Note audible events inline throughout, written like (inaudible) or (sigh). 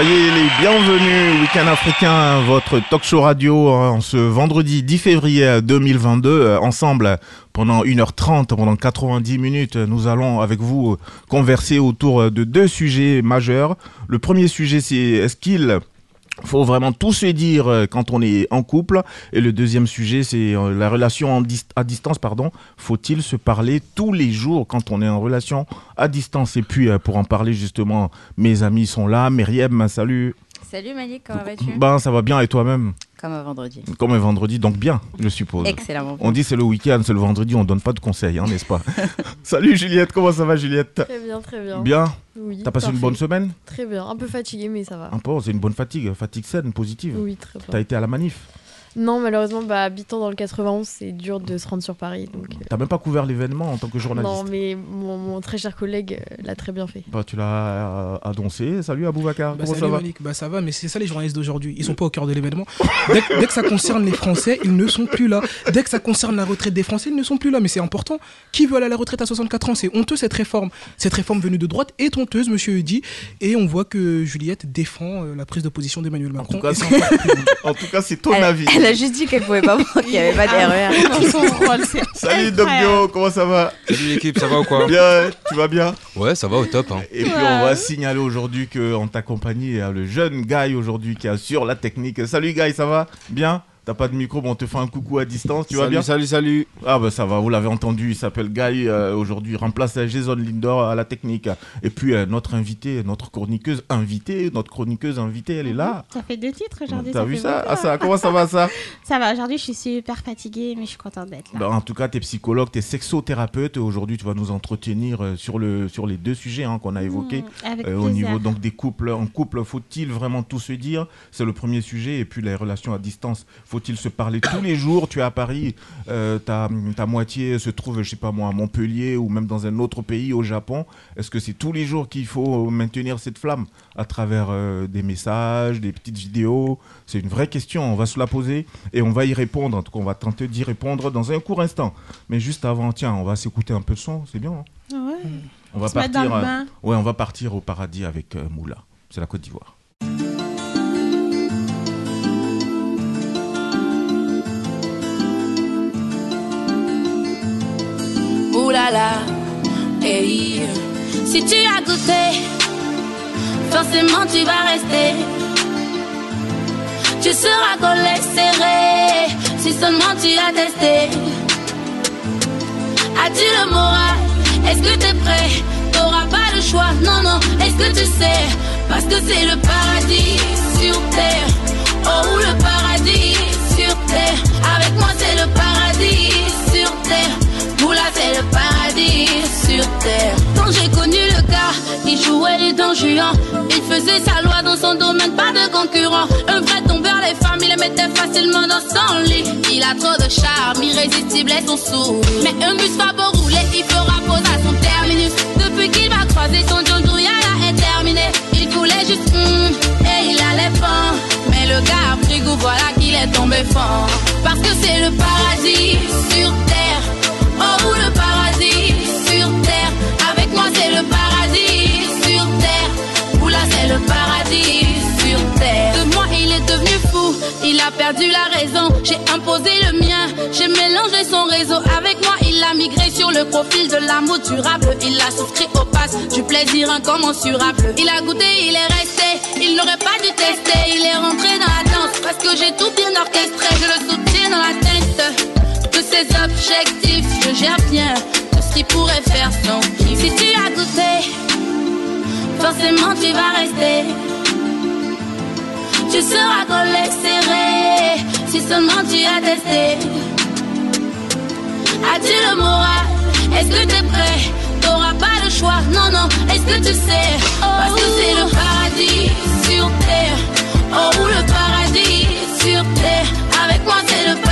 Soyez les bienvenus, Week-end africain, votre talk show radio hein, en ce vendredi 10 février 2022. euh, Ensemble, pendant 1h30, pendant 90 minutes, nous allons avec vous euh, converser autour de deux sujets majeurs. Le premier sujet, c'est est-ce qu'il faut vraiment tout se dire euh, quand on est en couple. Et le deuxième sujet c'est euh, la relation en dis- à distance pardon. Faut-il se parler tous les jours quand on est en relation à distance? Et puis euh, pour en parler justement mes amis sont là. Myriam salut. Salut Malik, comment vas-tu? Ben ça va bien. Et toi-même? Comme un vendredi. comme un vendredi donc bien je suppose Excellent. on dit c'est le week-end c'est le vendredi on donne pas de conseils hein, n'est-ce pas (laughs) salut Juliette comment ça va Juliette Très bien, très bien. bien Oui, t'as passé une bonne semaine Très bien, un peu fatigué mais ça va. un peu c'est une bonne fatigue fatigue saine positive Oui, très t'as bien. été à la manif Non, malheureusement, bah, habitant dans le 91, c'est dur de se rendre sur Paris. Donc, euh, T'as même pas couvert l'événement en tant que journaliste non, mais mon, mon très cher collègue euh, l'a très bien fait. Bah, tu l'as euh, annoncé. Salut Aboubacar, Bah, salut ça va Malik, bah ça va, mais c'est ça les journalistes d'aujourd'hui. Ils sont pas au cœur de l'événement. Dès, que- dès que ça concerne les Français, ils ne sont plus là. Dès que ça concerne la retraite des Français, ils ne sont plus là. Mais c'est important. Qui veut aller à la retraite à 64 ans? C'est honteux cette réforme. Cette réforme venue de droite est honteuse, monsieur Eudi. Et on voit que Juliette défend la prise de position d'Emmanuel Macron. En tout cas, c'est ton Elle, avis. Elle a juste dit qu'elle pouvait pas voir qu'il n'y avait pas d'erreur. Salut Doc Dio, comment ça va? Salut l'équipe, ça va ou quoi? Bien, tu vas bien? Ouais, ça va au top. Hein. Et puis on va signaler aujourd'hui qu'en ta compagnie, il y a le jeune Guy aujourd'hui qui assure la technique. Salut Guy, ça va? Bien? T'as pas de micro, bon, on te fait un coucou à distance, tu vas bien salut, salut. Ah bah ça va, vous l'avez entendu, il s'appelle Guy, euh, aujourd'hui il remplace Jason Lindor à la technique. Et puis euh, notre invité, notre chroniqueuse invitée, notre chroniqueuse invitée, elle est là. Ça fait deux titres aujourd'hui. T'as vu ça. Ah ça, comment ça va ça (laughs) Ça va, aujourd'hui je suis super fatiguée, mais je suis contente d'être là. Bah, en tout cas, tu es psychologue, tu es sexothérapeute. Aujourd'hui, tu vas nous entretenir euh, sur, le, sur les deux sujets hein, qu'on a évoqués. Mmh, avec Euh, au niveau donc des couples, en couple, faut-il vraiment tout se dire? C'est le premier sujet. Et puis les relations à distance, faut-il se parler tous les jours? Tu es à Paris, euh, ta, ta moitié se trouve, je sais pas moi, à Montpellier ou même dans un autre pays, au Japon. Est-ce que c'est tous les jours qu'il faut maintenir cette flamme à travers euh, des messages, des petites vidéos? C'est une vraie question. On va se la poser et on va y répondre. En tout cas, on va tenter d'y répondre dans un court instant. Mais juste avant, tiens, on va s'écouter un peu son. C'est bien. hein? Ouais. on va partir. euh. Ouais, on va partir au paradis avec Moula. C'est la Côte d'Ivoire. Si tu as goûté, forcément tu vas rester. Tu seras collé serré, si seulement tu as testé. As-tu le moral? Est-ce que t'es prêt? T'auras pas le choix, non, non, est-ce que tu sais? Parce que c'est le paradis sur terre. Oh, le paradis sur terre. Avec moi, c'est le paradis sur terre. Moula, c'est le paradis sur terre. Quand j'ai connu le gars, il jouait les dents. Il faisait sa loi dans son domaine, pas de concurrent. Un vrai tombeur, les femmes, il les mettait facilement dans son lit. Il a trop de charme, irrésistible est son sourire. Mais un bus va beau rouler, il fera pause à son terminus. Depuis qu'il va croiser son John Yala est terminé. Il voulait juste hum, et il allait fort. Mais le gars a pris goût, voilà qu'il est tombé fort. Parce que c'est le paradis sur terre. Oh, le paradis sur terre. Avec moi, c'est le paradis sur terre. Oula, c'est le paradis sur terre. De moi, il est devenu fou. Il a perdu la raison. J'ai imposé le mien. J'ai mélangé son réseau. Avec moi, il a migré sur le profil de l'amour durable. Il a souscrit au pass du plaisir incommensurable. Il a goûté, il est resté. Il n'aurait pas dû tester. Il est rentré dans la danse parce que j'ai tout bien orchestré. Je le soutiens dans la tête ses objectifs. Je gère bien tout ce qui pourrait faire son kiff. Si tu as goûté, forcément tu vas rester. Tu seras collé serré si seulement tu as testé. As-tu le moral? Est-ce que t'es prêt? T'auras pas le choix, non, non, est-ce que tu sais? Parce que c'est le paradis sur terre. Oh, le paradis sur terre. Avec moi, c'est le paradis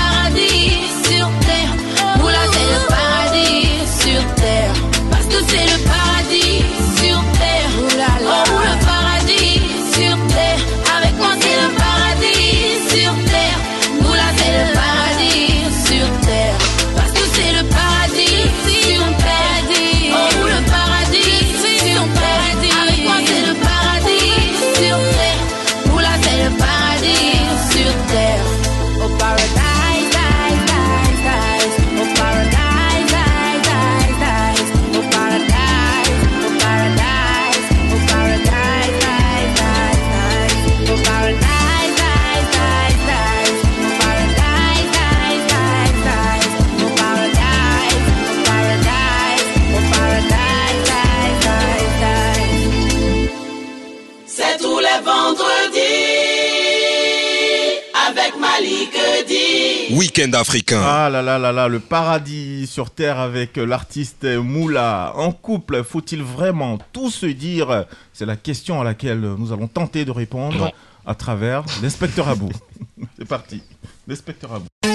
Week-end africain. Ah là là là là, le paradis sur terre avec l'artiste Moula. En couple, faut-il vraiment tout se dire? C'est la question à laquelle nous allons tenter de répondre Non. à travers l'inspecteur Abou. (laughs) C'est parti, l'inspecteur Abou. Et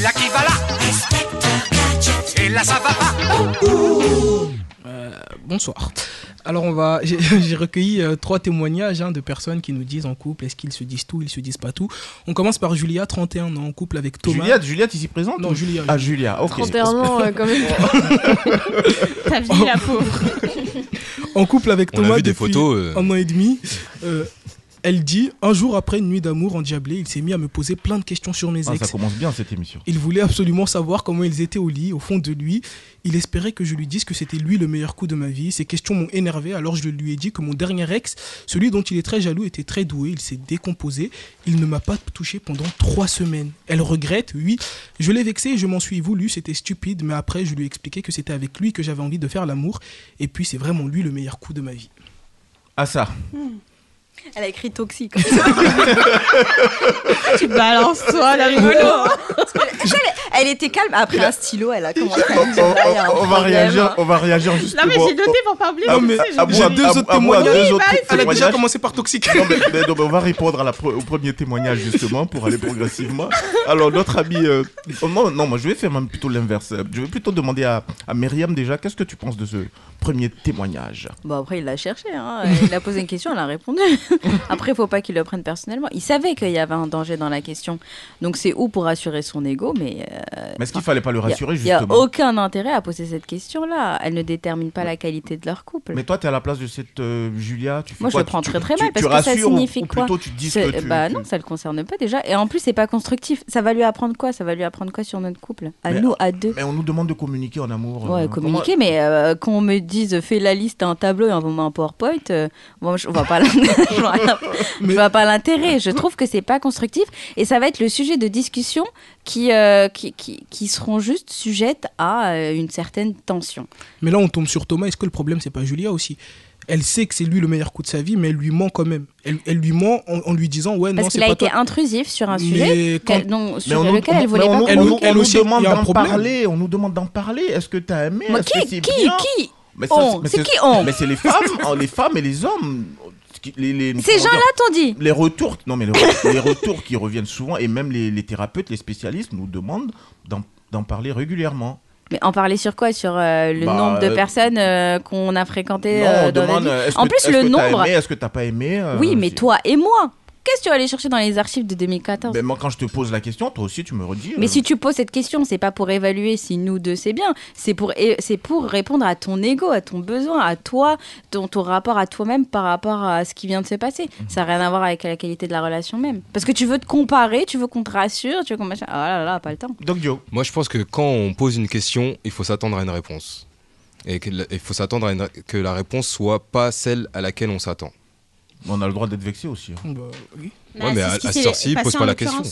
là qui va là? Et là ça va pas? Euh, bonsoir. Alors on va, (laughs) j'ai j'ai recueilli euh, trois témoignages hein, de personnes qui nous disent en couple, est-ce qu'ils se disent tout, ils se disent pas tout? On commence par Julia, 31 ans, en couple avec Thomas. Juliette, Juliette ici présente Non, ou- Julia. Ah, Julia, ok. 31 ans, euh, quand même. (laughs) Ta vie, la pauvre. En couple avec On a Thomas vu des depuis photos, euh. un an et demi. Elle dit, un jour après une nuit d'amour endiablée, il s'est mis à me poser plein de questions sur mes Ah, ex. ça commence bien cette émission. Il voulait absolument savoir comment ils étaient au lit, au fond de lui. Il espérait que je lui dise que c'était lui le meilleur coup de ma vie. Ces questions m'ont énervé, alors je lui ai dit que mon dernier ex, celui dont il est très jaloux, était très doué. Il s'est décomposé. Il ne m'a pas touché pendant trois semaines. Elle regrette, oui. Je l'ai vexé et je m'en suis voulu. C'était stupide, mais après, je lui ai expliqué que c'était avec lui que j'avais envie de faire l'amour. Et puis, c'est vraiment lui le meilleur coup de ma vie. Ah ça. Elle a écrit toxique. (laughs) tu balances toi, la rigolo. elle, elle était calme. Après un stylo, elle a commencé à On, me dire, Ah, va réagir, on va réagir justement. Non, mais j'ai noté pour pas oublier. Ah, J'ai deux autres moi, témoignages. deux autres Elle a déjà commencé par toxique. Non, mais, mais donc, on va répondre à la pre- au premier témoignage justement pour aller progressivement. Alors notre ami, euh, oh, non, non, moi je vais faire même plutôt l'inverse. Je vais plutôt demander à, à Myriam déjà, qu'est-ce que tu penses de ce premier témoignage? Bon, après, il l'a cherché. Hein. Il a posé une question, elle a répondu. (laughs) Après, il faut pas qu'il le prenne personnellement. Il savait qu'il y avait un danger dans la question. Donc, c'est où pour assurer son ego, mais euh, Mais est-ce qu'il fallait pas le il y a- rassurer il n'y a, aucun intérêt à poser cette question-là. Elle ne détermine pas la qualité de leur couple. Mais toi, tu es à la place de cette euh, Julia, tu fais Moi, je le prends Tu- très très tu- mal tu parce que ça rassures ou- signifie ou quoi plutôt tu dis que Bah non, ça le concerne pas déjà. Et en plus, c'est pas constructif. Ça va lui apprendre quoi? Ça va lui apprendre quoi sur notre couple? À Mais- nous, à deux. Mais on nous demande de communiquer en amour. Ouais, euh, communiquer, mais euh, quand on me dise fais la liste, un tableau et envoie-moi un PowerPoint, bon, je vois pas l'intérêt. (laughs) je vois (laughs) je vois pas l'intérêt. Je trouve que c'est pas constructif et ça va être le sujet de discussion qui, euh, qui, qui, qui seront juste sujettes à euh, une certaine tension. Mais là, on tombe sur Thomas. Est-ce que le problème, c'est pas Julia aussi? Elle sait que c'est lui le meilleur coup de sa vie, mais elle lui ment quand même. Elle, elle lui ment en, en lui disant Ouais, non, Parce qu'il a été toi. intrusif sur un Mais sujet quand- Mais sur on lequel elle mais voulait on pas nous- Elle- nous- elle on nous aussi, il demande d'en parler, on nous demande d'en parler. Est-ce que tu as aimé? Mais que qui, qui, bien? qui Mais ça, On, mais c'est qui on Mais c'est les femmes, oh, les femmes et les hommes. Les, les- Ces gens-là t'ont dit. Les retours, non mais les, re- (laughs) les retours qui reviennent souvent et même les, les thérapeutes, les spécialistes nous demandent d'en parler régulièrement. Mais en parler sur quoi? Sur euh, le Bah, nombre de euh, personnes euh, qu'on a fréquentées non, euh, on dans demande. vie? En que- plus, le nombre. Est-ce que t'as pas aimé Oui, mais toi et moi, qu'est-ce que tu vas aller chercher dans les archives de 2014 Ben, moi, quand je te pose la question, toi aussi, tu me redis. Mais euh, si tu poses cette question, c'est pas pour évaluer si nous deux c'est bien, c'est pour c'est pour répondre à ton ego, à ton besoin, à toi, ton, ton rapport à toi-même par rapport à ce qui vient de se passer. Mhm. Ça n'a rien à voir avec la qualité de la relation même. Parce que tu veux te comparer, tu veux qu'on te rassure, tu veux qu'on machin. Ah là là, pas le temps. Doc Joe. Moi, je pense que quand on pose une question, il faut s'attendre à une réponse. Et il faut s'attendre à une- que la réponse soit pas celle à laquelle on s'attend. On a le droit d'être vexé aussi. hein. Bah, oui. Ouais, mais à, à cette heure-ci, pose pas la question.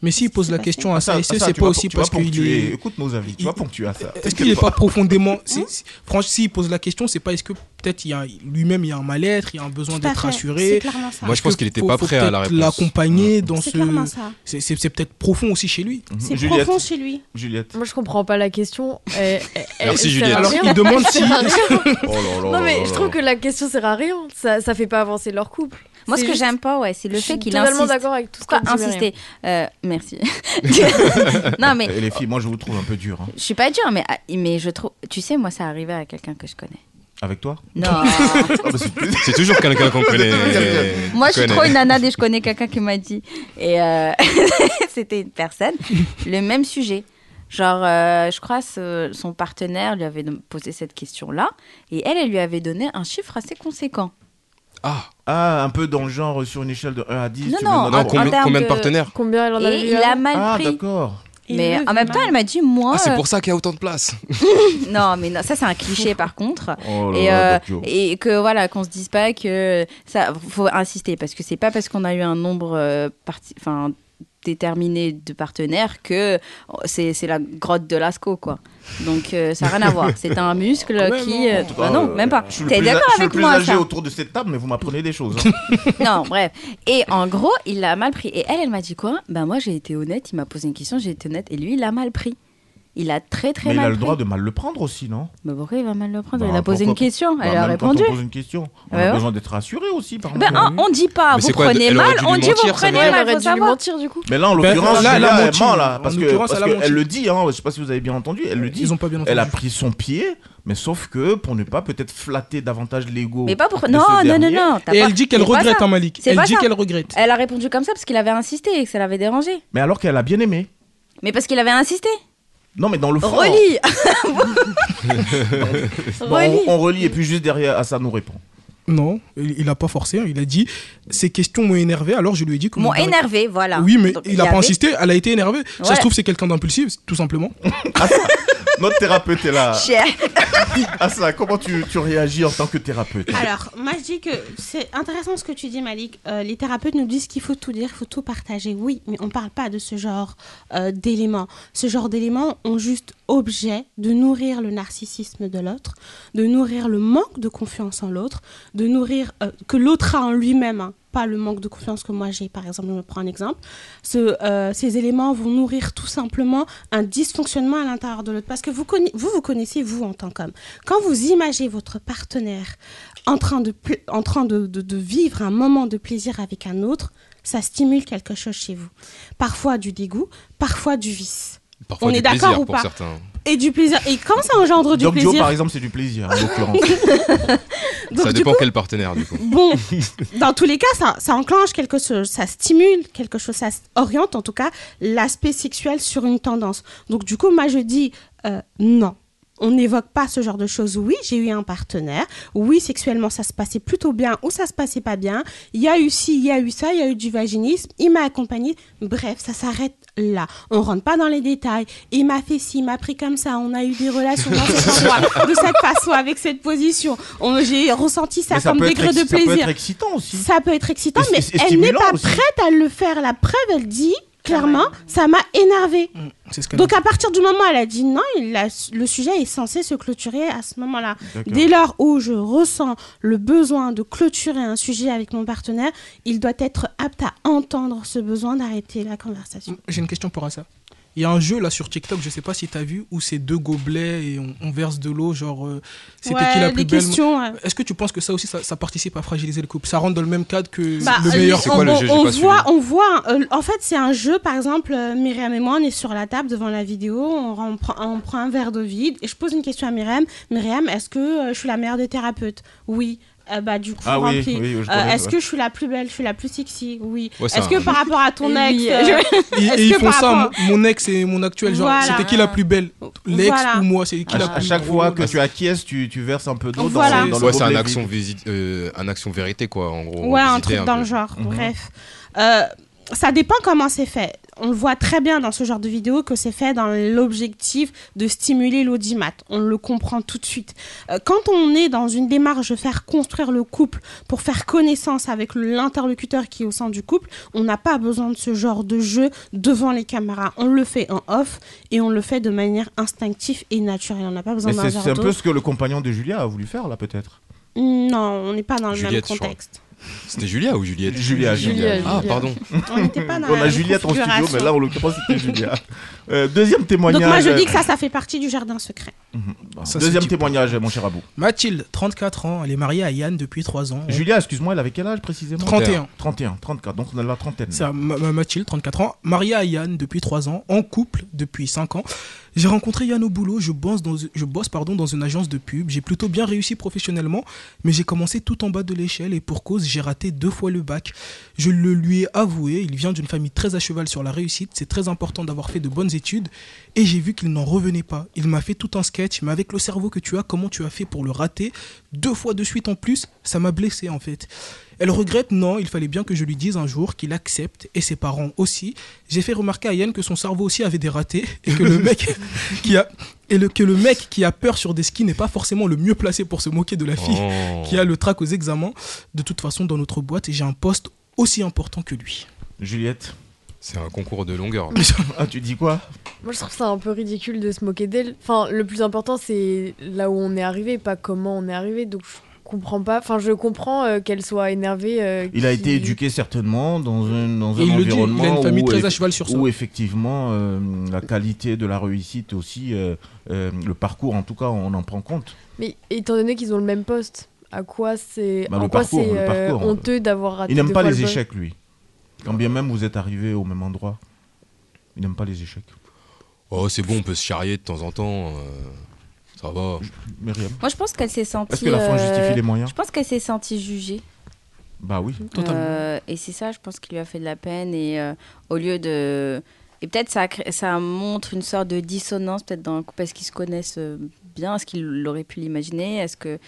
Mais s'il pose la question à ça, c'est c'est pas aussi parce qu'il est. Écoute nos avis, tu il- vas ponctuer à ça. Est-ce qu'il n'est pas profondément. c'est- c'est- Franchement, s'il pose la question, c'est pas est-ce que peut-être il y a lui-même il y a un mal-être, il y a un besoin d'être rassuré. c'est clairement ça. Moi, je pense qu'il était pas prêt à la réponse. L'accompagner dans C'est ce. clairement ça. C'est c'est- c'est peut-être profond aussi chez lui. C'est Juliette. profond chez lui. Juliette. Moi, je comprends pas la question. Merci, Juliette. Alors il demande (laughs) si. Oh là là Non, mais je trouve que la question sert à rien. Ça, ça fait pas avancer leur couple. Moi, ce que juste- j'aime pas, ouais, c'est le Je fait suis qu'il totalement insiste. d'accord avec tout ce Pourquoi insister Euh, Merci. (laughs) (laughs) non, mais Et les filles, moi je vous trouve un peu dur. hein. je suis pas dure, mais, ah, mais je trouve. Tu sais, moi, ça arrivait à quelqu'un que je connais. Avec toi? Non. Ah, (laughs) bah, c'est toujours quelqu'un qu'on connaît. Moi, je suis trop une nana que je connais quelqu'un qui m'a dit. Et euh, c'était une personne. Le même sujet. Genre, euh, je crois ce- son partenaire lui avait posé cette question-là. Et elle, elle lui avait donné un chiffre assez conséquent. Ah, Ah, un peu dans le genre sur une échelle de 1 à 10. Non, tu non, en- en combien, de partenaires Combien elle en a Et vu il a avant mal Ah, pris. d'accord. Il Mais en même temps, elle m'a dit, moi. Ah, c'est euh, pour ça qu'il y a autant de place. (laughs) Non, mais non, ça, c'est un cliché par contre. (laughs) Oh là et, là, euh, et que voilà, qu'on se dise pas que ça faut insister parce que c'est pas parce qu'on a eu un nombre euh, parti- enfin déterminé de partenaires que oh, c'est c'est la grotte de Lascaux quoi. Donc euh, ça n'a rien à voir. C'est un muscle (laughs) même, qui euh, non. ah non, même pas. Je suis le T'es plus- d'accord je suis plus âgé ça autour de cette table, mais vous m'apprenez des choses. hein. (laughs) Non, bref. Et en gros, il l'a mal pris. Et elle, elle m'a dit quoi? Ben moi, j'ai été honnête. Il m'a posé une question, j'ai été honnête. Et lui, il l'a mal pris. Il a très très mais il mal a le pris. droit de mal le prendre aussi, non? Bah, pourquoi il va mal le prendre Bah, Il a posé une question. Bah, Elle a même quand répondu. on pose une question, on Ouais, a ouais. besoin d'être rassuré aussi. Par moment. on, on dit pas, Mais vous quoi, prenez mal, on dit vous mentir, prenez mal, Elle aurait dû lui mentir du coup. Mais là, en Ben, l'occurrence, là, elle ment, là, En parce que l'occurrence, parce elle a que menti. elle le dit, hein, je sais pas si vous avez bien entendu, elle le dit. Ils ont pas bien entendu. Elle a pris son pied, mais sauf que pour ne pas peut-être flatter davantage l'ego. Mais pas pour. Non, non, non, non. Et pas- elle dit qu'elle regrette, ça. hein, Malik. C'est Elle pas dit qu'elle regrette. Elle a répondu comme ça parce qu'il avait insisté et que ça l'avait dérangé. Mais alors qu'elle a bien aimé. Mais parce qu'il avait insisté. Non, mais dans le fond. Relis (laughs) Bon, Relis on, on relit et puis juste derrière, Assa nous répond. Non, il il a pas forcé. hein. Il a dit ces questions m'ont énervé. Alors je lui ai dit que M'ont énervé, voilà. Oui, mais Donc, il y a pas avait- insisté. Elle a été énervée. Ça Ouais. se trouve c'est quelqu'un d'impulsif, tout simplement. (laughs) Notre thérapeute est là. Cher. (laughs) Assa, comment tu, tu réagis en tant que thérapeute? Alors, moi je dis que c'est intéressant ce que tu dis, Malik. Euh, les thérapeutes nous disent qu'il faut tout dire, il faut tout partager. Oui, mais on ne parle pas de ce genre euh, d'éléments. Ce genre d'éléments ont juste objet de nourrir le narcissisme de l'autre, de nourrir le manque de confiance en l'autre, de nourrir euh, que l'autre a en lui-même. hein, pas le manque de confiance que moi j'ai, par exemple, je me prends un exemple. Euh, ces éléments vont nourrir tout simplement un dysfonctionnement à l'intérieur de l'autre. Parce que vous, vous, connaissez, vous, en tant qu'homme, quand vous imaginez votre partenaire en train de vivre un moment de plaisir avec un autre, ça stimule quelque chose chez vous. Parfois du dégoût, parfois du vice. Parfois On du est d'accord plaisir ou pour pas certains. Et du plaisir. Et quand ça engendre du Doc Joe, plaisir. par exemple, c'est du plaisir, en l'occurrence. (laughs) Donc, ça dépend coup, quel partenaire du coup. Bon, dans tous les cas, ça, ça enclenche quelque chose, ça stimule quelque chose, ça oriente en tout cas l'aspect sexuel sur une tendance. Donc du coup, moi je dis euh, non. On n'évoque pas ce genre de choses. Oui, j'ai eu un partenaire. Oui, sexuellement, ça se passait plutôt bien ou ça se passait pas bien. Il y a eu ci, il y a eu ça, il y a eu du vaginisme. Il m'a accompagné. Bref, ça s'arrête là. On rentre pas dans les détails. Il m'a fait ci, il m'a pris comme ça. On a eu des relations dans cet endroit, de cette façon, avec cette position. On- J'ai ressenti ça ça comme degré de ça peut plaisir. être excitant aussi. Ça peut être excitant, mais elle n'est pas prête à le faire. La preuve, elle dit clairement, ça m'a énervé. Qu'elle Donc à partir du moment où elle a dit non, il a- le sujet est censé se clôturer à ce moment-là. Dès lors où je ressens le besoin de clôturer un sujet avec mon partenaire, il doit être apte à entendre ce besoin d'arrêter la conversation. J'ai une question pour ça. Il y a un jeu là sur TikTok, je sais pas si tu as vu, où c'est deux gobelets et on, on verse de l'eau, genre euh, c'était Ouais, qui la plus belle? ouais. Est-ce que tu penses que ça aussi ça, ça participe à fragiliser le couple? Ça rentre dans le même cadre que Bah, le meilleur on, on- on voit, on voit. euh, en fait, c'est un jeu. Par exemple, euh, Myriam et moi, on est sur la table devant la vidéo. On, on prend, on prend un verre de vide et je pose une question à Myriam. Myriam, est-ce que euh, je suis la meilleure des thérapeutes? Oui. Euh, bah du coup Ah oui, rempli. oui, je Euh, est-ce ouais. que je suis la plus belle je suis la plus sexy? Oui Ouais, est-ce un- que par rapport à ton ex euh, Et, (laughs) et ils que font par ça, rapport- mon mon ex et mon actuel, genre Voilà. c'était qui la plus belle? L'ex Voilà. ou moi C'est qui À, la à plus chaque gros fois que tu acquiesces, tu, tu verses un peu d'eau Voilà. dans, dans le Ouais, c'est un gobelet action, vide. visite, euh, un action vérité quoi en gros. Ouais, un truc dans le genre. Mhm. Bref. Euh, ça dépend comment c'est fait. On le voit très bien dans ce genre de vidéo que c'est fait dans l'objectif de stimuler l'audimat. On le comprend tout de suite. Euh, quand on est dans une démarche de faire construire le couple pour faire connaissance avec l'interlocuteur qui est au sein du couple, on n'a pas besoin de ce genre de jeu devant les caméras. On le fait en off et on le fait de manière instinctive et naturelle. On n'a pas besoin d'un c'est un peu ce que le compagnon de Julia a voulu faire là peut-être. Non, on n'est pas dans le Juliette, même je crois. contexte. C'était Julia ou Juliette Julia, Julia. Ah, Julia. pardon. On n'était pas dans On a Juliette en studio, mais là, en l'occurrence, c'était (laughs) Julia. Euh, deuxième témoignage. Donc moi je dis que ça, ça fait partie du jardin secret. Bon, Ça, Deuxième c'est du- témoignage, mon cher Abou. Mathilde, 34 ans, elle est mariée à Yann depuis 3 ans. Julia, excuse-moi, elle avait quel âge précisément 31. 31, 34, donc on a la trentaine. C'est Ma- Ma- Mathilde, 34 ans, mariée à Yann depuis 3 ans, en couple depuis 5 ans. J'ai rencontré Yann au boulot, je bosse, dans, dans une agence de pub. J'ai plutôt bien réussi professionnellement, mais j'ai commencé tout en bas de l'échelle et pour cause, j'ai raté deux fois le bac. Je le lui ai avoué, il vient d'une famille très à cheval sur la réussite, c'est très important d'avoir fait de bonnes études et j'ai vu qu'il n'en revenait pas. Il m'a fait tout un sketch, mais avec le cerveau que tu as, comment tu as fait pour le rater? Deux fois de suite en plus, ça m'a blessé en fait. Elle regrette, non, il fallait bien que je lui dise un jour qu'il accepte, et ses parents aussi. J'ai fait remarquer à Yann que son cerveau aussi avait des ratés, et que le (laughs) mec qui a, et le, que le mec qui a peur sur des skis n'est pas forcément le mieux placé pour se moquer de la fille Oh. qui a le trac aux examens. De toute façon, dans notre boîte, j'ai un poste aussi important que lui. Juliette C'est un concours de longueur. (laughs) Ah, tu dis quoi? Moi, je trouve ça un peu ridicule de se moquer d'elle. Enfin, le plus important, c'est là où on est arrivé, pas comment on est arrivé. Donc, je comprends pas. Enfin, je comprends euh, qu'elle soit énervée. euh, Il a été éduqué certainement dans un, dans un Et il le dit, il a environnement une famille où, très eff- à cheval sur ça. où effectivement euh, la qualité de la réussite aussi, euh, euh, le parcours en tout cas, on en prend compte. Mais étant donné qu'ils ont le même poste, à quoi c'est Bah, en le quoi parcours, c'est le euh, parcours, hein. honteux d'avoir raté Il n'aime deux pas fois les le échecs lui. Quand bien même vous êtes arrivé au même endroit, il n'aime pas les échecs. Oh, c'est bon, on peut se charrier de temps en temps. euh, ça va. Myriam Moi, je pense qu'elle s'est sentie. Est-ce que la fin euh, justifie les moyens Je pense qu'elle s'est sentie jugée. Bah oui. Euh, et c'est ça, je pense, qui lui a fait de la peine. Et euh, au lieu de. Et peut-être ça, ça montre une sorte de dissonance, peut-être dans le couple. Est-ce qu'ils se connaissent bien? Est-ce qu'il aurait pu l'imaginer? Est-ce que.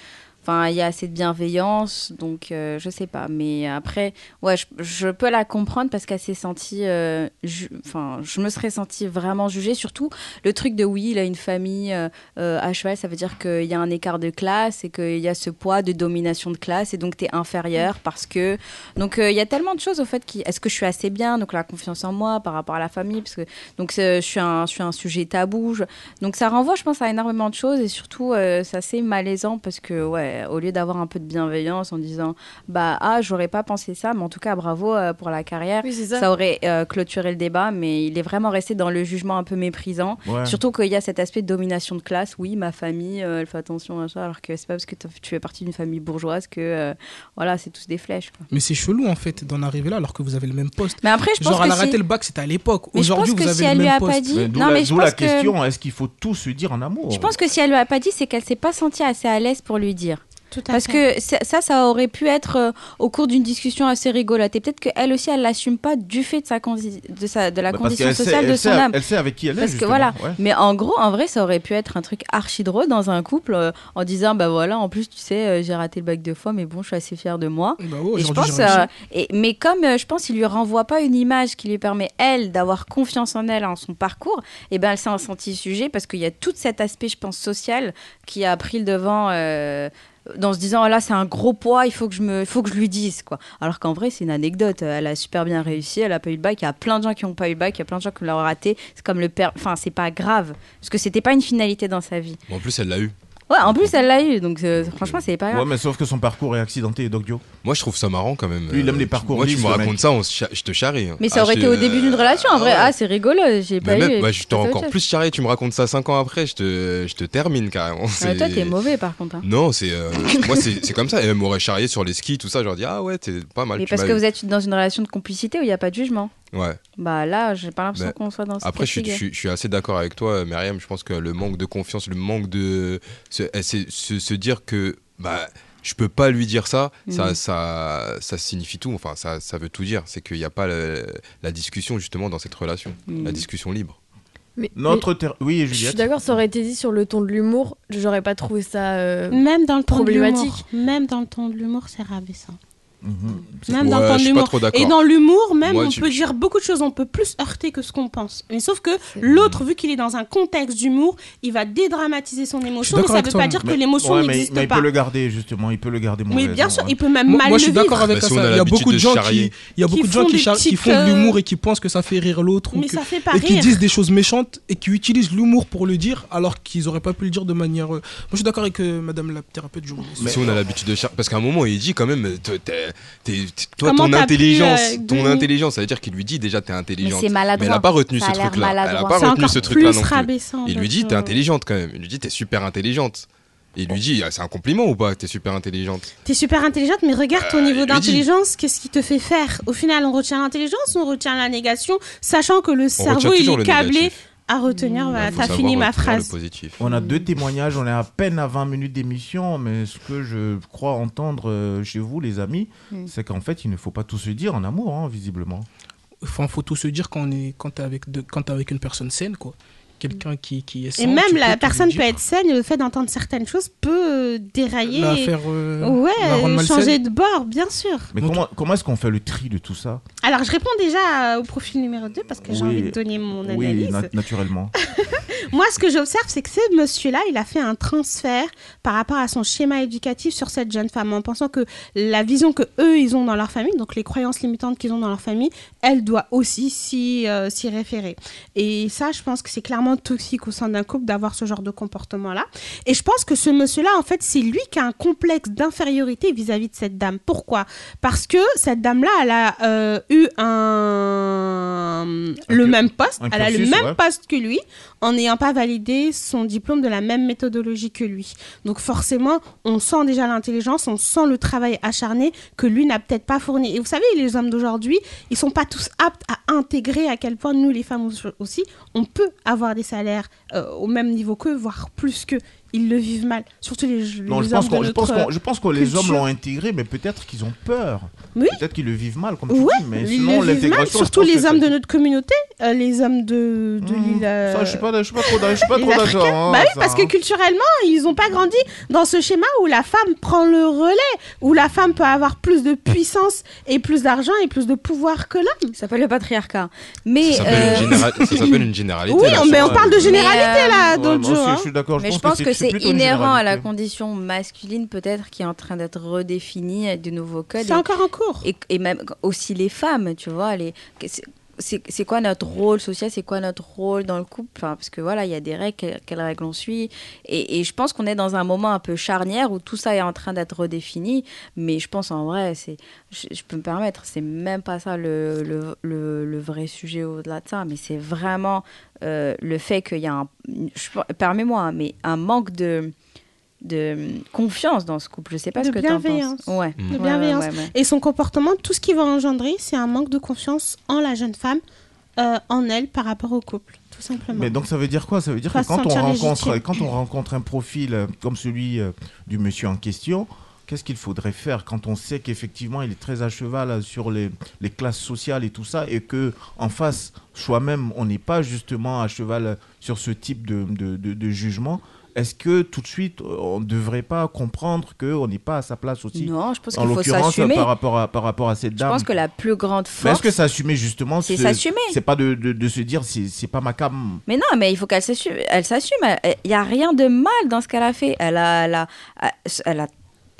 Il y a assez de bienveillance, donc euh, je sais pas. Mais après, ouais, je, peux la comprendre parce qu'elle s'est sentie. euh, Enfin, je me serais sentie vraiment jugée. Surtout le truc de oui, il a une famille euh, euh, à cheval, ça veut dire qu'il y a un écart de classe et qu'il y a ce poids de domination de classe et donc tu es inférieur parce que. Donc euh, il y a tellement de choses au fait qui. Est-ce que je suis assez bien Donc la confiance en moi par rapport à la famille, parce que donc je suis un, je suis un sujet tabou. Donc ça renvoie, je pense, à énormément de choses et surtout euh, c'est malaisant parce que ouais, au lieu d'avoir un peu de bienveillance en disant bah ah j'aurais pas pensé ça, mais en tout cas bravo euh, pour la carrière, Oui, ça. aurait euh, clôturé le débat, mais il est vraiment resté dans le jugement un peu méprisant. Ouais. Surtout qu'il y a cet aspect de domination de classe. Oui, ma famille, euh, elle fait attention à ça, alors que c'est pas parce que tu fais partie d'une famille bourgeoise que euh, voilà, c'est tous des flèches. quoi. Mais c'est chelou en fait d'en arriver là alors que vous avez le même poste. Mais après, je pense Genre, que elle a si- raté le bac, c'était à l'époque. Mais je Aujourd'hui, pense vous que avez si le elle lui même a poste. pas dit- Mais Non, la, mais je la pense que- question, est-ce qu'il faut tout se dire en amour? Je pense que si elle lui a pas dit, c'est qu'elle s'est pas sentie assez à l'aise pour lui dire. Tout à Parce fait. que ça, ça, aurait pu être euh, au cours d'une discussion assez rigolote. Et peut-être qu'elle aussi, elle l'assume pas du fait de, sa condi- de, sa, de la Bah, condition sait- sociale elle de son âme. elle sait avec qui elle est, Parce que voilà. ouais. Mais en gros, en vrai, ça aurait pu être un truc archi drôle dans un couple euh, en disant bah voilà, en plus, tu sais, euh, j'ai raté le bac deux fois, mais bon, je suis assez fière de moi. Bah ouais, Et je pense, euh, et, mais comme euh, je pense qu'il lui renvoie pas une image qui lui permet elle d'avoir confiance en elle en son parcours, et ben elle s'est sentie sujet parce qu'il y a tout cet aspect, je pense, social qui a pris le devant. Dans se disant oh là c'est un gros poids il faut que je me faut que je lui dise quoi. Alors qu'en vrai c'est une anecdote. Elle a super bien réussi elle a pas eu le bac. Il y a plein de gens qui ont pas eu le bac il y a plein de gens qui l'ont raté. C'est comme le père enfin c'est pas grave parce que c'était pas une finalité dans sa vie. En plus, elle l'a eu. Ouais en plus elle l'a eu donc euh, franchement c'est pas grave Ouais, mais sauf que son parcours est accidenté, Dogdio. Moi, je trouve ça marrant quand même. Lui, il aime les parcours Moi, tu lisses, me racontes mec. ça, on se cha- je te charrie. mais ça Ah, aurait je été te- au début d'une relation en vrai ouais. ah c'est rigolo j'ai pas Mais eu même, bah, je autre encore plus charré, tu me racontes ça 5 ans après, je te, je te termine carrément. C'est- toi t'es mauvais par contre hein. Non, c'est euh, (laughs) moi c'est c'est comme ça. Et elle m'aurait charrié sur les skis, tout ça. J'aurais dit ah ouais, t'es pas mal. mais tu parce m'as que eu. vous êtes dans une relation de complicité où il n'y a pas de jugement Ouais. bah là j'ai pas l'impression qu'on soit dans cette Après, je suis, je, catégorie. suis, je suis assez d'accord avec toi, Myriam. Je pense que le manque de confiance, le manque de se, eh, c'est- se, se dire que bah je peux pas lui dire ça, ça, Mhm. ça, ça signifie tout. Enfin, ça, ça veut tout dire. C'est qu'il n'y a pas le- la discussion justement dans cette relation, la discussion libre. Mais, Notre ter- Oui, mais je suis Juliette. d'accord, ça aurait été dit sur le ton de l'humour. J'aurais pas trouvé ça. euh, Même dans le ton de Problématique. l'humour, même dans le ton de l'humour, c'est rabaissant. Même Ouais, d'un point pas d'accord. Et dans l'humour, même, Moi, on tu- peut dire beaucoup de choses. On peut plus heurter que ce qu'on pense. Mais sauf que l'autre, vu qu'il est dans un contexte d'humour, il va dédramatiser son émotion. Mais ça avec veut toi, pas dire Mais- que l'émotion ouais, mais- n'existe mais il pas. peut le garder, justement. Il peut le garder mauvaise, bien sûr, ouais. il peut même Moi, mal moi, le je suis d'accord avec Bah, si ça. Il y a beaucoup de de gens qui, il y a Qui beaucoup de gens font qui, qui de euh, l'humour et qui pensent que ça fait rire l'autre Mais ça fait pas et qui disent des choses méchantes et qui utilisent l'humour pour le dire alors qu'ils auraient pas pu le dire de manière. euh, Moi, je suis d'accord avec euh, Madame la thérapeute du Si on a l'habitude de. Parce qu'à un moment, il dit quand même, t'es- t'es- t'es- toi, Comment ton pu, intelligence, euh, ton intelligence, ça veut dire qu'il lui dit déjà t'es intelligente. c'est maladroit. Mais elle a pas retenu Ça ce truc-là. Elle a maladroit. pas C'est retenu ce truc-là non plus. Il lui dit t'es euh, intelligente quand même. Il lui dit t'es super intelligente. Et il lui dit ah, c'est un compliment ou pas T'es super intelligente? T'es super intelligente, mais regarde ton Euh, niveau d'intelligence, qu'est-ce qui te fait faire? Au final, on retient l'intelligence ou on retient la négation, sachant que le cerveau, il est le câblé négatif. À retenir. Voilà, Faut t'as savoir fini ma phrase. Positif. On a deux témoignages, on est à peine à 20 minutes d'émission, mais ce que je crois entendre euh, chez vous, les amis, Mm. c'est qu'en fait, il ne faut pas tout se dire en amour, hein, visiblement. Enfin, faut tout se dire quand on est quand t'es avec de- quand t'es avec une personne saine quoi. Quelqu'un qui, qui est sain, Et même la personne peut être saine, et le fait d'entendre certaines choses peut euh, dérailler. La faire, euh, la ouais, malsaine. changer de bord, bien sûr. Mais comment, comment est-ce qu'on fait le tri de tout ça? Alors, je réponds déjà au profil numéro 2 parce que j'ai Oui, envie de donner mon Oui, analyse. nat- naturellement. (laughs) Moi, ce que j'observe, c'est que ce monsieur-là, il a fait un transfert par rapport à son schéma éducatif sur cette jeune femme, en pensant que la vision que eux, ils ont dans leur famille, donc les croyances limitantes qu'ils ont dans leur famille, elle doit aussi s'y euh, s'y référer. Et ça, je pense que c'est clairement toxique au sein d'un couple d'avoir ce genre de comportement-là. Et je pense que ce monsieur-là, en fait, c'est lui qui a un complexe d'infériorité vis-à-vis de cette dame. Pourquoi? Parce que cette dame-là, elle a euh, eu un le même poste, elle a le même ouais. poste que lui, en n'ayant pas validé son diplôme de la même méthodologie que lui. Donc forcément, on sent déjà l'intelligence, on sent le travail acharné que lui n'a peut-être pas fourni. Et vous savez, les hommes d'aujourd'hui, ils sont pas tous aptes à intégrer à quel point nous, les femmes aussi, on peut avoir des salaires euh, au même niveau qu'eux, voire plus qu'eux. Ils le vivent mal, surtout les, les Non, je hommes pense, qu'on- je, pense notre qu'on- je pense que les hommes l'ont intégré, mais peut-être qu'ils ont peur. Oui. Peut-être qu'ils le vivent mal, comme tu Ouais, dis. Mais ils sinon, le vivent mal, l'intégration. surtout les hommes de notre communauté, euh, les hommes de, de l'île. euh, Ça, je suis pas, je suis pas trop, je suis pas les trop Africains. d'accord. hein, bah oui, ça, parce que hein. culturellement, ils n'ont pas grandi dans ce schéma où la femme prend le relais, où la femme peut avoir plus de puissance et plus d'argent et plus de pouvoir que l'homme. Ça s'appelle le patriarcat. Mais Ça s'appelle euh, une, généra- (laughs) une généralité. Oui, là, mais on parle de généralité là, hein. je suis d'accord. Mais je pense que c'est inhérent à la condition masculine peut-être qui est en train d'être redéfinie avec de nouveaux codes. C'est encore en cours. et, et même aussi les femmes, tu vois, les, que c'est- quoi notre rôle social, c'est quoi notre rôle dans le couple, enfin, parce que voilà, il y a des règles, quelles, règles on suit, et, et je pense qu'on est dans un moment un peu charnière où tout ça est en train d'être redéfini, mais je pense en vrai, c'est, je, peux me permettre, c'est même pas ça le, le, le, vrai sujet au-delà de ça, mais c'est vraiment euh, le fait qu'il y a un, permets-moi, hein, mais un manque de de confiance dans ce couple. Je sais pas De ce que tu en bienveillance. penses. Ouais. De bienveillance. ouais, ouais. Et son comportement, tout ce qui va engendrer, c'est un manque de confiance en la jeune femme, euh, en elle, par rapport au couple, tout simplement. Mais donc ça veut dire quoi? Ça veut dire Pas que quand on, rencontre, légitime. quand on rencontre un profil euh, comme celui euh, du monsieur en question, qu'est-ce qu'il faudrait faire quand on sait qu'effectivement il est très à cheval euh, sur les, les classes sociales et tout ça et que en face, soi-même, on n'est pas justement à cheval euh, sur ce type de, de, de- de jugement? Est-ce que tout de suite, on ne devrait pas comprendre qu'on n'est pas à sa place aussi? Non, je pense En qu'il faut s'assumer. par rapport à, par rapport à cette Je dame. pense que la plus grande force. est-ce que s'assumer justement C'est ce- s'assumer. C'est pas de, de, de se dire c'est c'est pas ma cam? Mais non, mais il faut qu'elle s'assume. Elle s'assume. Il n'y a rien de mal dans ce qu'elle a fait. Elle a, elle a, elle a,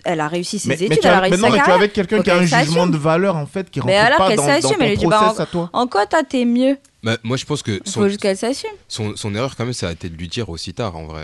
elle a réussi ses Mais, études. mais elle a réussi mais non, sa mais tu es avec quelqu'un qui a un jugement de valeur en fait qui rentre Mais alors pas dans, dans s'assume, ton elle lui dit bah, en, à toi. en quoi toi t'es mieux? Bah, moi, je pense que son, faut juste qu'elle s'assume. son, son erreur, quand même, ça a été de lui dire aussi tard, en vrai.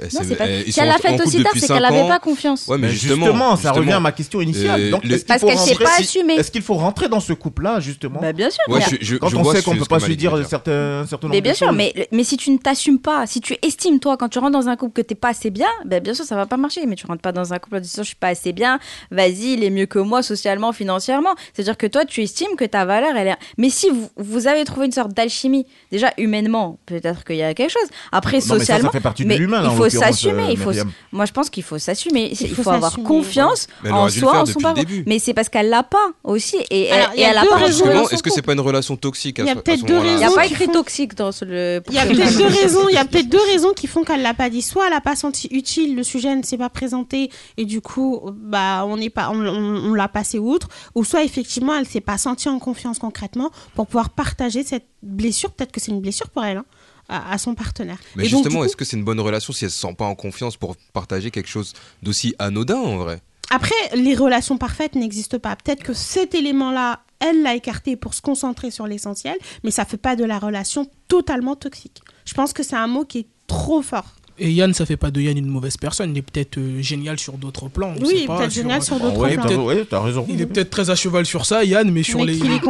Elle Non, s'est- c'est pas. elle- ils Si elle sont l'a en- en fait couple aussi tard, c'est qu'elle n'avait pas confiance. Ouais, mais Mais justement, justement, ça justement. revient à ma question initiale. Euh, Donc, le- Parce faut qu'elle s'est rentrer- pas assumée. Est-ce qu'il faut rentrer dans ce couple-là justement Bah, bien sûr. Ouais, je- je- Quand je on vois sait qu'on que- peut pas se dire certains certain Mais bien sûr, choses. mais, mais si tu ne t'assumes pas, si tu estimes toi quand tu rentres dans un couple que t'es pas assez bien, ben bien sûr ça va pas marcher. Mais tu rentres pas dans un couple en disant je suis pas assez bien, vas-y il est mieux que moi socialement, financièrement. C'est-à-dire que toi tu estimes que ta valeur elle est. Mais si vous, vous avez trouvé une sorte alchimie. Déjà, humainement, peut-être qu'il y a quelque chose. Après, Non, mais ça, ça socialement, fait partie de mais l'humain, là, il faut s'assumer. euh, il faut, moi, je pense qu'il faut s'assumer. Il Il faut faut, avoir confiance en soi, en son parcours. Mais c'est parce qu'elle l'a pas aussi, et, Alors, elle, y et a elle a pas raisons. est-ce que c'est pas une relation toxique à Il y a peut-être deux moment-là Il n'y a raisons pas écrit toxique dans le. Il y a peut-être deux (laughs) raisons. Il y a peut-être deux raisons qui font qu'elle l'a pas dit. Soit elle a pas senti utile, le sujet ne s'est pas présenté et du coup, bah, on n'est pas, on, on- on l'a passé outre. Ou soit effectivement, elle s'est pas sentie en confiance concrètement pour pouvoir partager cette blessure. Peut-être que c'est une blessure pour elle. hein, à, son partenaire. Mais Et justement, est-ce que c'est une bonne relation si elle se sent pas en confiance pour partager quelque chose d'aussi anodin en vrai? Après, les relations parfaites n'existent pas. Peut-être que cet élément-là, elle l'a écarté pour se concentrer sur l'essentiel, mais ça fait pas de la relation totalement toxique. Je pense que c'est un mot qui est trop fort. Et Yann, ça fait pas de Yann une mauvaise personne. Il est peut-être euh, génial sur d'autres plans. on Oui, sait pas, peut-être génial sur euh, d'autres il est plans. peut-être- Ouais, t'as raison. Il est peut-être très à cheval sur ça, Yann, mais sur Mais les. (laughs) Ouais.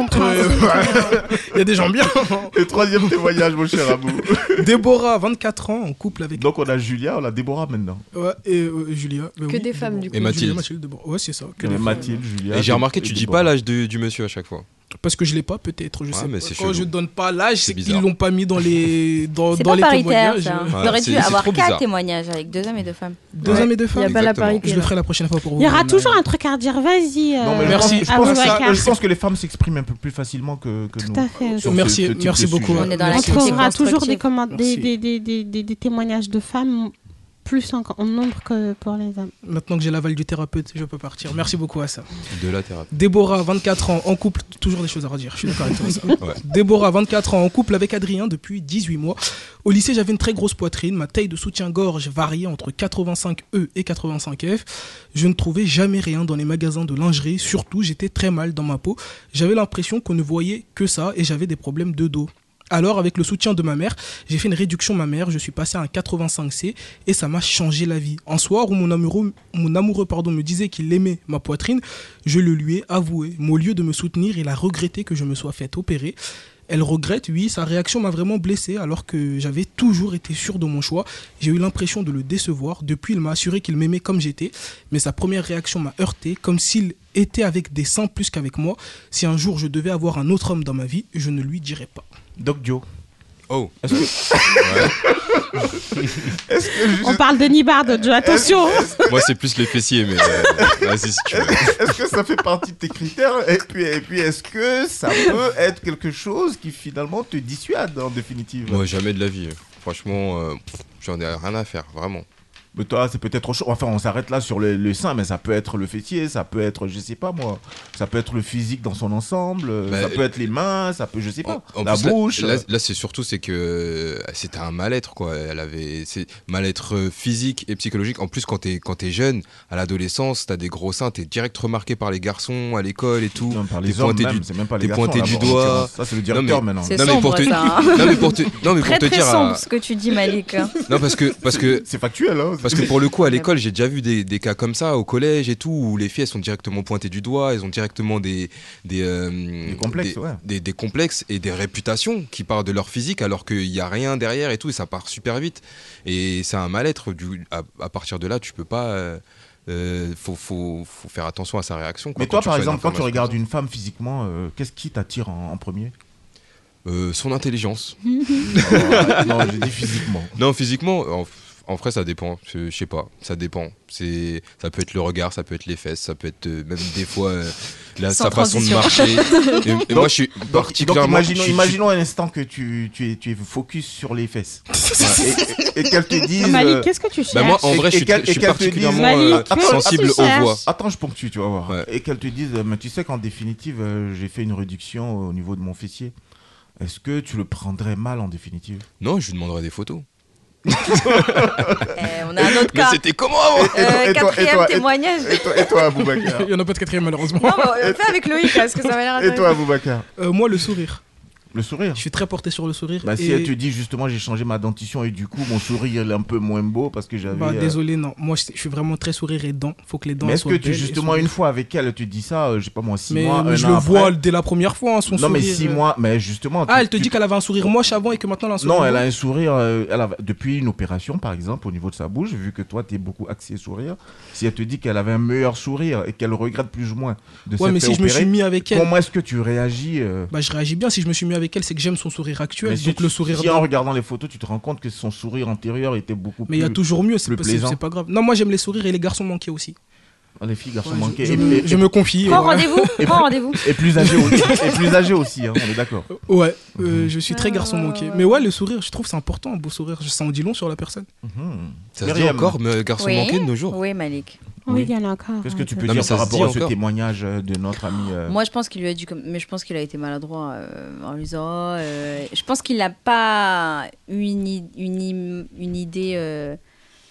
Il y a des gens bien. (laughs) Le troisième témoignage, mon cher Abou. (laughs) Déborah, 24 ans, en couple avec. Donc on a Julia, on a Déborah maintenant. Ouais, et euh, Julia. bah Que oui, des femmes, Déborah. du coup. Et Mathilde. Julia, Mathilde, Déborah. Ouais, c'est ça. que Euh, femmes. Mathilde, Julia. Et j'ai remarqué, et tu dis pas l'âge du monsieur à chaque fois. Parce que je l'ai pas, peut-être. Je Ouais, sais mais pas. Quand je donne pas l'âge, C'est qu'ils l'ont pas mis dans les, (laughs) dans, dans pas les paritaire, témoignages. ça. euh, aurait dû avoir quatre témoignages avec deux hommes et deux femmes. Deux Ouais. hommes et deux Il femmes. n'y a pas la Exactement. parité. Je le ferai la prochaine fois pour vous. Il y aura Euh, toujours un truc à redire. Vas-y. Non, mais euh, Merci. Je pense, que ça- je pense que les femmes s'expriment un peu plus facilement que, que nous. Tout à fait. Merci- merci beaucoup. On trouvera toujours des témoignages de femmes plus en, en nombre que pour les hommes. Maintenant que j'ai l'aval du thérapeute, je peux partir. Merci beaucoup à ça. De la thérapie. Déborah, 24 ans, en couple, toujours des choses à redire, je suis d'accord avec toi. ça. (laughs) Ouais. Déborah, 24 ans, en couple avec Adrien depuis 18 mois. Au lycée, j'avais une très grosse poitrine, ma taille de soutien-gorge variait entre 85E et 85F. Je ne trouvais jamais rien dans les magasins de lingerie, surtout j'étais très mal dans ma peau. J'avais l'impression qu'on ne voyait que ça et j'avais des problèmes de dos. Alors, avec le soutien de ma mère, j'ai fait une réduction mammaire, je suis passé à un 85C et ça m'a changé la vie. Un soir où mon amoureux, mon amoureux pardon, me disait qu'il aimait ma poitrine, je le lui ai avoué. Mais au lieu de me soutenir, il a regretté que je me sois fait opérer. Elle regrette, oui, sa réaction m'a vraiment blessé alors que j'avais toujours été sûr de mon choix. J'ai eu l'impression de le décevoir. Depuis, il m'a assuré qu'il m'aimait comme j'étais, mais sa première réaction m'a heurté, comme s'il était avec des seins plus qu'avec moi. Si un jour je devais avoir un autre homme dans ma vie, je ne lui dirais pas. Doc Joe. Oh. Est-ce que, (laughs) est-ce que On parle de Nibard, Joe, attention Moi, c'est plus les fessiers, mais euh, vas-y si tu veux. est-ce que ça fait partie de tes critères? Et puis, et puis est-ce que ça peut être quelque chose qui finalement te dissuade en définitive? Moi, jamais de la vie. Franchement, euh, j'en ai rien à faire, vraiment. Mais toi, c'est peut-être autre chose. Enfin, on s'arrête là sur le, le sein, mais ça peut être le fessier, ça peut être, je sais pas moi, ça peut être le physique dans son ensemble, euh, Bah, ça peut être les mains, ça peut, je sais pas, En la plus, là- bouche. Là, euh. là, c'est surtout c'est que euh, c'était un mal-être quoi. Elle avait c'est mal-être euh, physique et psychologique. En plus, quand t'es quand t'es jeune, à l'adolescence, t'as des gros seins, t'es direct remarqué par les garçons à l'école et tout. Non, par T'es les hommes pointé même, du- c'est même pas les t'es garçons, pointé là, du en doigt. Ça, c'est le Non, directeur mais- maintenant. C'est Non, mais pour sombre, te- ça. hein. (laughs) non mais pour te non mais pour Très te très dire sombre à- ce que tu dis, Malik. non parce que parce que C'est factuel, hein. (laughs) Parce que pour le coup, à l'école, j'ai déjà vu des, des cas comme ça au collège et tout, où les filles elles sont directement pointées du doigt, elles ont directement des des, euh, Des complexes, des, ouais. des- des complexes et des réputations qui partent de leur physique, alors qu'il n'y a rien derrière et tout, et ça part super vite. Et c'est un mal-être. À, à partir de là, tu peux pas. euh, euh, faut, faut, faut faire attention à sa réaction. quoi, Mais toi, par exemple, quand tu regardes une femme physiquement, euh, qu'est-ce qui t'attire en, en premier? Euh, son intelligence. Oh, (laughs) Non, j'ai dit physiquement. Non, physiquement, en, vrai, ça dépend. Je je sais pas, ça dépend. C'est, ça peut être le regard, ça peut être les fesses, ça peut être euh, même des fois euh, la- Sans sa façon de marcher. (laughs) et, et moi, je suis Donc, donc particulièrement. imaginons, je suis- imaginons un instant que tu, tu, es, tu es focus sur les fesses. (laughs) et et- et qu'elles te disent. Malik, euh, qu'est-ce que tu cherches Bah, moi, en Et- vrai, et je suis, qu'elle- très- je suis et qu'elle te dise- particulièrement Malik, euh, qu'est-ce que sensible tu aux cherches voix. Attends, je ponctue, tu vas voir. Ouais. Et qu'elles te disent, euh, mais tu sais qu'en définitive, euh, j'ai fait une réduction au niveau de mon fessier. Est-ce que tu le prendrais mal en définitive? Non, je lui demanderai des photos. Eh, on a un autre Mais cas. c'était comment avant Et toi- Euh, et toi- et quatrième toi- et- témoignage. Et toi, et toi Aboubacar Il n'y en a pas de quatrième malheureusement. Non, bah, on fait avec Loïc parce que ça m'a l'air Et toi. Aboubacar Euh, moi, le sourire. Le sourire Je suis très porté sur le sourire. bah, si et- elle te dit justement j'ai changé ma dentition et du coup mon sourire il est un peu moins beau parce que j'avais. Bah, euh, désolé, non. Moi, je suis vraiment très sourire et dents. Faut que les dents Mais est-ce que tu, et justement une fois avec elle te dit ça, euh, je sais pas moi, six Mais, mois, mais un je an le après? vois dès la première fois, hein, son Non sourire. mais six euh. mois, mais justement. Ah, tu- elle te tu- dit qu'elle avait un sourire moche avant et que maintenant elle a un sourire Non, elle a un sourire. euh, elle a, depuis une opération, par exemple, au niveau de sa bouche, vu que toi, tu es beaucoup axé sourire. Si elle te dit qu'elle avait un meilleur sourire et qu'elle regrette plus ou moins de Ouais, mais si je me suis mis avec elle. comment est-ce que tu réagis Bah, je réagis bien. Si je me suis mis avec elle, c'est que j'aime son sourire actuel. Mais si donc tu- le sourire. si en regardant les photos, tu te rends compte que son sourire antérieur était beaucoup Mais il y a plus- toujours mieux, c'est plus pas, c'est- plaisant. c'est pas grave. Non, moi j'aime les sourires et les garçons manqués aussi. Ah, les filles, garçons Ouais, manqués. je et, me- et- je me confie, Prends ouais. rendez-vous, (laughs) Et prends plus- rendez-vous. Et plus âgé aussi, et plus âgé aussi hein, on est d'accord. Ouais, euh, je suis très garçon manqué. Mais ouais, le sourire, je trouve c'est important, un beau sourire. Ça en dit long sur la personne. Ça se dit encore, mais garçon Oui. manqué de nos jours. Oui, Malik. Oui, il y en a encore. Qu'est-ce que tu peux Non, dire par dit rapport à ce témoignage de notre ami euh, Moi, je pense qu'il lui a comme- mais je pense qu'il a été maladroit euh, en lui disant. euh, je pense qu'il n'a pas eu une, i- une, idée.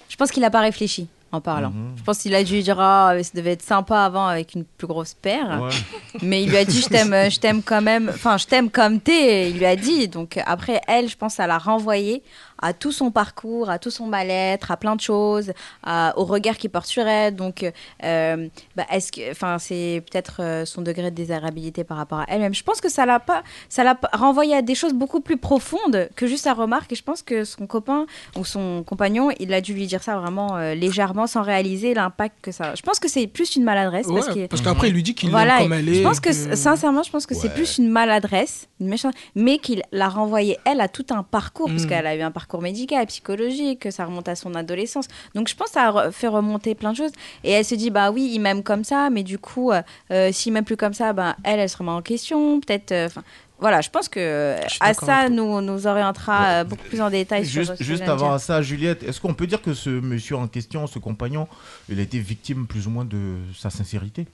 je pense qu'il n'a pas réfléchi en parlant. Mhm. Je pense qu'il a dû dire ah, ça devait être sympa avant avec une plus grosse paire. Ouais. (laughs) Mais il lui a dit je t'aime, je t'aime quand même. Enfin, je t'aime comme t'es. Il lui a dit. Donc après, elle, je pense, elle a renvoyé à tout son parcours, à tout son mal-être, à plein de choses, à- au regard qu'il porte sur elle. Donc, euh, bah, est-ce que, enfin, c'est peut-être euh, son degré de désirabilité par rapport à elle-même. Je pense que ça l'a pas, ça l'a renvoyé à des choses beaucoup plus profondes que juste sa remarque. Et je pense que son copain ou son compagnon, il a dû lui dire ça vraiment euh, légèrement, sans réaliser l'impact que ça. Je pense que c'est plus une maladresse Ouais, parce que parce qu'après, il lui dit qu'il voilà, comme elle je est. pense que, que- sincèrement, je pense que c'est plus une maladresse, une méchante, mais qu'il l'a renvoyé elle à tout un parcours, parce Mm. qu'elle a eu un parcours médical, psychologique, que ça remonte à son adolescence. Donc je pense que ça fait remonter plein de choses. Et elle se dit bah oui, il m'aime comme ça, mais du coup, euh, euh, s'il m'aime plus comme ça, ben elle, elle se remet en question, peut-être. euh, Enfin. voilà, je pense que Je à ça nous nous orientera euh, beaucoup plus en détail sur Juste, juste avant dire. ça, Juliette, est-ce qu'on peut dire que ce monsieur en question, ce compagnon, il a été victime plus ou moins de sa sincérité?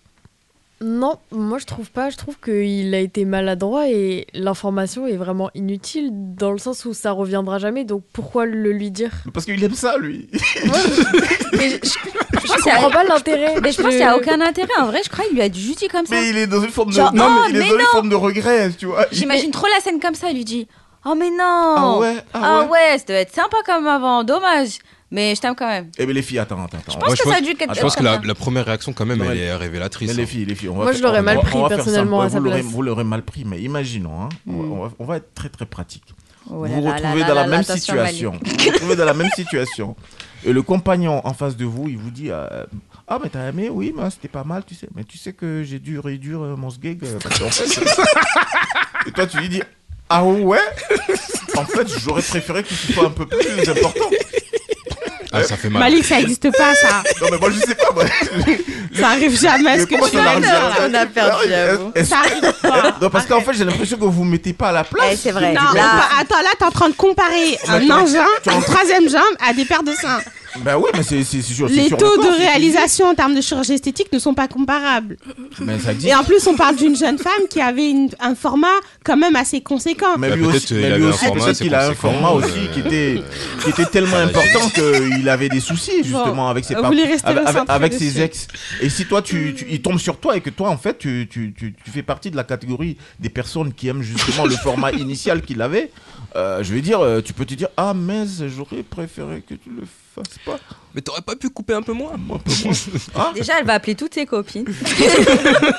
Non, moi je trouve pas. Je trouve qu'il a été maladroit et l'information est vraiment inutile dans le sens où ça reviendra jamais. Donc pourquoi le lui dire? Parce qu'il aime ça, lui. (laughs) Mais je, je- je pense qu'il y a- comprends pas l'intérêt. mais je pense qu'il n'y a aucun intérêt. En vrai, je crois qu'il lui a dû juste dit comme ça. Mais il est dans une forme de, Genre, non, oh, mais il est mais dans une non. forme de regret, tu vois. Il- J'imagine trop la scène comme ça. Il lui dit Oh, mais non Ah ouais, ah Ah ouais. ouais, ça doit être sympa comme avant. Dommage. Mais je t'aime quand même. Eh ben les filles, attends, attends, attends. Je pense Moi, que ça a dû je pense que la, première réaction, quand même, Non, elle mais- est révélatrice. Mais les hein. filles, les filles, on va Moi, faire- je l'aurais mal pris, personnellement, à sa vous l'aurez- place. Vous l'aurez mal pris, mais imaginons, hein, on, va, Mm. on va- on va être très très pratique. Oh vous vous retrouvez dans la même situation. Vous vous retrouvez dans la même situation. Et le compagnon en face de vous, il vous dit euh, Ah, mais t'as aimé? Oui, mais c'était pas mal, tu sais. Mais tu sais que j'ai dû réduire euh, mon sgeg. euh, (laughs) Et toi, tu lui dis Ah ouais? En fait, j'aurais préféré que tu sois un peu plus important. Ah, ça fait mal. Malik, ça n'existe pas, ça. Non, mais moi, je sais pas. Moi. Ça arrive jamais, ce que tu jamais là. On a perdu, j'avoue. Ça arrive pas. (laughs) Non, parce qu'en fait, j'ai l'impression que vous ne mettez pas à la place. Eh, c'est vrai. Non, Là- attends, là, t'es en train de comparer un engin, une troisième jambe à des paires de seins. Ben oui, mais c'est c'est Les sur taux le corps, de réalisation en termes de chirurgie esthétique ne sont pas comparables. Mais ça dit. Et en plus, on parle d'une jeune femme qui avait une- un format quand même assez conséquent. Mais Bah, lui aussi, mais peut-être qu'il a un format aussi euh, qui était, qui était tellement ça va important qu'il avait des soucis justement avec ses vous par- voulez rester avec, avec- ses ex. Et si toi, tu, tu- il tombe sur toi et que toi, en fait, tu, tu, tu, tu fais partie de la catégorie des personnes qui aiment justement le format (laughs) initial qu'il avait, euh, je vais dire, euh, tu peux te dire, ah mince, j'aurais préféré que tu le fasses pas. Mais t'aurais pas pu couper un peu moins Un peu moins. Hein (laughs) Déjà, elle va appeler toutes ses copines. (laughs)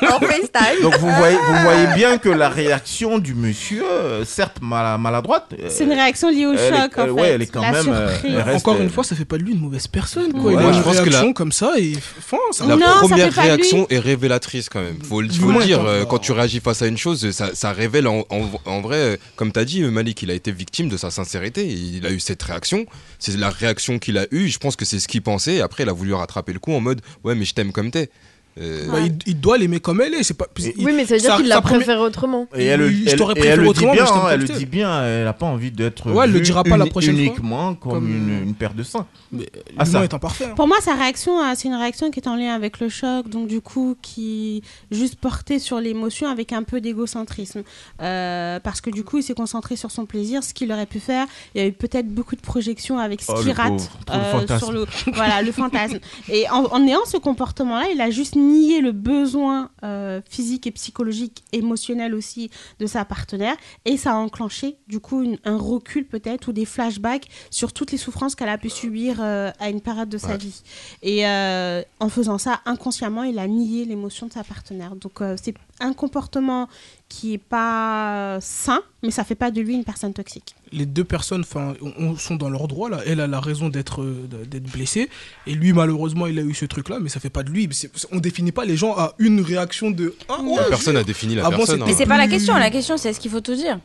en FaceTime. Donc vous voyez, vous voyez bien que la réaction du monsieur, euh, certes mal- maladroite, euh, C'est une réaction liée au elle est- choc, en elle- fait. ouais, elle est quand La même, euh, reste- Encore une fois, ça fait pas de lui une mauvaise personne. Quoi. Ouais. Il a Moi, une je pense que réaction la- comme ça et fin, ça La Non, ça première réaction est révélatrice quand même. Faut, faut le dire, euh, quand tu réagis face à une chose, ça, ça révèle en, en- en vrai, euh, comme tu as dit, Malik, il a été victime de sa sincérité. Il a eu cette réaction. C'est la réaction qu'il a Je pense que c'est ce qu'il pensait. Après, il a voulu rattraper le coup en mode Ouais, mais je t'aime comme t'es. Euh, Bah, il, il doit l'aimer comme elle est. C'est pas. il- Oui, mais ça veut dire qu'il l'a première- préféré autrement. Et elle, Oui, je elle- t'aurais préféré dit autrement, mais bien, je hein, elle le dit bien, elle a pas envie d'être Ouais, elle le dira pas la prochaine fois. uniquement comme, Comme- une, une paire de seins. Mais Ah, ça. est imparfait. hein. Pour moi, sa réaction, euh, c'est une réaction qui est en lien avec le choc, donc du coup, qui juste portée sur l'émotion avec un peu d'égocentrisme. Euh, parce que du coup, il s'est concentré sur son plaisir, ce qu'il aurait pu faire. Il y a eu peut-être beaucoup de projections avec ce Oh, rate le sur le, voilà, le fantasme. (laughs) Et en, en ayant ce comportement-là, il a juste nié le besoin euh, physique et psychologique, émotionnel aussi de sa partenaire, et ça a enclenché du coup une- un recul peut-être ou des flashbacks sur toutes les souffrances qu'elle a pu subir euh, à une période de sa vie. Et euh, en faisant ça, inconsciemment, il a nié l'émotion de sa partenaire. Donc c'est un comportement qui est pas sain, mais ça fait pas de lui une personne toxique. les deux personnes enfin, on- on- sont dans leur droit là. Elle a la raison d'être euh, d'être blessée et lui malheureusement il a eu ce truc là mais ça fait pas de lui. On définit pas les gens à une réaction de ah, ouais, Personne n'a défini la Ah bon, personne. c'est- Mais hein. c'est pas la question. La question, c'est est-ce qu'il faut tout dire?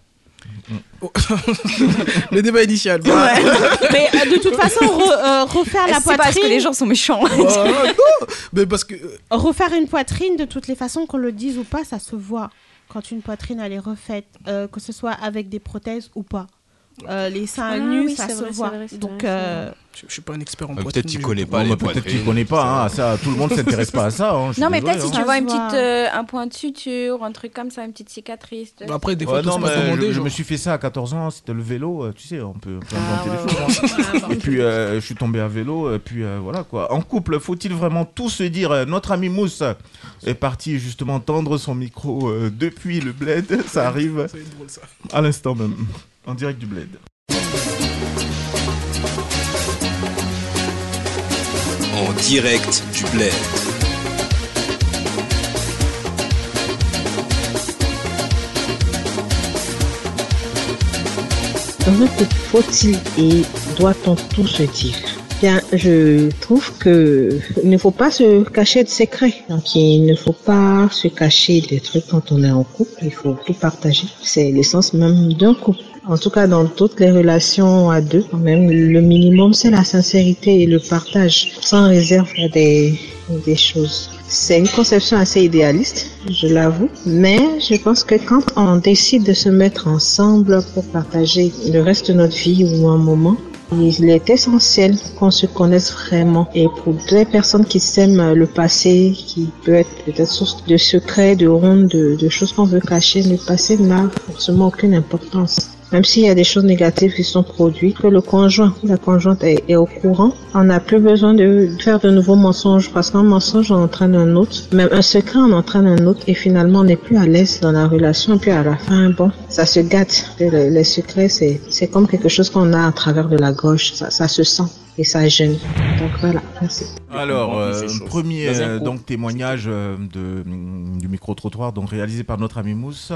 Le débat initial. Ouais. Mais euh, de toute façon, re- euh, refaire la C'est pas parce que poitrine. les gens sont méchants. Ah, non, mais parce que Refaire une poitrine, de toutes les façons, qu'on le dise ou pas, ça se voit quand une poitrine elle est refaite, euh, que ce soit avec des prothèses ou pas. Euh, les seins Ah nus, oui, ça se vrai, voit. vrai, Donc, euh, je, je suis pas un expert en Ah, poitrine. peut-être tu connais pas peut-être qu'il connaît pas, hein, ça, tout le monde s'intéresse pas à ça. hein, Non, mais peut-être si hein. tu vois une petite, euh, un point de suture, un truc comme ça, une petite cicatrice. Bah, Après, des fois, Ouais, non, mais je, je me suis fait ça à 14 ans, c'était le vélo, euh, tu sais, on peut, on peut Ah, ouais, choses. hein. Et puis, euh, je suis tombé à vélo, et puis euh, voilà quoi. En couple, faut-il vraiment tout se dire Notre ami Mousse est parti justement tendre son micro depuis le bled, (laughs) ça arrive Ça va être drôle, ça. à l'instant même, en direct du bled. En direct du bled. Faut-il et doit-on tout se dire? Bien, je trouve que il ne faut pas se cacher de secrets. Donc, il ne faut pas se cacher des trucs quand on est en couple. Il faut tout partager. C'est l'essence même d'un couple. En tout cas, dans toutes les relations à deux, quand même, le minimum, c'est la sincérité et le partage, sans réserve à des, des choses. C'est une conception assez idéaliste, je l'avoue, mais je pense que quand on décide de se mettre ensemble pour partager le reste de notre vie ou un moment, il est essentiel qu'on se connaisse vraiment. Et pour deux personnes qui s'aiment le passé, qui peut être peut-être source de secrets, de rondes, de, de choses qu'on veut cacher, le passé n'a forcément aucune importance. Même s'il y a des choses négatives qui sont produites, que le conjoint, la conjointe est, est au courant, on n'a plus besoin de faire de nouveaux mensonges parce qu'un mensonge en entraîne un autre, même un secret en entraîne un autre et finalement on n'est plus à l'aise dans la relation et puis à la fin, bon, ça se gâte. Les secrets, c'est, c'est comme quelque chose qu'on a à travers de la gauche, ça, ça se sent et ça gêne. Donc voilà, merci. Alors, euh, premier euh, donc témoignage euh, de, du micro-trottoir donc réalisé par notre ami Mousse.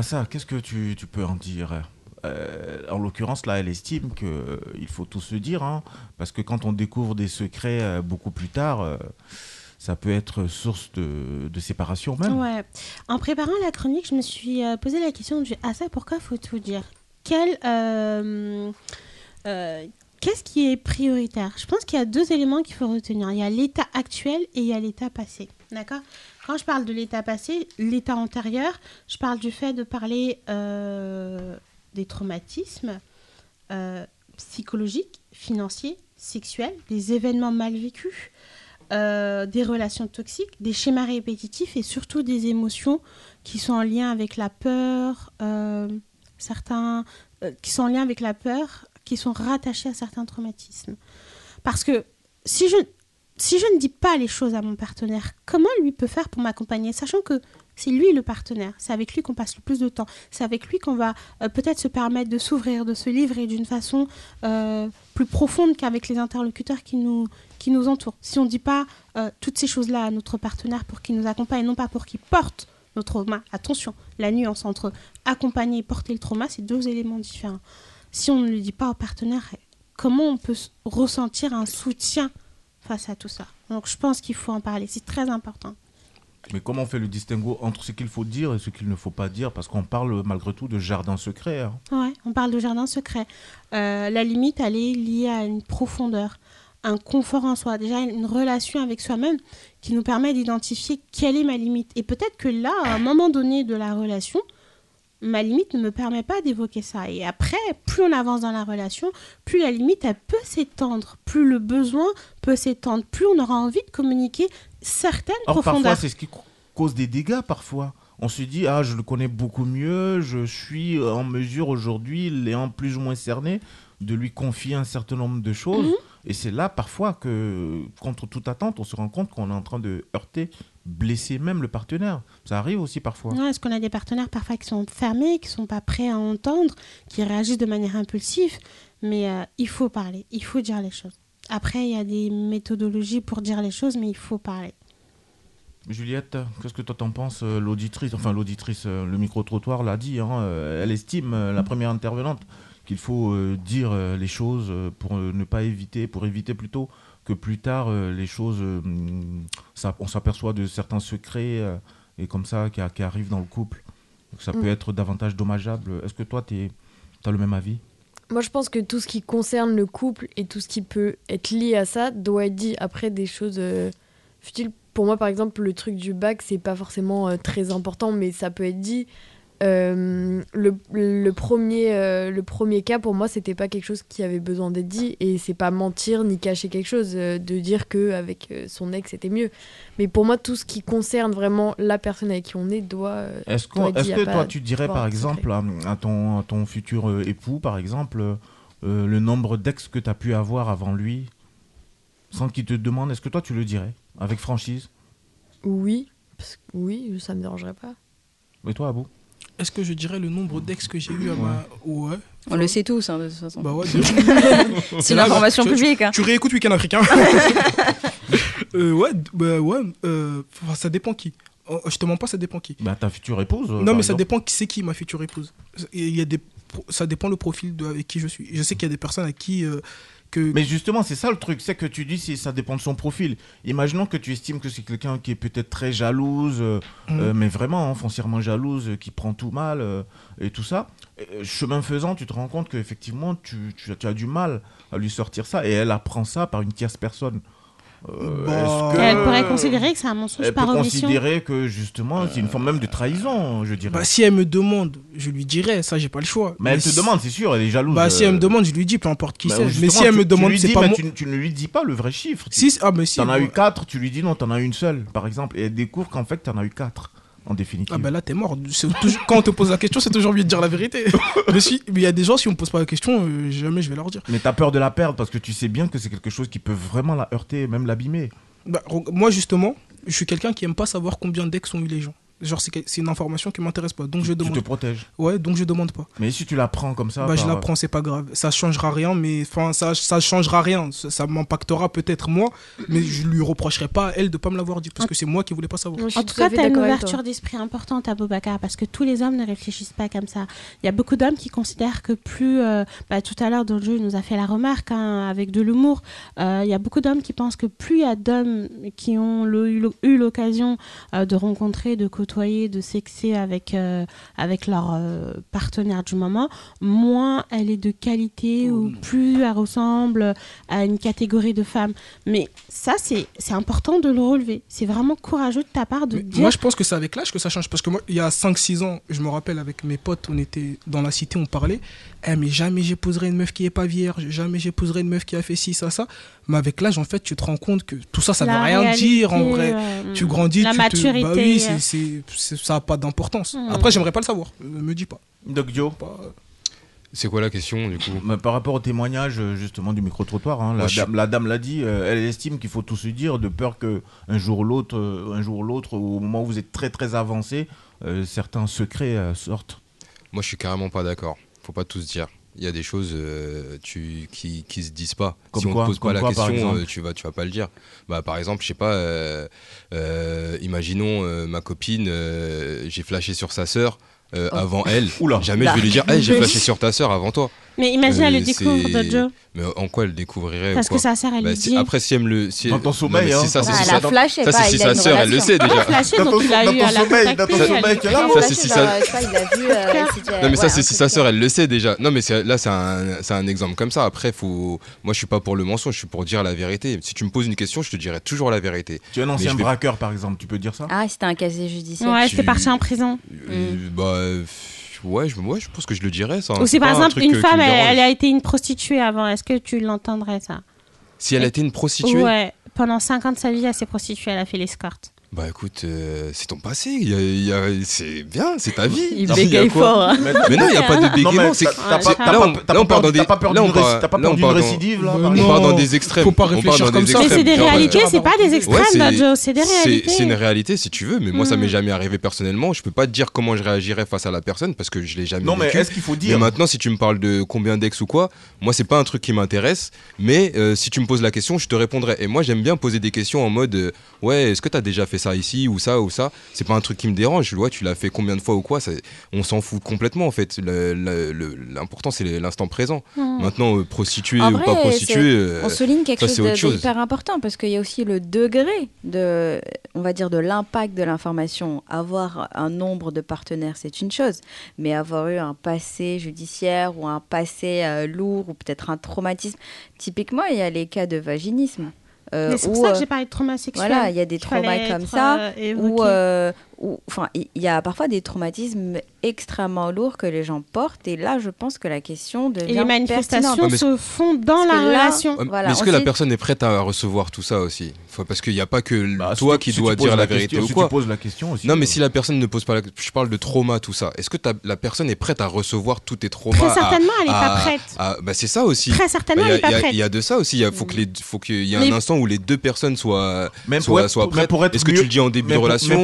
Ah ça, qu'est-ce que tu, peux en dire? Euh, En l'occurrence, là, elle estime qu'il faut tout se dire, hein, parce que quand on découvre des secrets euh, beaucoup plus tard, euh, ça peut être source de, séparation même. Ouais. En préparant la chronique, je me suis euh, posé la question du ah ça pourquoi faut tout dire? Quel euh, euh, qu'est-ce qui est prioritaire? Je pense qu'il y a deux éléments qu'il faut retenir. Il y a l'état actuel et il y a l'état passé. D'accord? Quand je parle de l'état passé, l'état antérieur, je parle du fait de parler euh, des traumatismes euh, psychologiques, financiers, sexuels, des événements mal vécus, euh, des relations toxiques, des schémas répétitifs et surtout des émotions qui sont en lien avec la peur, certains qui sont en lien avec la peur, qui sont rattachés à certains traumatismes. Parce que si je si je ne dis pas les choses à mon partenaire, comment lui peut faire pour m'accompagner, sachant que c'est lui le partenaire, c'est avec lui qu'on passe le plus de temps, c'est avec lui qu'on va euh, peut-être se permettre de s'ouvrir, de se livrer d'une façon euh, plus profonde qu'avec les interlocuteurs qui nous, qui nous entourent. Si on ne dit pas euh, toutes ces choses-là à notre partenaire pour qu'il nous accompagne, non pas pour qu'il porte notre trauma, attention, la nuance entre accompagner et porter le trauma, c'est deux éléments différents. Si on ne le dit pas au partenaire, comment on peut ressentir un soutien face à tout ça Donc je pense qu'il faut en parler, c'est très important. Mais comment on fait le distinguo entre ce qu'il faut dire et ce qu'il ne faut pas dire? Parce qu'on parle malgré tout de jardin secret. hein. Ouais, on parle de jardin secret. Euh, la limite, elle est liée à une profondeur, un confort en soi, déjà une relation avec soi-même qui nous permet d'identifier quelle est ma limite. Et peut-être que là, à un moment donné de la relation, ma limite ne me permet pas d'évoquer ça. Et après, plus on avance dans la relation, plus la limite, elle peut s'étendre, plus le besoin peut s'étendre, plus on aura envie de communiquer certaines Or, parfois, profondeurs. c'est ce qui cause des dégâts, parfois. On se dit, ah, je le connais beaucoup mieux, je suis en mesure aujourd'hui, l'ayant plus ou moins cerné, de lui confier un certain nombre de choses. Mhm. Et c'est là, parfois, que, contre toute attente, on se rend compte qu'on est en train de heurter, blesser même le partenaire. Ça arrive aussi parfois. Ouais, Est-ce qu'on a des partenaires parfois qui sont fermés, qui sont pas prêts à entendre, qui réagissent de manière impulsive Mais euh, il faut parler, il faut dire les choses. Après, il y a des méthodologies pour dire les choses, mais il faut parler. Juliette, qu'est-ce que toi t'en penses euh, L'auditrice, enfin l'auditrice, euh, le micro-trottoir l'a dit, hein, elle estime, la première intervenante, qu'il faut euh, dire euh, les choses euh, pour ne pas éviter, pour éviter plutôt que plus tard les choses, mm, ça- on s'aperçoit de certains secrets et comme ça qui, qui arrivent dans le couple. Donc, ça Mm. peut être davantage dommageable. Est-ce que toi, tu as le même avis? Moi, je pense que tout ce qui concerne le couple et tout ce qui peut être lié à ça doit être dit après des choses euh, futiles. Pour moi, par exemple, le truc du bac, c'est pas forcément euh, très important, mais ça peut être dit. Euh, le, le premier, euh, le premier cas, pour moi, c'était pas quelque chose qui avait besoin d'être dit. Et c'est pas mentir ni cacher quelque chose, euh, de dire qu'avec son ex, c'était mieux. Mais pour moi, tout ce qui concerne vraiment la personne avec qui on est doit. Est-ce que toi, tu dirais par exemple à, à ton, à ton futur époux, par exemple, le nombre d'ex que tu as pu avoir avant lui, sans qu'il te demande, est-ce que toi, tu le dirais avec franchise? Oui, parce que oui, ça me dérangerait pas. Et toi, Abou? Est-ce que je dirais le nombre d'ex que j'ai eu à ma. Ouais. On le sait tous, hein, de toute façon. Bah ouais, (laughs) C'est une information Tu- tu- publique. hein. Tu réécoutes Week-end africain. (laughs) Euh, ouais, bah ouais, euh, ça dépend qui. Oh, je te mens pas, ça dépend qui. Bah, ta future épouse. euh, non, mais ça dépend qui c'est qui ma future épouse. Il y a des, ça dépend le profil de, avec qui je suis. Je sais qu'il y a des personnes avec qui euh, que. Mais justement, c'est ça le truc, c'est que tu dis si ça dépend de son profil. Imaginons que tu estimes que c'est quelqu'un qui est peut-être très jalouse, euh, Mhm. euh, mais vraiment hein, foncièrement jalouse, euh, qui prend tout mal et tout ça. Et, chemin faisant, tu te rends compte qu'effectivement, tu, tu, tu as du mal à lui sortir ça et elle apprend ça par une tierce personne. Euh, Bah, que- Elle pourrait considérer que c'est un mensonge Elle par peut omission. considérer que justement, c'est une forme même de trahison, je dirais. Bah, si elle me demande, je lui dirais, ça j'ai pas le choix. mais elle te si- demande, c'est sûr, elle est jalouse. Bah, si euh, elle me demande, je lui dis, peu importe qui bah, c'est. Mais si elle tu- me tu demande, c'est pas mais moi. tu, tu ne lui dis pas le vrai chiffre. Si, ah, mais si. T'en as eu 4, tu lui dis non, t'en as eu une seule, par exemple, et elle découvre qu'en fait, t'en as eu 4, en définitive. Ah bah là t'es mort. Toujours- Quand on te pose la question, c'est toujours mieux de dire la vérité. (laughs) mais si- mais il y a des gens, si on me pose pas la question, euh, jamais je vais leur dire. Mais t'as peur de la perdre parce que tu sais bien que c'est quelque chose qui peut vraiment la heurter, même l'abîmer. Bah, moi justement, je suis quelqu'un qui aime pas savoir combien d'ex ont eu les gens. Genre c'est une information qui m'intéresse pas, donc je Tu demande. te protèges. Ouais, donc je demande pas. Mais si tu la prends comme ça. bah je par- la prends, c'est pas grave. Ça changera rien, mais enfin ça ça changera rien. Ça, ça m'impactera peut-être moi, mais je lui reprocherai pas à elle de pas me l'avoir dit parce que c'est moi qui voulais pas savoir. En tout cas, tu as une ouverture d'esprit importante à Boubacar parce que tous les hommes ne réfléchissent pas comme ça. Il y a beaucoup d'hommes qui considèrent que plus. euh, bah, tout à l'heure, Dojo il nous a fait la remarque hein, avec de l'humour. Euh, Il y a beaucoup d'hommes qui pensent que plus il y a d'hommes qui ont le- eu l'o- eu l'occasion euh, de rencontrer, de côtoyer, de sexer avec, euh, avec leur euh, partenaire du moment, moins elle est de qualité ou plus elle ressemble à une catégorie de femmes. Mais ça, c'est c'est important de le relever. C'est vraiment courageux de ta part de dire. Moi, je pense que c'est avec l'âge que ça change. Parce que moi, il y a 5-6 ans, je me rappelle avec mes potes, on était dans la cité, on parlait. Eh, mais jamais j'épouserai une meuf qui est pas vierge. Jamais j'épouserai une meuf qui a fait ci, ça, ça. Mais avec l'âge, en fait, tu te rends compte que tout ça, ça ne veut rien réalité, dire en vrai. Tu grandis, La tu te- maturité, Bah oui, c'est- c'est- ça n'a pas d'importance. Mm. Après, j'aimerais pas le savoir. Euh, me dis pas. Doc Joe C'est quoi la question du coup? Mais Par rapport au témoignage euh, justement du micro-trottoir, hein, la, je dame, la dame l'a dit, euh, elle estime qu'il faut tout se dire de peur que un jour ou l'autre, euh, un jour ou l'autre, au moment où vous êtes très très avancé, euh, certains secrets euh, sortent. Moi, je suis carrément pas d'accord. Faut pas tout se dire. Il y a des choses euh, tu, qui, qui se disent pas. Comme si on quoi te pose pas la quoi, question, euh, tu vas tu vas pas le dire. Bah par exemple, je sais pas. euh, euh, imaginons euh, ma copine, euh, j'ai flashé sur sa sœur. euh, Oh. avant elle, Oula. jamais je vais lui dire hey, j'ai flashé sur ta sœur avant toi. Mais imagine, elle le c'est- découvre, Dojo. Mais en quoi elle découvrirait Parce quoi que sa sœur, elle Bah, lui si-. Après, si elle me le. Si Dans ton sommeil, hein. si ça, c'est Ah, si elle ça- a flashé, ça, c'est si il a sa sœur, elle le sait déjà. flashé, Dans ton- il a dans eu ton à la sommeil, dans ton sommeil, elle- tu as la- elle- Ça, c'est si ça- Je sais pas, il a vu. euh, Non mais ça c'est si sa sœur euh, elle le sait déjà. Non mais là c'est un, exemple comme ça. Après faut, moi je suis pas pour le mensonge, je suis pour dire la vérité. Si tu me poses une question, je te dirai toujours la vérité. Tu es un ancien braqueur par exemple, tu peux dire ça? Ah, c'était un casier judiciaire. Ouais, c'était parti en prison. Euh, bah euh, ouais, je, ouais, je pense que je le dirais ça. Ou si par un exemple une femme, me elle, a été une prostituée avant, est-ce que tu l'entendrais ça? Si elle a été une prostituée? Ouais, pendant 5 ans de sa vie, elle s'est prostituée, elle a fait l'escorte. Bah écoute, euh, c'est ton passé. il y a- il y a- c'est bien, c'est ta vie. Il mais bégaye fort. hein. Mais non, il n'y a pas de mais bégaiement. là, on- part dans des. t'as pas peur d'une récidive là. On part dans des extrêmes. Faut pas réfléchir comme des ça. Mais c'est des réalités, c'est pas des extrêmes, c'est- Dojo, c'est des réalités. C'est une réalité si tu veux, mais moi ça m'est jamais arrivé personnellement. Je peux pas te dire comment je réagirais face à la personne parce que je l'ai jamais Non mais vécu. est-ce qu'il faut Mais dire maintenant, si tu me parles de combien d'ex ou quoi, moi c'est pas un truc qui m'intéresse. Mais euh, si tu me poses la question, je te répondrai. Et moi j'aime bien poser des questions en mode euh, ouais, est-ce que t'as déjà fait ça ici ou ça ou ça. C'est pas un truc qui me dérange. Ouais, tu l'as fait combien de fois ou quoi ça- On s'en fout complètement en fait. L'important c'est l'instant présent. Mhm. Maintenant, euh, prostituée En ou vrai, pas prostituée, euh, on souligne quelque ça, chose de- chose. d'hyper important parce qu'il y a aussi le degré de, on va dire, de l'impact de l'information. Avoir un nombre de partenaires, c'est une chose, mais avoir eu un passé judiciaire ou un passé euh, lourd ou peut-être un traumatisme. Typiquement, il y a les cas de vaginisme. Euh, Mais c'est pour ça que euh, j'ai parlé de trauma sexuel. Voilà, il y a des traumas comme ça, euh, où, euh, où- enfin, il y a parfois des traumatismes extrêmement lourds que les gens portent, et là, je pense que la question devient Et les manifestations pertinente. se font dans la là, relation. Ouais, Voilà, mais est-ce que la personne est prête à recevoir tout ça aussi Parce qu'il n'y a pas que Bah, toi qui si dois dire la, la vérité question- ou si quoi. tu poses la question aussi, non, mais euh. si la personne ne pose pas la Je parle de trauma, tout ça. Est-ce que la personne est prête à recevoir tous tes traumas Très à- certainement, elle est à- pas prête. à- bah, c'est ça aussi. Très certainement, Bah, a- elle est pas prête. Il y a de ça aussi. Il faut qu'il y ait Mais- un instant où les deux personnes soient, Même soient, prêtes. Est-ce que tu le dis en début de pour- relation,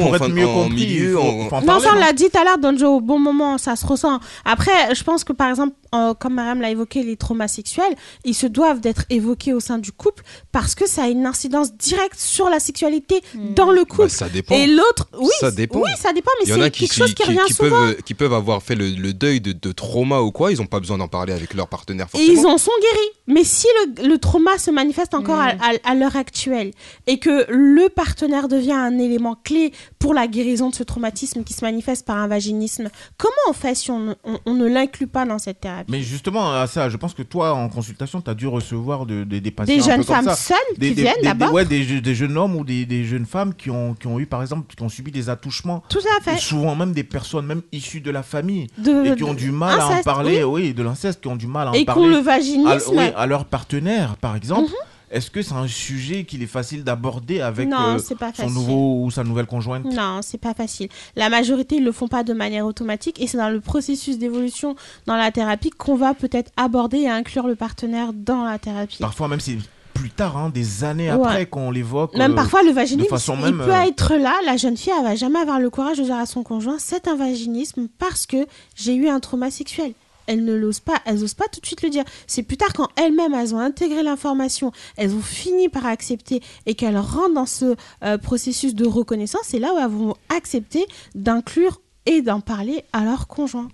en, milieu faut en Non, parler, ça on l'a dit tout à l'heure, Donjo, au bon moment, ça se ressent. Après, je pense que par exemple, euh, comme Mariam l'a évoqué, les traumas sexuels, ils se doivent d'être évoqués au sein du couple parce que ça a une incidence directe sur la sexualité dans le couple. Bah, ça dépend. Et l'autre, oui, ça dépend. oui, ça dépend, mais c'est qui, quelque chose qui- qui, qui- revient qui souvent. peuvent, qui peuvent avoir fait le, le deuil de, de trauma ou quoi. Ils n'ont pas besoin d'en parler avec leur partenaire. Et Forcément. ils en sont guéris. Mais si le, le trauma se manifeste encore à, à- à l'heure actuelle et que le partenaire devient un élément clé pour la guérison de ce traumatisme qui se manifeste par un vaginisme, comment on fait si on, ne- on- on ne l'inclut pas dans cette thérapie Mais justement, à ça, je pense que toi, en consultation, tu as dû recevoir de- de- des patients. Des jeunes comme femmes ça. seules Des- qui des- viennent d'abord Ouais, des, je- des jeunes hommes ou des, jeunes femmes qui ont, qui ont eu, par exemple, qui ont subi des attouchements. Tout à fait. Et souvent même des personnes, même issues de la famille, De- et qui ont du mal à en parler, oui. oui, de l'inceste, qui ont du mal à en Et qui ont parler. le vaginisme. À, oui, à leur partenaire, par exemple. Mhm. Est-ce que c'est un sujet qu'il est facile d'aborder avec Non, euh, pas son nouveau ou sa nouvelle conjointe? Non, c'est pas facile. La majorité, ils le font pas de manière automatique et c'est dans le processus d'évolution dans la thérapie qu'on va peut-être aborder et inclure le partenaire dans la thérapie. Parfois même c'est plus tard, hein, des années Ouais. après qu'on l'évoque. Même euh, parfois, le vaginisme, façon il même, peut euh, être là. La jeune fille, elle va jamais avoir le courage de dire à son conjoint c'est un vaginisme parce que j'ai eu un trauma sexuel. Elles ne l'osent pas, elles n'osent pas tout de suite le dire. C'est plus tard quand elles-mêmes, elles ont intégré l'information, elles ont fini par accepter et qu'elles rentrent dans ce euh, processus de reconnaissance, c'est là où elles vont accepter d'inclure et d'en parler à leur conjoint.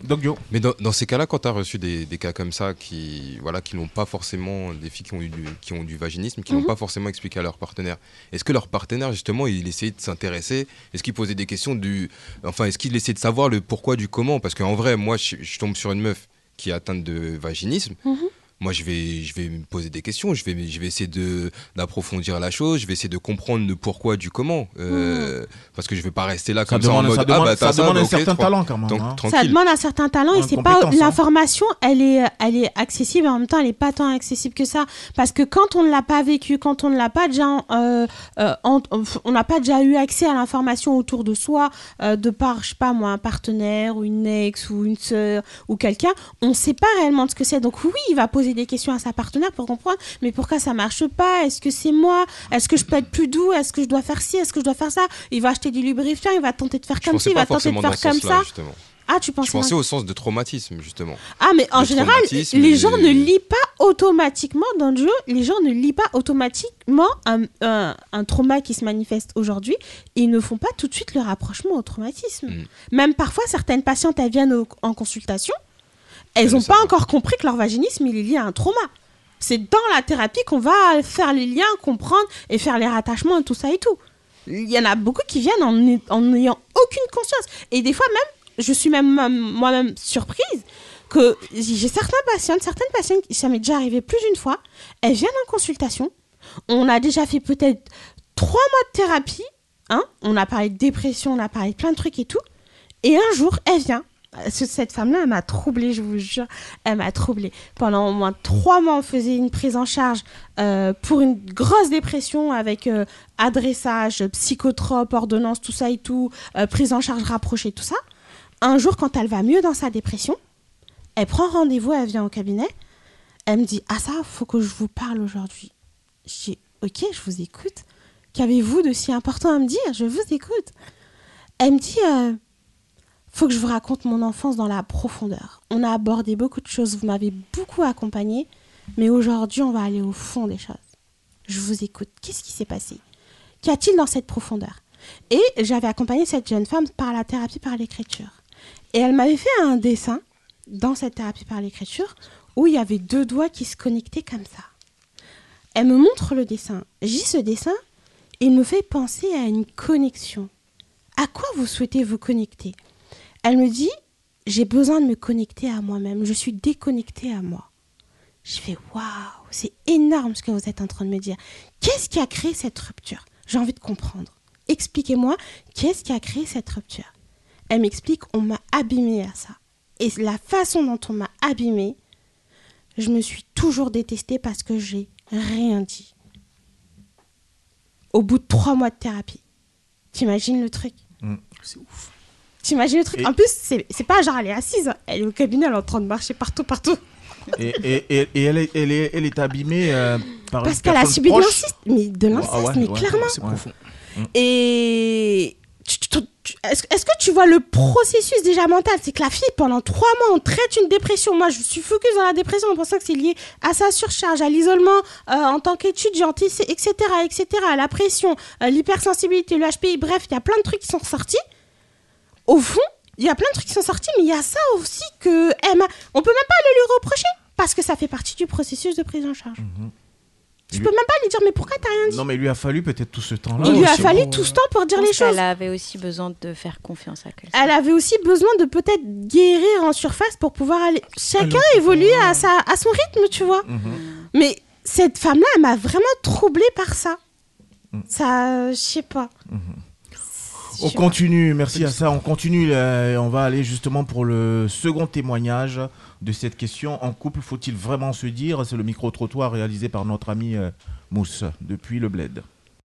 Mais dans, dans ces cas-là, quand tu as reçu des, des cas comme ça qui voilà qui n'ont pas forcément des filles qui ont eu du, qui ont du vaginisme, qui n'ont Mhm. pas forcément expliqué à leur partenaire, est-ce que leur partenaire justement il essayait de s'intéresser? Est-ce qu'il posait des questions du enfin est-ce qu'il essayait de savoir le pourquoi du comment? Parce qu'en vrai, moi je, je tombe sur une meuf qui est atteinte de vaginisme. Mhm. Moi, je vais, je vais me poser des questions, je vais, je vais essayer de, d'approfondir la chose, je vais essayer de comprendre le pourquoi du comment. Euh, Parce que je vais pas rester là Ça comme demande- ça en mode ça demande- ah bah ça demande bah, un certain talent quand même, donc, hein. Ça demande un certain talent et c'est pas hein. l'information, elle est, elle est accessible et en même temps elle est pas tant accessible que ça parce que quand on ne l'a pas vécu, quand on ne l'a pas déjà, euh, euh, en- on n'a pas déjà eu accès à l'information autour de soi euh, de par, je sais pas moi, un partenaire ou une ex ou une sœur ou quelqu'un, on sait pas réellement ce que c'est. Donc oui, il va poser des questions à sa partenaire pour comprendre, mais pourquoi ça marche pas? Est-ce que c'est moi? Est-ce que je peux être plus doux? Est-ce que je dois faire ci? Est-ce que je dois faire ça? Il va acheter du lubrifiant, il va tenter de faire Je comme ci, il va tenter de faire comme ça. justement. Ah, tu pensais Je pensais au sens de traumatisme, justement. Ah, mais en Le général, les gens ne lient pas automatiquement dans le jeu, les gens ne lient pas automatiquement un, un- un trauma qui se manifeste aujourd'hui. Ils ne font pas tout de suite le rapprochement au traumatisme. Mm. Même parfois, certaines patientes, elles viennent au- en consultation, elles n'ont pas encore compris que leur vaginisme, il est lié à un trauma. C'est dans la thérapie qu'on va faire les liens, comprendre et faire les rattachements et tout ça et tout. Il y en a beaucoup qui viennent en n'ay- en n'ayant aucune conscience. Et des fois même, je suis même moi-même surprise que j'ai certains patients, certaines patientes, ça m'est déjà arrivé plus d'une fois, elles viennent en consultation. On a déjà fait peut-être trois mois de thérapie. Hein on a parlé de dépression, on a parlé de plein de trucs et tout. Et un jour, elle vient. Ce- Cette femme-là, elle m'a troublée, je vous jure. Elle m'a troublée. Pendant au moins trois mois, on faisait une prise en charge euh, pour une grosse dépression avec euh, adressage, psychotrope, ordonnance, tout ça et tout, euh, prise en charge rapprochée, tout ça. Un jour, quand elle va mieux dans sa dépression, elle prend rendez-vous, elle vient au cabinet. Elle me dit Ah, ça, faut que je vous parle aujourd'hui. Dis Ok, je vous écoute. Qu'avez-vous de si important à me dire? Je vous écoute. Elle me dit Faut que je vous raconte mon enfance dans la profondeur. On a abordé beaucoup de choses, vous m'avez beaucoup accompagnée, mais aujourd'hui, on va aller au fond des choses. Je vous écoute. Qu'est-ce qui s'est passé? Qu'y a-t-il dans cette profondeur? Et j'avais accompagné cette jeune femme par la thérapie par l'écriture. Et elle m'avait fait un dessin dans cette thérapie par l'écriture où il y avait deux doigts qui se connectaient comme ça. Elle me montre le dessin. J'ai ce dessin, il me fait penser à une connexion. À quoi vous souhaitez vous connecter? Elle me dit, j'ai besoin de me connecter à moi-même. Je suis déconnectée à moi. Je fais, waouh, c'est énorme ce que vous êtes en train de me dire. Qu'est-ce qui a créé cette rupture? J'ai envie de comprendre. Expliquez-moi, qu'est-ce qui a créé cette rupture? Elle m'explique, on m'a abîmée à ça. Et la façon dont on m'a abîmée, je me suis toujours détestée parce que j'ai rien dit. Au bout de trois mois de thérapie. T'imagines le truc? C'est ouf. T'imagines le truc En plus, c'est pas genre elle est assise, elle est au cabinet, elle est en train de marcher partout, partout. Et, et, et, et elle, est, elle, est, elle est abîmée euh, par Parce qu'elle a subi de l'inceste, mais de l'inceste, Ah ouais, mais ouais, clairement. c'est profond. Et est-ce est-ce que tu vois le processus déjà mental? C'est que la fille, pendant trois mois, on traite une dépression. Moi, je suis focus dans la dépression en pensant que c'est lié à sa surcharge, à l'isolement euh, en tant qu'étudiante, etc., etc., à la pression, euh, l'hypersensibilité, le HPI. Bref, il y a plein de trucs qui sont sortis. Au fond, il y a plein de trucs qui sont sortis, mais il y a ça aussi que Emma, on peut même pas le lui reprocher parce que ça fait partie du processus de prise en charge. Tu peux même pas lui dire, mais pourquoi t'as rien dit? Non, mais il lui a fallu peut-être tout ce temps-là. Il lui a fallu tout ce temps pour dire les choses. avait aussi besoin de faire confiance à quelqu'un. Elle avait aussi besoin de peut-être guérir en surface pour pouvoir aller. Chacun évolue à, sa, à son rythme, tu vois. Mais cette femme-là, elle m'a vraiment troublée par ça. Ça, je sais pas. On continue, merci à ça. On continue, euh, on va aller justement pour le second témoignage de cette question. En couple, faut-il vraiment se dire? C'est le micro-trottoir réalisé par notre ami euh, Mousse depuis le Bled.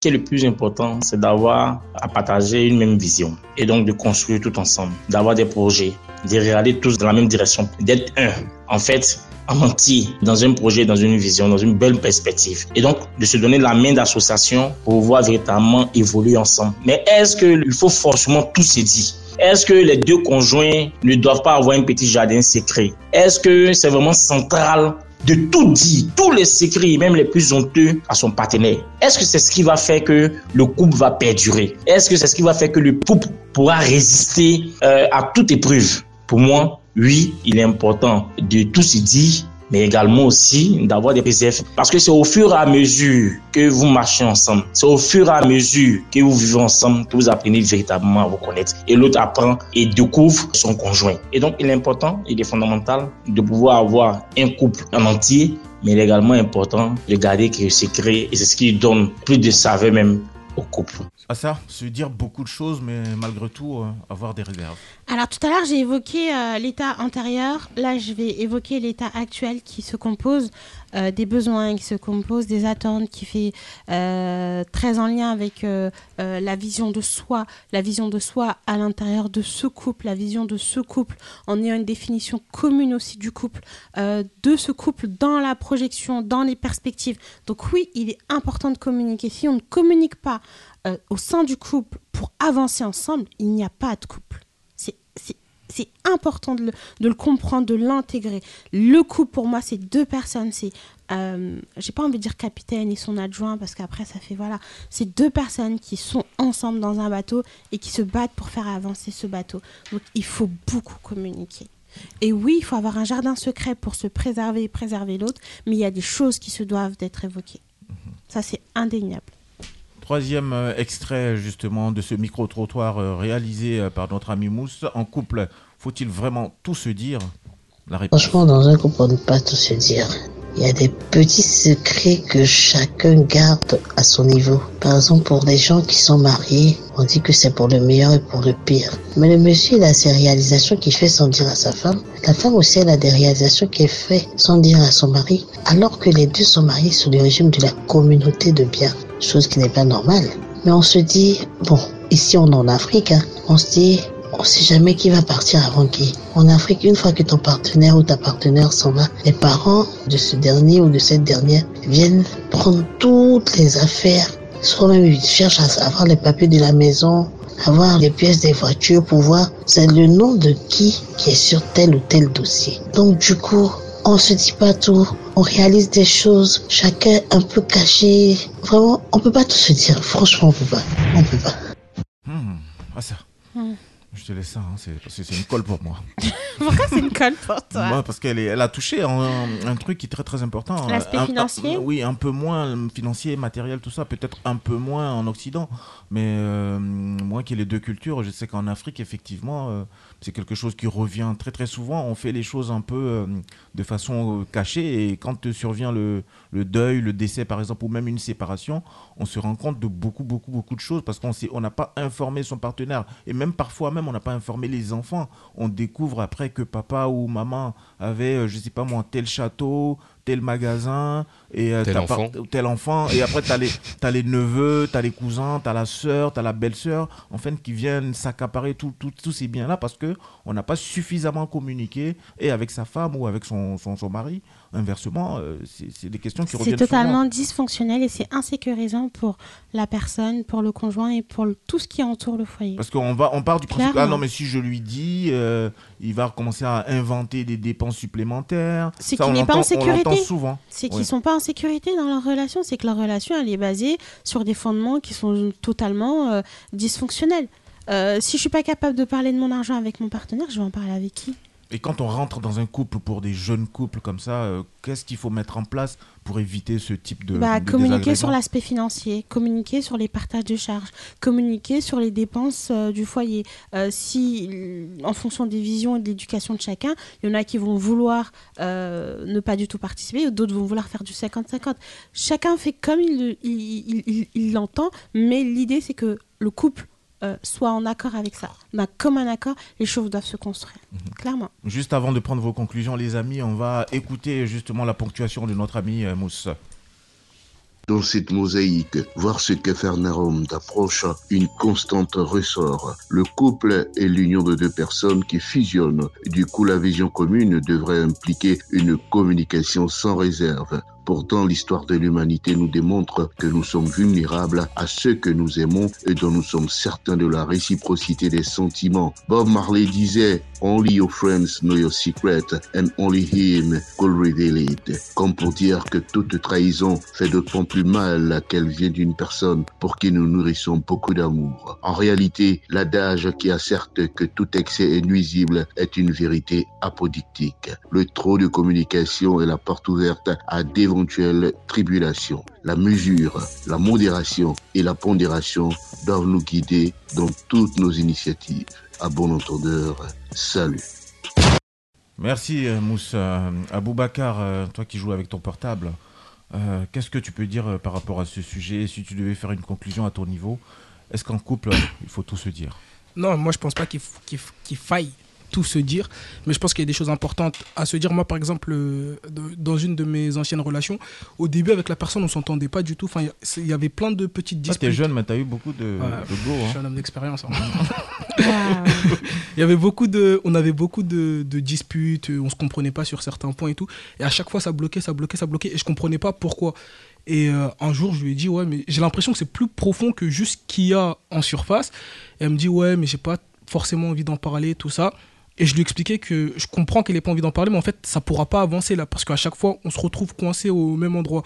Ce qui est le plus important, c'est d'avoir à partager une même vision et donc de construire tout ensemble, d'avoir des projets, de regarder tous dans la même direction, d'être un. En fait, entier, dans un projet, dans une vision, dans une belle perspective. Et donc, de se donner la main d'association pour pouvoir véritablement évoluer ensemble. Mais est-ce qu'il faut forcément tout se dire? Est-ce que les deux conjoints ne doivent pas avoir un petit jardin secret? Est-ce que c'est vraiment central de tout dire, tous les secrets, même les plus honteux, à son partenaire. Est-ce que c'est ce qui va faire que le couple va perdurer? Est-ce que c'est ce qui va faire que le couple pourra résister euh, à toute épreuve? Pour moi, oui, il est important de tout se dire, mais également aussi d'avoir des réserves. Parce que c'est au fur et à mesure que vous marchez ensemble, c'est au fur et à mesure que vous vivez ensemble que vous apprenez véritablement à vous connaître. Et l'autre apprend et découvre son conjoint. Et donc, il est important, il est fondamental de pouvoir avoir un couple en entier, mais il est également important de garder quelques secrets et c'est ce qui donne plus de saveur même au couple. À ça, se dire beaucoup de choses, mais malgré tout, euh, avoir des réserves. Alors tout à l'heure, j'ai évoqué euh, l'état antérieur. Là, je vais évoquer l'état actuel qui se compose euh, des besoins, qui se compose des attentes, qui fait très en lien avec la vision de soi, la vision de soi à l'intérieur de ce couple, la vision de ce couple, en ayant une définition commune aussi du couple, de ce couple dans la projection, dans les perspectives. Donc oui, il est important de communiquer. Si on ne communique pas euh, au sein du couple pour avancer ensemble, il n'y a pas de couple. C'est- important de le, de le comprendre, de l'intégrer. Le couple, pour moi, c'est deux personnes. C'est, euh, j'ai pas envie de dire capitaine et son adjoint parce qu'après ça fait voilà. C'est deux personnes qui sont ensemble dans un bateau et qui se battent pour faire avancer ce bateau. Donc il faut beaucoup communiquer. Et oui, il faut avoir un jardin secret pour se préserver et préserver l'autre, mais il y a des choses qui se doivent d'être évoquées. Ça, c'est indéniable. Troisième euh, extrait justement de ce micro-trottoir euh, réalisé euh, par notre ami Mousse. En couple, faut-il vraiment tout se dire? La réponse. Franchement, dans un couple, on ne peut pas tout se dire. Il y a des petits secrets que chacun garde à son niveau. Par exemple, pour les gens qui sont mariés, on dit que c'est pour le meilleur et pour le pire. Mais le monsieur, a ses réalisations qu'il fait sans dire à sa femme. La femme aussi, elle a des réalisations qu'elle fait sans dire à son mari. Alors que les deux sont mariés sous le régime de la communauté de biens. Chose qui n'est pas normale. Mais on se dit, bon, ici on est en Afrique, hein, on se dit, on sait jamais qui va partir avant qui. En Afrique, une fois que ton partenaire ou ta partenaire s'en va, les parents de ce dernier ou de cette dernière viennent prendre toutes les affaires. Soit même ils cherchent à avoir les papiers de la maison, avoir les pièces des voitures pour voir c'est le nom de qui qui est sur tel ou tel dossier. Donc du coup, on se dit pas tout, on réalise des choses, chacun un peu caché. Vraiment, on peut pas tout se dire. Franchement, on peut pas. On peut pas. Ah ça. Hmm. Je te laisse ça, hein, c'est parce que c'est une colle pour moi. (laughs) Pourquoi c'est une colle pour toi Moi, parce qu'elle est- elle a touché un, un truc qui est très très important. L'aspect Un- un- financier Oui, un peu moins financier, matériel, tout ça. Peut-être un peu moins en Occident. Mais euh, moi qui ai les deux cultures, je sais qu'en Afrique, effectivement, euh, c'est quelque chose qui revient très très souvent. On fait les choses un peu euh, de façon euh, cachée. Et quand survient le, le deuil, le décès par exemple, ou même une séparation, on se rend compte de beaucoup beaucoup beaucoup de choses parce qu'on on n'a pas informé son partenaire. Et même parfois même, on n'a pas informé les enfants. On découvre après que papa ou maman avait, euh, je sais pas moi, tel château, tel magasin, et euh, Tel pas- enfant. tel enfant. Et après, tu as les, t'as les neveux, tu as les cousins, tu as la sœur, tu as la belle-sœur, en fait, qui viennent s'accaparer tout- tout- tous ces biens-là parce que on n'a pas suffisamment communiqué, et avec sa femme ou avec son, son, son mari. Inversement, euh, c'est c'est des questions qui C'est reviennent totalement souvent. dysfonctionnel et c'est insécurisant pour la personne, pour le conjoint et pour le- tout ce qui entoure le foyer. Parce qu'on va, on part du principe, ah Clairement. non, mais si je lui dis, euh, il va commencer à inventer des dépenses supplémentaires. C'est Ça, qu'il on n'est pas en sécurité. souvent. C'est qu'ils Ouais. sont pas en sécurité dans leur relation. C'est que leur relation, elle est basée sur des fondements qui sont totalement euh, dysfonctionnels. Euh, si je suis pas capable de parler de mon argent avec mon partenaire, je vais en parler avec qui? Et quand on rentre dans un couple pour des jeunes couples comme ça, euh, qu'est-ce qu'il faut mettre en place pour éviter ce type de, bah, de communiquer sur l'aspect financier, communiquer sur les partages de charges, communiquer sur les dépenses euh, du foyer. Euh, si, en fonction des visions et de l'éducation de chacun, il y en a qui vont vouloir ne pas du tout participer, d'autres vont vouloir faire du 50-50. Chacun fait comme il le- il- il- il- il l'entend, mais l'idée c'est que le couple euh, soit en accord avec ça. D'un commun accord, les choses doivent se construire. Clairement. Juste avant de prendre vos conclusions, les amis, on va écouter justement la ponctuation de notre ami euh, Mousse. Dans cette mosaïque, voir ce que Fernand d'approche, une constante ressort. Le couple est l'union de deux personnes qui fusionnent. Du coup, la vision commune devrait impliquer une communication sans réserve. Pourtant, l'histoire de l'humanité nous démontre que nous sommes vulnérables à ceux que nous aimons et dont nous sommes certains de la réciprocité des sentiments. Bob Marley disait Only your friends know your secret and only him could reveal it. Comme pour dire que toute trahison fait d'autant plus mal qu'elle vient d'une personne pour qui nous nourrissons beaucoup d'amour. En réalité, l'adage qui asserte que tout excès est nuisible est une vérité apodictique. Le trop de communication est la porte ouverte à d'éventuelles tribulations. La mesure, la modération et la pondération doivent nous guider dans toutes nos initiatives. À bon entendeur, salut. Merci euh, Mousse. Euh, Aboubacar, euh, toi qui joues avec ton portable, euh, qu'est-ce que tu peux dire par rapport à ce sujet? Si tu devais faire une conclusion à ton niveau, est-ce qu'en couple, il faut tout se dire? Non, moi je pense pas qu'il faille tout se dire, mais je pense qu'il y a des choses importantes à se dire. Moi, par exemple, euh, dans une de mes anciennes relations, au début avec la personne, on s'entendait pas du tout. Enfin, il y avait plein de petites Ah, disputes. T'es jeune, mais t'as eu beaucoup de, go. Je hein. suis un homme d'expérience. hein. (laughs) Il y avait beaucoup de, on avait beaucoup de, de disputes, on se comprenait pas sur certains points et tout. Et à chaque fois, ça bloquait, ça bloquait, ça bloquait, et je comprenais pas pourquoi. Et euh, un jour, je lui ai dit, ouais, mais j'ai l'impression que c'est plus profond que juste ce qu'il y a en surface. Et elle me dit, ouais, mais j'ai pas forcément envie d'en parler, tout ça. Et je lui expliquais que je comprends qu'elle ait pas envie d'en parler, mais en fait, ça pourra pas avancer là, parce qu'à chaque fois, on se retrouve coincé au même endroit.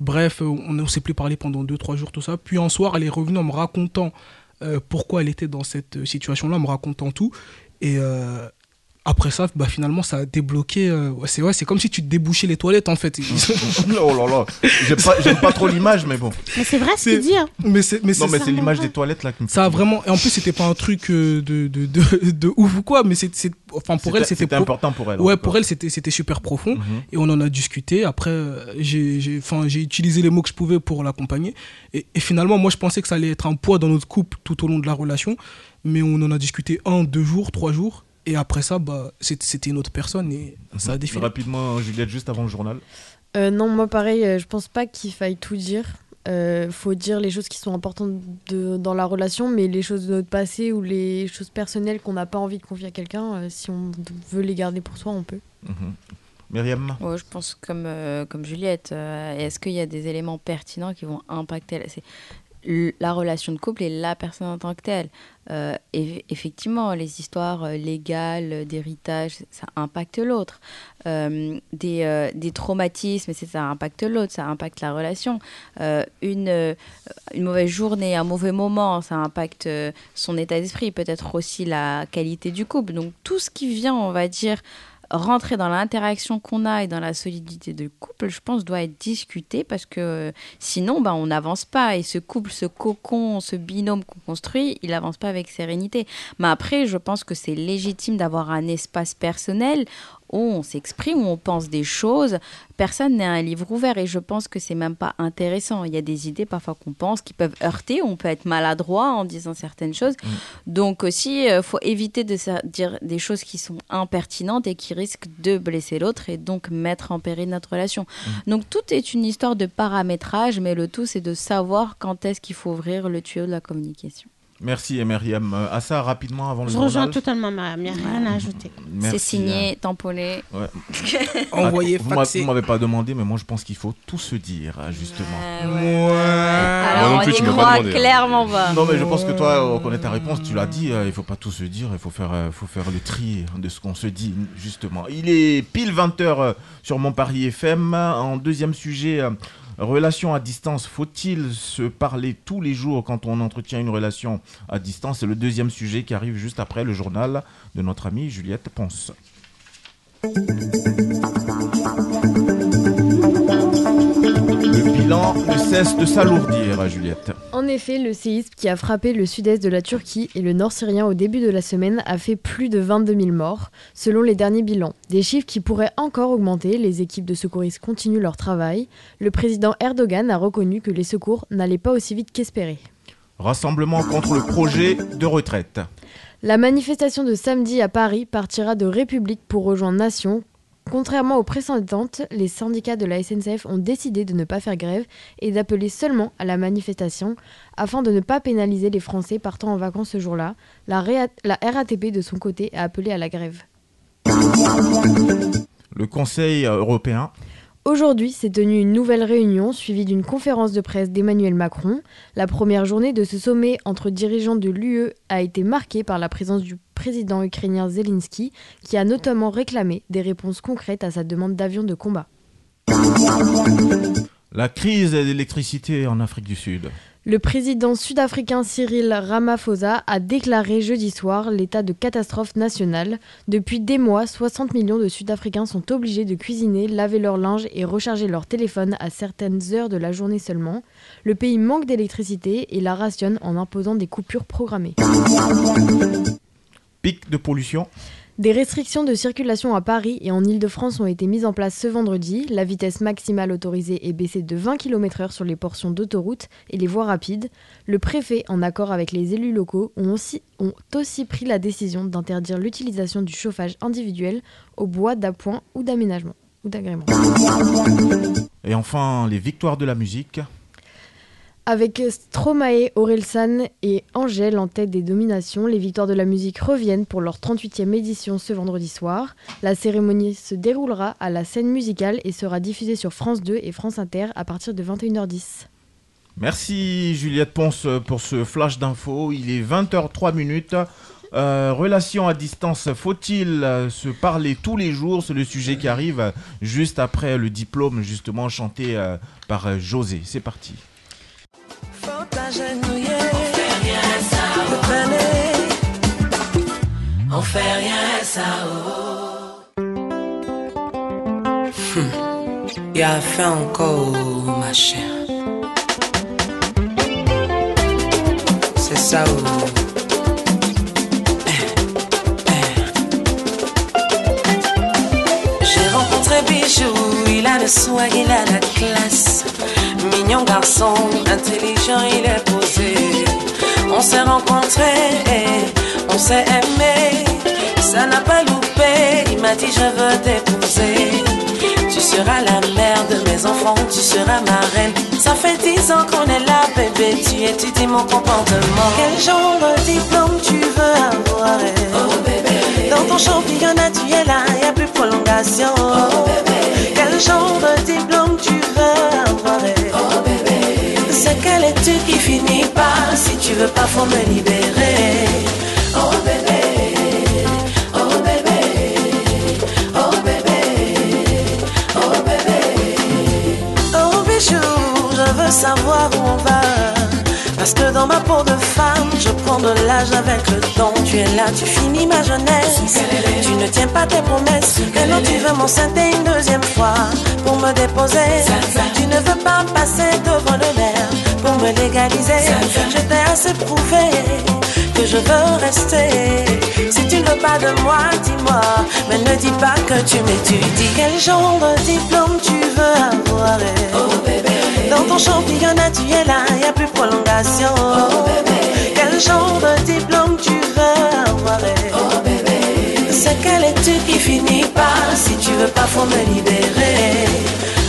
Bref, euh, on ne s'est plus parlé pendant 2-3 jours, tout ça. Puis un soir, elle est revenue en me racontant euh, pourquoi elle était dans cette euh, situation-là, en me racontant tout. Et après ça, bah, finalement, ça a débloqué. euh, c'est ouais, c'est comme si tu débouchais les toilettes, en fait. (laughs) oh là là, j'aime pas, trop l'image, mais bon. Mais c'est vrai ce qu'il dit. hein. Mais c'est, mais non, mais c'est l'image des toilettes là qui me Ça a vraiment. Et en plus, c'était pas un truc euh, de, de, de, (laughs) de ouf ou quoi, mais c'est, c'est- enfin, pour elle, c'était c'était pro- important pour elle, Ouais, pour elle, c'était, c'était super profond. Mhm. Et on en a discuté. Après, j'ai, j'ai, enfin, j'ai utilisé les mots que je pouvais pour l'accompagner. Et, et finalement, moi, je pensais que ça allait être un poids dans notre couple tout au long de la relation. Mais on en a discuté un, deux jours, trois jours. Et après ça, bah, c'était une autre personne et ça a défilé. Rapidement, Juliette, juste avant le journal. Euh, non, moi pareil, euh, je pense pas qu'il faille tout dire. Euh, faut dire les choses qui sont importantes de- dans la relation, mais les choses de notre passé ou les choses personnelles qu'on n'a pas envie de confier à quelqu'un, euh, si on veut les garder pour soi, on peut. Mhm. Myriam Ouais, je pense comme, euh, comme Juliette. euh, Est-ce qu'il y a des éléments pertinents qui vont impacter la relation de couple et la personne en tant que telle? Euh, et effectivement, les histoires euh, légales euh, d'héritage, ça impacte l'autre. Euh, des, euh, des traumatismes, ça impacte l'autre, ça impacte la relation. Euh, une, euh, une mauvaise journée, un mauvais moment, ça impacte euh, son état d'esprit, peut-être aussi la qualité du couple. Donc tout ce qui vient, on va dire, rentrer dans l'interaction qu'on a et dans la solidité de couple, je pense, doit être discuté parce que euh, sinon, ben, on n'avance pas. Et ce couple, ce cocon, ce binôme qu'on construit, il n'avance pas avec sérénité. Mais après, je pense que c'est légitime d'avoir un espace personnel où on s'exprime, où on pense des choses. Personne n'est un livre ouvert et je pense que c'est même pas intéressant. Il y a des idées parfois qu'on pense qui peuvent heurter, on peut être maladroit en disant certaines choses. Donc aussi, il faut éviter de dire des choses qui sont impertinentes et qui risquent de blesser l'autre et donc mettre en péril notre relation. Donc tout est une histoire de paramétrage, mais le tout c'est de savoir quand est-ce qu'il faut ouvrir le tuyau de la communication. Merci et Myriam. Euh, À ça rapidement avant le Je rejoins totalement Mariam, il n'y a rien à ajouter. C'est signé, tamponné. Ouais. (laughs) Envoyé, faxé. Vous m'avez pas demandé, mais moi je pense qu'il faut tout se dire, hein, justement. Alors non on plus, y tu m'as pas croit hein. clairement pas. Non, mais je pense que toi, on connaît ta réponse. Tu l'as dit. euh, il faut pas tout se dire. Il faut faire, euh, faut faire le tri de ce qu'on se dit, justement. Il est pile 20h sur mon Paris FM. En deuxième sujet. Relation à distance, faut-il se parler tous les jours quand on entretient une relation à distance? C'est le deuxième sujet qui arrive juste après le journal de notre amie Juliette Ponce. Le bilan ne cesse de s'alourdir, Juliette. En effet, le séisme qui a frappé le sud-est de la Turquie et le nord syrien au début de la semaine a fait plus de 22 000 morts, selon les derniers bilans. Des chiffres qui pourraient encore augmenter, les équipes de secouristes continuent leur travail. Le président Erdogan a reconnu que les secours n'allaient pas aussi vite qu'espéré. Rassemblement contre le projet de retraite. La manifestation de samedi à Paris partira de République pour rejoindre Nation. Contrairement aux précédentes, les syndicats de la SNCF ont décidé de ne pas faire grève et d'appeler seulement à la manifestation afin de ne pas pénaliser les Français partant en vacances ce jour-là. La, RATP de son côté a appelé à la grève. Le Conseil européen. Aujourd'hui s'est tenue une nouvelle réunion suivie d'une conférence de presse d'Emmanuel Macron. La première journée de ce sommet entre dirigeants de l'UE a été marquée par la présence du président ukrainien Zelensky, qui a notamment réclamé des réponses concrètes à sa demande d'avions de combat. La crise de l'électricité en Afrique du Sud. Le président sud-africain Cyril Ramaphosa a déclaré jeudi soir l'état de catastrophe nationale. Depuis des mois, 60 millions de Sud-Africains sont obligés de cuisiner, laver leur linge et recharger leur téléphone à certaines heures de la journée seulement. Le pays manque d'électricité et la rationne en imposant des coupures programmées. Pic de pollution. Des restrictions de circulation à Paris et en Ile-de-France ont été mises en place ce vendredi. La vitesse maximale autorisée est baissée de 20 km/h sur les portions d'autoroute et les voies rapides. Le préfet, en accord avec les élus locaux, ont aussi, pris la décision d'interdire l'utilisation du chauffage individuel au bois d'appoint ou d'aménagement ou d'agrément. Et enfin, les victoires de la musique. Avec Stromae, Orelsan et Angèle en tête des dominations, les Victoires de la musique reviennent pour leur 38e édition ce vendredi soir. La cérémonie se déroulera à la scène musicale et sera diffusée sur France 2 et France Inter à partir de 21h10. Merci Juliette Ponce pour ce flash d'infos. Il est 20h03 minutes. Euh, relation à distance, faut-il se parler tous les jours? C'est le sujet qui arrive juste après le diplôme, justement chanté euh, par euh, José. C'est parti. On fait rien, ça. Oh. (laughs) Il a fait encore, ma chère. C'est ça, oh. Rencontré Bijou, il a le swag, il a la classe. Mignon garçon, intelligent, il est posé. On s'est rencontrés, on s'est aimé. Ça n'a pas loupé, il m'a dit je veux t'épouser. Tu seras la mère de mes enfants, tu seras ma reine. Ça fait dix ans qu'on est là, bébé, tu étudies mon comportement. Quel genre de diplôme tu veux avoir? Oh bébé. Dans ton championnat, tu es là, y a plus prolongation. Oh. Quel genre de diplôme tu veux avoir? Oh bébé. C'est quelle étude qui finit veux pas, faut me libérer. Oh bébé, savoir où on va. Parce que dans ma peau de femme, je prends de l'âge avec le temps. Tu es là, tu finis ma jeunesse. Tu ne tiens pas tes promesses. Maintenant tu veux m'enceinter une deuxième fois pour me déposer. Tu ne veux pas passer devant le maire pour me légaliser. Je t'ai assez prouvé que je veux rester. Si tu ne veux pas de moi, dis-moi. Mais ne dis pas que tu m'étudies. Quel genre de diplôme tu veux avoir? Oh. Dans ton championnat, tu es là, y a plus prolongation. Oh bébé. Quel genre de diplôme tu veux avoir? Oh bébé. C'est quelle étude qui finit par si tu veux pas, faut me libérer.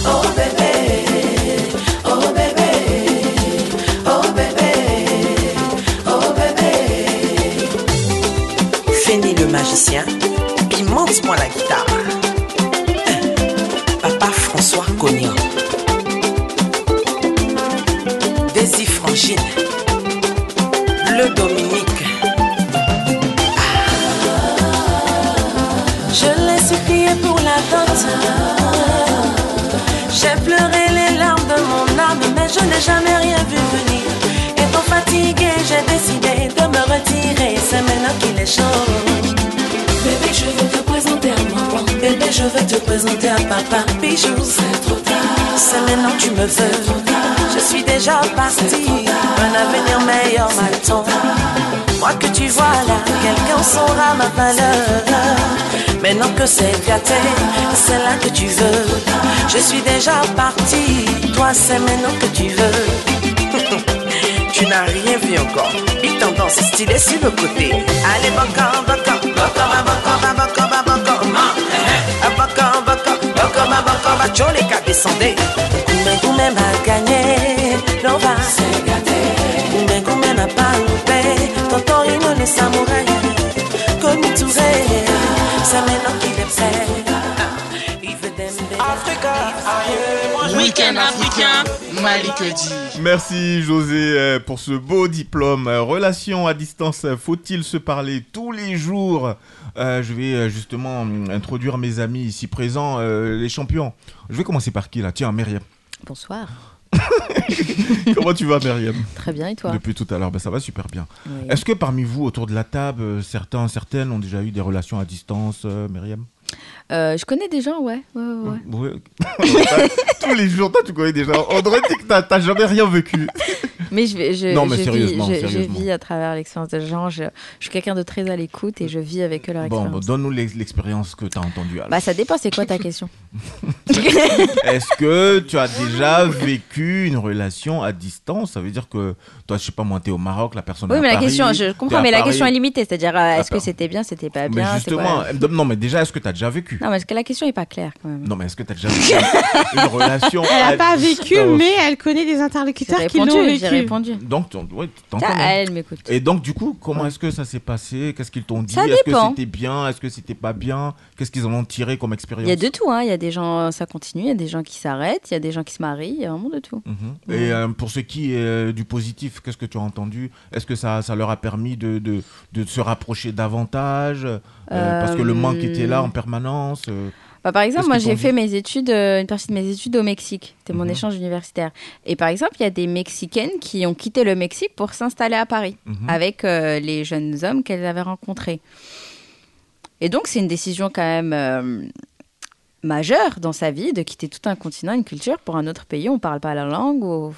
Oh bébé. Oh bébé. Oh bébé. Oh bébé. Fini le magicien, puis monte-moi la guitare. N'ai jamais rien vu venir. Étant fatigué, j'ai décidé de me retirer. C'est maintenant qu'il est chaud. Bébé, je veux te présenter à maman. Bébé, je veux te présenter à papa. Bijou, c'est trop tard. C'est maintenant que tu me veux. Je suis déjà parti. Un avenir meilleur m'attend. Moi que tu vois là, quelqu'un saura ma valeur. Maintenant que c'est gâté, c'est là que tu veux. Je suis déjà parti. Toi, c'est maintenant que tu veux. (laughs) tu n'as rien vu encore. Big tendance stylé sur le côté. Allez, baka, baka, baka, baka, baka, baka, baka, baka, baka, baka, baka, les cas descendez. Goumé, goumé m'a gagné, l'on va. C'est gâté. Goumé, goumé n'a pas loupé. Totorino, les samouraïs. Comme Touré, Week-end africain, Malik dit. Merci José euh, pour ce beau diplôme. Euh, Relation à distance, euh, faut-il se parler tous les jours? Euh, Je vais justement hum, introduire mes amis ici présents, euh, les champions. Je vais commencer par qui là? Tiens, Myriam. Bonsoir. (laughs) Comment tu vas Myriam? Très bien, et toi? Depuis tout à l'heure, ben, ça va super bien. Oui. Est-ce que parmi vous, autour de la table, euh, certains, certaines ont déjà eu des relations à distance, euh, Myriam? Euh, Je connais des gens, ouais. ouais, ouais, ouais. Ouais. (laughs) Tous les jours, toi, tu connais dit que t'as- t'as jamais rien vécu. (laughs) Mais je, je, Non, mais je sérieusement, vis, je- je, sérieusement. vis à travers l'expérience des gens. Je, je suis quelqu'un de très à l'écoute et je vis avec eux leur Bon, expérience. bon, donne-nous l'ex- l'expérience que tu as entendue. alors. Bah, ça dépend, c'est quoi ta question (laughs) Est-ce que tu as déjà vécu une relation à distance? Ça veut dire que toi, je sais pas, moi, t'es au Maroc, la personne Oui, est à mais la Paris, question, je comprends, mais la Paris. question est limitée. C'est-à-dire, euh, est-ce que c'était bien, c'était pas Mais bien c'est justement, quoi non, mais déjà, est-ce que tu as déjà vécu? Non, mais est-ce que la question est pas claire quand même Non, mais est-ce que tu as déjà vécu une relation Elle à n'a pas vécu, mais elle connaît des interlocuteurs qui l'ont vécu. Répondu. Donc, tu- ouais, t'en Tiens, connais. elle m'écoute. Et donc, du coup, comment est-ce que ça s'est passé? Qu'est-ce qu'ils t'ont dit? Est-ce que c'était bien? Est-ce que c'était pas bien? Qu'est-ce qu'ils en ont tiré comme expérience Il y a de tout, hein. il y a des gens, ça continue, il y a des gens qui s'arrêtent, il y a des gens qui se marient, il y a vraiment de tout. Mhm. Et euh, pour ce qui est euh, du positif, qu'est-ce que tu as entendu? Est-ce que ça, ça leur a permis de, de, de se rapprocher davantage? Euh, Parce que le manque était là en permanence Bah, par exemple, moi j'ai fait mes études, euh, une partie de mes études au Mexique. C'était mon Mhm. échange universitaire. Et par exemple, il y a des Mexicaines qui ont quitté le Mexique pour s'installer à Paris Mhm. avec euh, les jeunes hommes qu'elles avaient rencontrés. Et donc, c'est une décision quand même euh, majeure dans sa vie de quitter tout un continent, une culture pour un autre pays. On ne parle pas la langue. ou-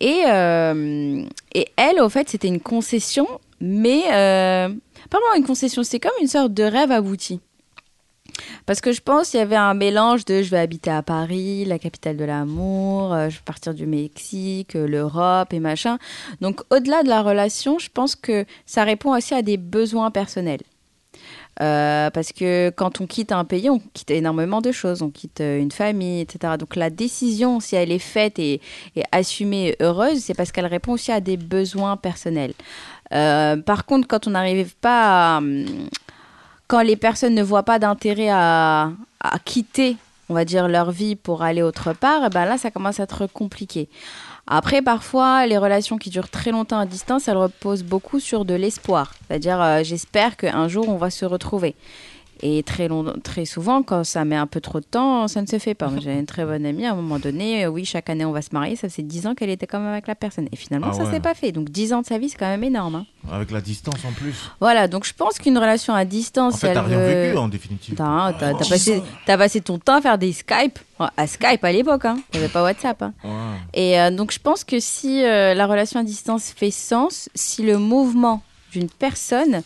Et, euh, et elle, au fait, c'était une concession, mais euh, pas vraiment une concession, c'est comme une sorte de rêve abouti. Parce que je pense qu'il y avait un mélange de je vais habiter à Paris, la capitale de l'amour, euh, je vais partir du Mexique, euh, l'Europe et machin. Donc au-delà de la relation, je pense que ça répond aussi à des besoins personnels. Euh, parce que quand on quitte un pays, on quitte énormément de choses. On quitte une famille, etc. Donc la décision, si elle est faite et, assumée heureuse, c'est parce qu'elle répond aussi à des besoins personnels. Par contre, quand on n'arrive pas à, hum, quand les personnes ne voient pas d'intérêt à, quitter on va dire, leur vie pour aller autre part, eh ben là, ça commence à être compliqué. Après, parfois, les relations qui durent très longtemps à distance, elles reposent beaucoup sur de l'espoir. C'est-à-dire, euh, j'espère qu'un jour, on va se retrouver. Et très, long, très souvent, quand ça met un peu trop de temps, ça ne se fait pas. J'ai une très bonne amie, à un moment donné, euh, oui, chaque année, on va se marier. Ça fait 10 ans qu'elle était quand même avec la personne. Et finalement, Ah ça ouais. s'est pas fait. Donc, 10 ans de sa vie, c'est quand même énorme. hein. Avec la distance en plus. Voilà, donc je pense qu'une relation à distance. En fait, t'as rien vécu en définitive. T'as t'as- t'as 10 passé, t'as passé ton temps à faire des Skype. À Skype à l'époque, hein. Il n'y avait pas WhatsApp. hein. Et euh, donc je pense que si euh, la relation à distance fait sens, si le mouvement d'une personne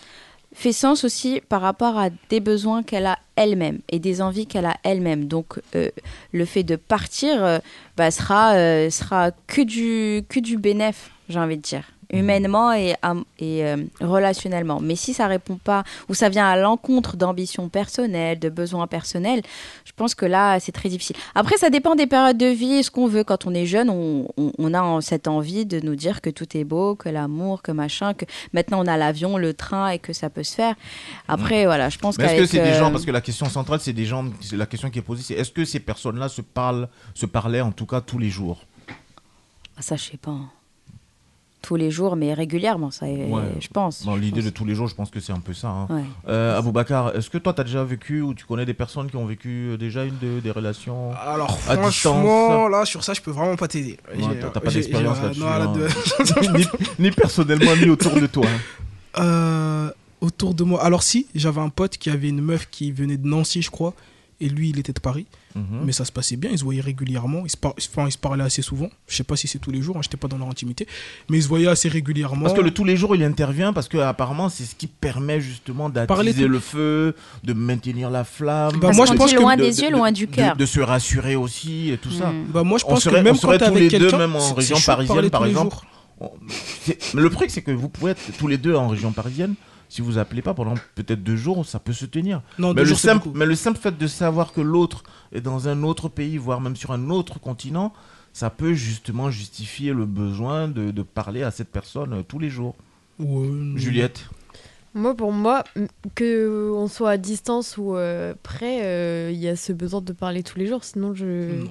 fait sens aussi par rapport à des besoins qu'elle a elle-même et des envies qu'elle a elle-même. Donc euh, le fait de partir euh, bah, sera, euh, sera que du, que du bénéf, j'ai envie de dire humainement et, euh, relationnellement. Mais si ça répond pas ou ça vient à l'encontre d'ambitions personnelles, de besoins personnels, je pense que là c'est très difficile. Après, ça dépend des périodes de vie et ce qu'on veut. Quand on est jeune, on, on- on a cette envie de nous dire que tout est beau, que l'amour, que machin, que maintenant on a l'avion, le train et que ça peut se faire. Après, voilà, je pense Mais est-ce que qu'avec, c'est des euh, gens, parce que la question centrale, c'est des gens, la question qui est posée, c'est est-ce que ces personnes-là se parlent, se parlaient en tout cas tous les jours? Ah, ça, je sais pas. Tous les jours, mais régulièrement, ça, Ouais. je pense. Dans l'idée de tous les jours, je pense que c'est un peu ça. Hein. Ouais. Euh, Aboubacar, est-ce que toi, tu as déjà vécu ou tu connais des personnes qui ont vécu euh, déjà une de- des relations Alors à franchement, distance là sur ça, je peux vraiment pas t'aider. Ouais, t'as- pas d'expérience là-dessus. là, hein. de- (laughs) ni, ni personnellement, ni autour de toi. hein. (laughs) Euh, autour de moi. Alors si, j'avais un pote qui avait une meuf qui venait de Nancy, je crois, et lui, il était de Paris. Mhm. Mais ça se passait bien, ils se voyaient régulièrement, ils se, par- enfin, ils se parlaient assez souvent. Je sais pas si c'est tous les jours, hein, j'étais pas dans leur intimité, mais ils se voyaient assez régulièrement. Parce que le tous les jours, il intervient parce que apparemment, c'est ce qui permet justement d'attiser le feu, de maintenir la flamme. Bah, moi, je pense que- loin de- des de- yeux, de- loin du cœur. De, se rassurer aussi et tout ça. Bah, moi, je On pense que même on serait quand tous avec les deux, même en région parisienne, par exemple. le truc, c'est que vous pouvez être tous les deux en région parisienne. Si vous appelez pas pendant peut-être deux jours, ça peut se tenir. Non, mais, le jours, simple, beaucoup. mais le simple fait de savoir que l'autre est dans un autre pays, voire même sur un autre continent, ça peut justement justifier le besoin de, de parler à cette personne euh, tous les jours. Ouais, Juliette Moi, pour moi, que on soit à distance ou euh, près, euh, il y a ce besoin de parler tous les jours. Sinon, je.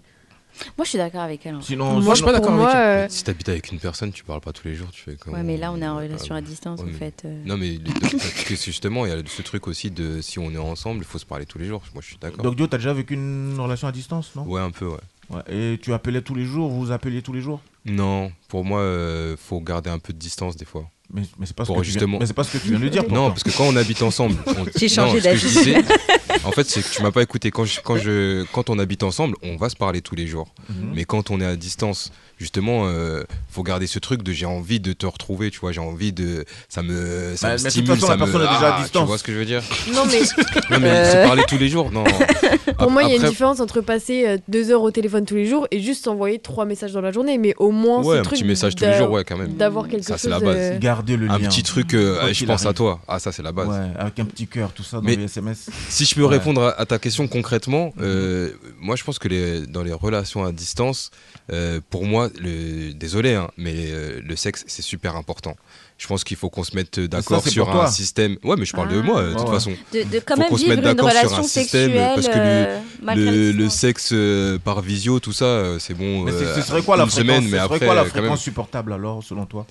Moi, je suis d'accord avec elle. en fait. Sinon, Moi, je suis pas d'accord avec elle. Si t'habites avec une personne, tu parles pas tous les jours, tu fais comment Ouais, mais là, on est en relation à distance, Ouais, en mais- fait. euh. Non, mais les- parce que justement, il y a ce truc aussi de si on est ensemble, il faut se parler tous les jours. Moi, je suis d'accord. Donc Dio, t'as déjà vécu une relation à distance, non? Ouais, un peu, ouais. Ouais, Et tu appelais tous les jours, vous vous appeliez tous les jours? Non, pour moi, euh, faut garder un peu de distance des fois. Mais, mais c'est pas, ce viens- pas ce que tu viens de dire. Non, parce que quand on habite ensemble. (laughs) on- J'ai changé non, ce que je d'avis. disais, (laughs) En fait, c'est que tu m'as pas écouté. Quand, je, quand, je, quand on habite ensemble, on va se parler tous les jours. Mhm. Mais quand on est à distance, justement, euh, faut garder ce truc de j'ai envie de te retrouver. Tu vois, j'ai envie de. Ça me, ça Bah, me stimule. façon, ça la me- personne est déjà à Ah, distance. Tu vois ce que je veux dire? Non, mais. (laughs) Non, mais Euh. se parler tous les jours. Non. (laughs) Pour moi, il y a une différence entre passer euh, deux heures au téléphone tous les jours et juste envoyer trois messages dans la journée. Mais au moins, Ouais, ce un truc petit message tous les jours, ouais, quand même. D'avoir quelque Ça, chose. c'est la base. euh, Garder le Un petit truc, euh, je pense à toi. Ah, ça, c'est la base. Ouais, avec un petit cœur, tout ça dans Mais les SMS. Si je peux Ouais. répondre à, à ta question concrètement, euh, moi je pense que les, dans les relations à distance, euh, pour moi, le, désolé, hein, mais euh, le sexe c'est super important. Je pense qu'il faut qu'on se mette d'accord sur un toi. système. Ouais, mais je parle de Ah. moi euh, de toute Ouais, façon. De, de quand Faut même qu'on se vivre mette une d'accord sur relation un système sexuelle parce que euh, le, distance. sexe euh, par visio, tout ça, euh, c'est bon. Mais c'est- euh, ce serait quoi la une fréquence, semaine, mais après, quoi la fréquence supportable alors, selon toi?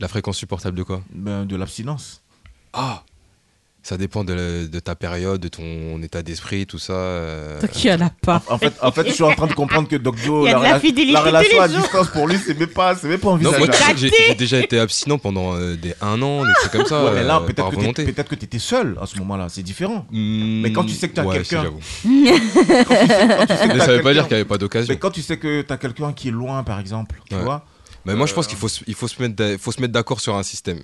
La fréquence supportable de quoi? Ben, De l'abstinence. Ah ça dépend de, ta période, de ton état d'esprit, tout ça. euh, Toi qui en as pas. En fait, en fait, je suis en train de comprendre que Doc Joe, a la, la la relation à distance pour lui, c'est même pas, c'est même pas Non, moi, envisageable. tu sais que j'ai j'ai déjà été abstinent pendant euh, des un an, des trucs comme ça. Ouais, mais là, euh, peut-être que volonté. peut-être que tu étais seul à ce moment-là, c'est différent. Hmm, Mais quand tu sais que tu as ouais, quelqu'un. si, j'avoue. Quand tu sais- quand tu sais que Mais t'as ça veut pas dire qu'il n'y avait pas d'occasion. Mais quand tu sais que tu as quelqu'un qui est loin, par exemple, tu Ouais. vois Mais moi, je Euh, pense qu'il faut, se- il faut se mettre, d'a- faut se mettre d'accord sur un système.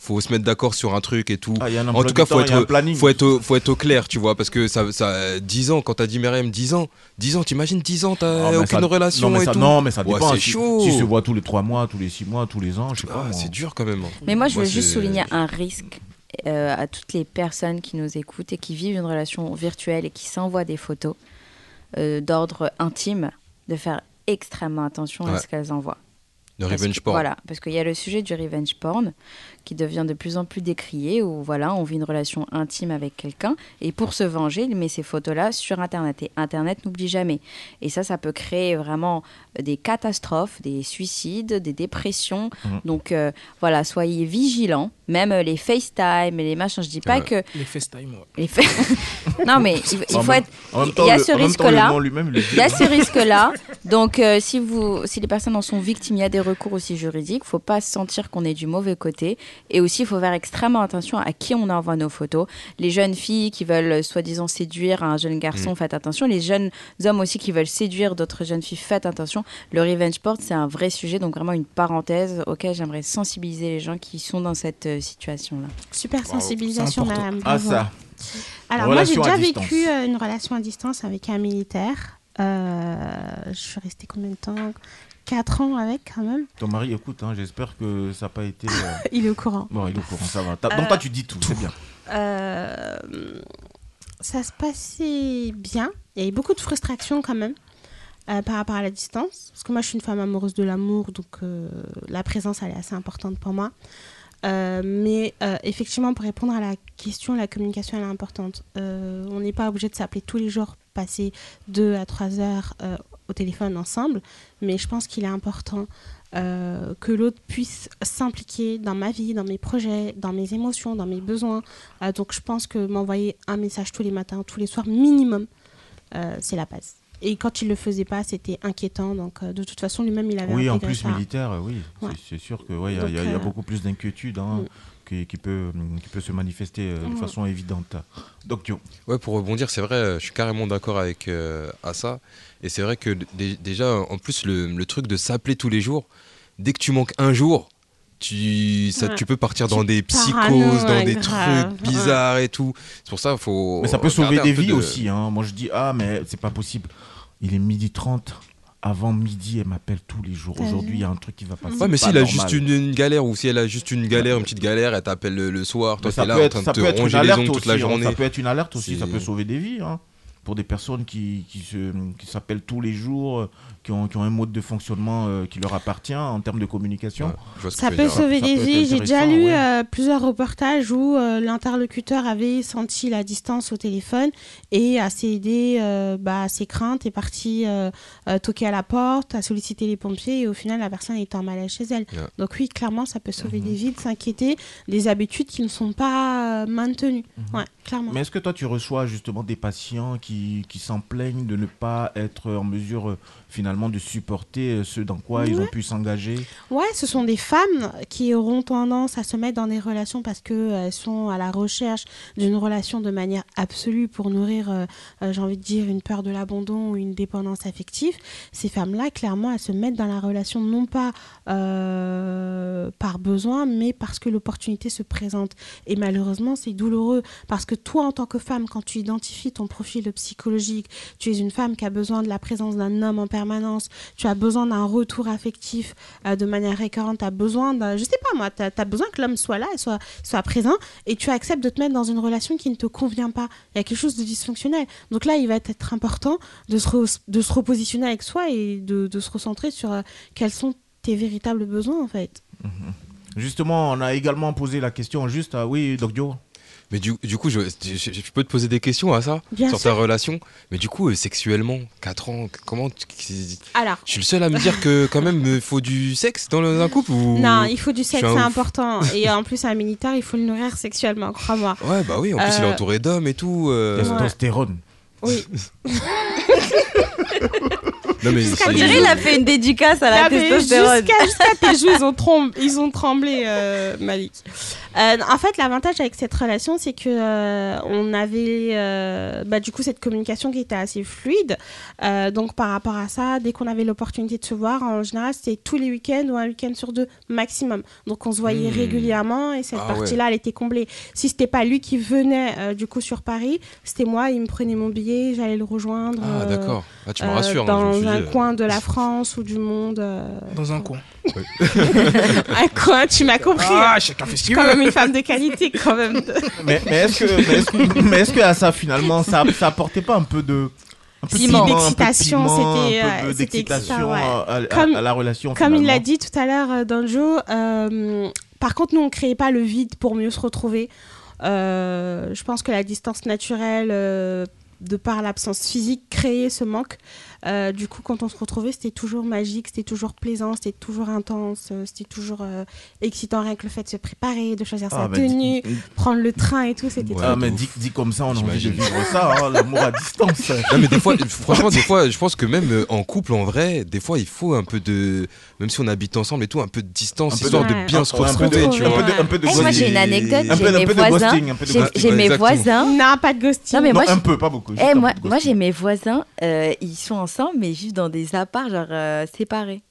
Faut se mettre d'accord sur un truc et tout. Ah, il y a un en tout cas, temps, faut il y a un être, planning. faut être, au- faut être au clair, tu vois, parce que ça, ça, 10 ans, quand t'as dit Myriam, 10 ans, 10 ans, t'imagines 10 ans, t'as Ah, aucune ça- relation non, mais et ça, tout. Non, mais ça Ouais, dépend. c'est si, chaud. Si se voit tous les 3 mois, tous les 6 mois, tous les ans, je sais pas. Ah, c'est dur quand même. Mais moi, je Moi, veux juste souligner un risque euh, à toutes les personnes qui nous écoutent et qui vivent une relation virtuelle et qui s'envoient des photos euh, d'ordre intime, de faire extrêmement attention à Ouais. ce qu'elles envoient. Le Parce revenge que- porn. Voilà, parce qu'il y a le sujet du revenge porn qui devient de plus en plus décrié, où voilà, on vit une relation intime avec quelqu'un, et pour se venger, il met ces photos-là sur Internet. Et Internet n'oublie jamais. Et ça, ça peut créer vraiment des catastrophes, des suicides, des dépressions. Mhm. Donc euh, voilà, soyez vigilants. Même euh, les FaceTime et les machins, je dis pas que... Les FaceTime, ouais. Les fa- (laughs) non, mais il, faut même- être. Il y a ce risque-là. il y a ce risque-là. Donc, euh, si, vous, si les personnes en sont victimes, il y a des recours aussi juridiques. Il ne faut pas se sentir qu'on est du mauvais côté. Et aussi, il faut faire extrêmement attention à qui on envoie nos photos. Les jeunes filles qui veulent euh, soi-disant séduire un jeune garçon, Mm. faites attention. Les jeunes hommes aussi qui veulent séduire d'autres jeunes filles, faites attention. Le revenge porn, c'est un vrai sujet. Donc, vraiment une parenthèse auquel j'aimerais sensibiliser les gens qui sont dans cette euh, situation-là. Super sensibilisation, madame. Ah, ça. Alors, moi, j'ai déjà vécu euh, une relation à distance avec un militaire. Euh, je suis restée combien de temps? 4 ans avec, quand même. Ton mari écoute, hein, j'espère que ça n'a pas été. euh, (laughs) Il est au courant. Bon, il est au courant, ça va. T'as- Donc Euh, toi, tu dis tout, c'est bien. Euh, ça se passait bien. Il y avait beaucoup de frustration quand même euh, par rapport à la distance. Parce que moi, je suis une femme amoureuse de l'amour, donc euh, la présence, elle est assez importante pour moi. Euh, mais euh, effectivement, pour répondre à la question, la communication, elle est importante. Euh, on n'est pas obligé de s'appeler tous les jours, passer deux à trois heures euh, au téléphone ensemble, mais je pense qu'il est important euh, que l'autre puisse s'impliquer dans ma vie, dans mes projets, dans mes émotions, dans mes besoins. Euh, donc je pense que m'envoyer un message tous les matins, tous les soirs, minimum, euh, c'est la base. Et quand il le faisait pas, c'était inquiétant. Donc de toute façon, lui-même, il avait Oui, en plus ça. militaire, oui, c'est- Ouais. c'est sûr que ouais, il y, a- y y beaucoup plus d'inquiétude hein, mm. Qui, qui peut, qui peut se manifester euh, de façon évidente. Donc, Dio. Ouais, pour rebondir, c'est vrai, je suis carrément d'accord avec euh, Assa. Et c'est vrai que dé- déjà, en plus, le, le truc de s'appeler tous les jours, dès que tu manques un jour, tu, ça, Ouais. tu peux partir Tu dans des parano, psychoses, dans ouais, des grave, trucs bizarres et tout. C'est pour ça qu'il faut. Mais ça peut sauver des vies de- aussi. Hein. Moi, je dis, ah, mais c'est pas possible. Il est midi 30. Avant midi, elle m'appelle tous les jours. Aujourd'hui, il y a un truc qui va passer. Ouais, mais s'il a juste une, une galère ou si elle a juste une galère, une petite galère, elle t'appelle le, le soir, toi t'es là peut en être, train ça de te ronger les alerte ongles aussi. toute la hein. journée. Ça peut être une alerte aussi. Ça peut sauver des vies. hein. Pour des personnes qui, qui, se, qui s'appellent tous les jours, qui ont, qui ont un mode de fonctionnement euh, qui leur appartient en termes de communication. Ça peut sauver des vies. J'ai déjà lu ouais. euh, plusieurs reportages où euh, l'interlocuteur avait senti la distance au téléphone et a cédé euh, bah, à ses craintes, est parti euh, euh, toquer à la porte, a sollicité les pompiers et au final la personne est en malaise chez elle. Ouais. Donc oui, clairement, ça peut sauver des vies, de s'inquiéter des habitudes qui ne sont pas euh, maintenues. Ouais, clairement. Mais est-ce que toi, tu reçois justement des patients qui, qui s'en plaignent de ne pas être en mesure euh, finalement de supporter euh, ce dans quoi ils ont pu s'engager Ouais, ce sont des femmes qui auront tendance à se mettre dans des relations parce qu'elles sont à la recherche d'une relation de manière absolue pour nourrir, euh, euh, j'ai envie de dire, une peur de l'abandon ou une dépendance affective. Ces femmes-là, clairement, elles se mettent dans la relation non pas euh, par besoin, mais parce que l'opportunité se présente. Et malheureusement, c'est douloureux parce que toi, en tant que femme, quand tu identifies ton profil psychologique, tu es une femme qui a besoin de la présence d'un homme en permanence, tu as besoin d'un retour affectif euh, de manière récurrente, tu as besoin d'un, je sais pas moi, tu besoin que l'homme soit là, soit, présent, et tu acceptes de te mettre dans une relation qui ne te convient pas. Il y a quelque chose de dysfonctionnel. Donc là, il va être important de se, re- de se repositionner avec soi et de, de se recentrer sur euh, quels sont tes véritables besoins en fait. Justement, on a également posé la question juste à... Oui, Doc Mais du, du coup, je, je- je peux te poser des questions à ça Bien sur sûr. ta relation. Mais du coup, euh, sexuellement, 4 ans, comment tu- Alors. Je suis le seul à me dire que quand même, il faut du sexe dans le- un couple ou... Non, il faut du sexe, c'est important. (laughs) Et en plus, un militaire, il faut le nourrir sexuellement, crois-moi. Ouais, bah oui, en plus, il est Euh, entouré d'hommes et tout. euh. Testostérone. Oui. (laughs) Non, mais On c'est- dirait il a fait une dédicace à la Ah, testostérone. Jusqu'à jusqu'à tes (laughs) joues, ils ont, trem- ils ont tremblé, euh, Malik. Euh, en fait, l'avantage avec cette relation, c'est que euh, on avait, euh, bah, du coup, cette communication qui était assez fluide. Euh, donc, par rapport à ça, dès qu'on avait l'opportunité de se voir, en général, c'était tous les week-ends ou un week-end sur deux maximum. Donc, on se voyait Hmm. régulièrement et cette Ah ouais. partie-là, elle était comblée. Si c'était pas lui qui venait, euh, du coup, sur Paris, c'était moi. Il me prenait mon billet, j'allais le rejoindre. Ah, euh, d'accord. Ah, tu me euh, rassures, hein, je me Dans suis dit, un coin de la (laughs) France ou du monde. euh, Dans un coin. (laughs) un coin, tu m'as compris. Ah, hein. chacun fait ce quand même une femme de qualité, quand même. (laughs) mais, mais est-ce que, mais est-ce que, mais est-ce que à ça finalement ça, ça apportait pas un peu de un peu de d'excitation, c'était euh, excitant, ouais. à- à- Comme- à la relation, Comme il l'a dit tout à l'heure euh, jeu, euh, par contre, nous, on ne créait pas le vide pour mieux se retrouver. Euh, je pense que la distance naturelle, euh, de par l'absence physique, créait ce manque. Euh, du coup, quand on se retrouvait, c'était toujours magique, c'était toujours plaisant, c'était toujours intense, euh, c'était toujours euh, excitant, rien que le fait de se préparer, de choisir Ah, sa bah, tenue, prendre le train et tout, c'était Ah, trop mais dit, dit comme ça, on a envie de vivre ça, hein, l'amour à distance. (laughs) Non, mais des fois, franchement, des fois, je pense que même en couple, en vrai, des fois, il faut un peu de. Même si on habite ensemble et tout, un peu de distance, Un peu histoire de- de bien se un peu de- retrouver, tu un vois. peu de- un peu de Eh, moi, j'ai une anecdote. Un J'ai mes voisins. J'ai ghosting. j'ai mes voisins. Non, pas de ghosting. Non, mais moi, Non, un peu, pas beaucoup, Eh, moi, j'ai mes voisins. euh, ils sont ensemble, mais ils vivent dans des apparts, genre euh, séparés.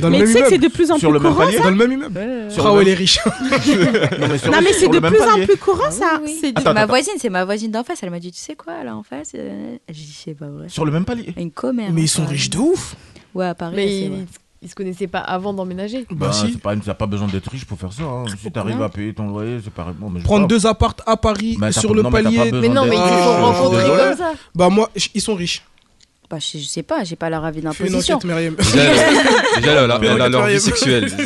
Dans Mais tu sais que c'est de plus en Sur plus le même courant, palier ça Dans le même immeuble. Sur Bravo, le elle est même- riche. (laughs) Non, mais sur Non, mais c'est sur de plus en plus courant, ça. Oui, C'est de- Attends, ma attends. voisine, c'est ma voisine d'en face. Elle m'a dit, tu sais quoi, là en face euh, J'ai dit, c'est pas vrai. Sur le même palier. Une commère. Mais ils sont riches de ouf. Ouais, à Paris. Mais ils, ils se connaissaient pas avant d'emménager. Bah, Bah, si. pas, pas besoin d'être riche pour faire ça. hein. Si t'arrives à payer ton loyer, c'est pareil. Bon, mais Prendre deux appartes à Paris sur le palier. Mais non, mais ils se sont suis rencontrés comme ça. Bah moi, ils sont riches. Bah, je, je sais pas, j'ai pas leur avis d'imposition. Myriam. Déjà, elle a- elle a leur vie sexuelle. Non,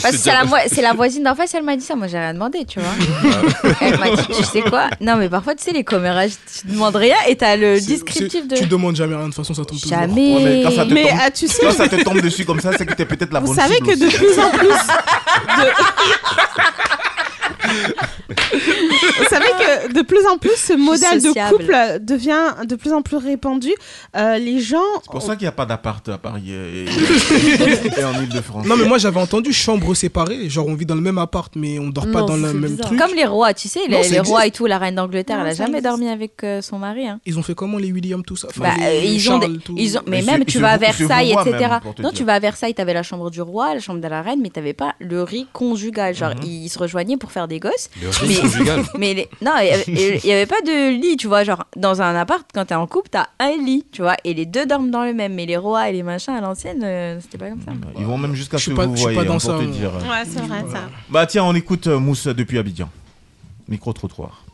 parce que c'est la, voisine d'en face, elle m'a dit ça. Moi, j'ai rien demandé, tu vois. (laughs) elle m'a dit, tu sais quoi? Non, mais parfois, tu sais, les commérages, tu demandes rien et t'as le descriptif de. Tu demandes jamais rien, de toute façon, ça tombe toujours. Jamais. Ouais, mais quand ça te Mais tombe- ah, tu sais, Quand ça te tombe dessus comme ça, c'est que t'es peut-être la vous bonne savez cible que de plus en plus. de- (laughs) Vous savez que de plus en plus ce modèle de couple devient de plus en plus répandu. Euh, les gens. C'est pour ça qu'il n'y a pas d'appart à Paris et, (laughs) et- en Ile-de-France. Non mais moi j'avais entendu chambre séparée, genre on vit dans le même appart mais on dort pas Non, dans le même bizarre. truc. Comme les rois, tu sais, Non, les, rois et tout, la reine d'Angleterre, Non, elle a jamais existe. dormi avec euh, son mari. Hein. Ils ont fait comment les Williams tout ça? Enfin, Bah, les- euh, les ils ont, des- tout. ils ont, mais même tu vas à Versailles, etc. non, tu vas à Versailles, t'avais la chambre du roi, la chambre de la reine, mais t'avais pas le riz conjugal. Genre, Mhm. ils se rejoignaient pour faire des gosses. Le (laughs) Mais- les- non, il y avait- pas de lit, tu vois. Genre, dans un appart, quand t'es en couple, t'as un lit, tu vois, et les deux dorment dans le même. Mais les rois et les machins à l'ancienne, euh, c'était pas comme ça. Ils vont même jusqu'à ce que pas- vous je suis pas voyez, dans hein, pour ça, te dire. Ouais, c'est vrai ça. Bah tiens, on écoute euh, Mousse depuis Abidjan. Micro-trottoir.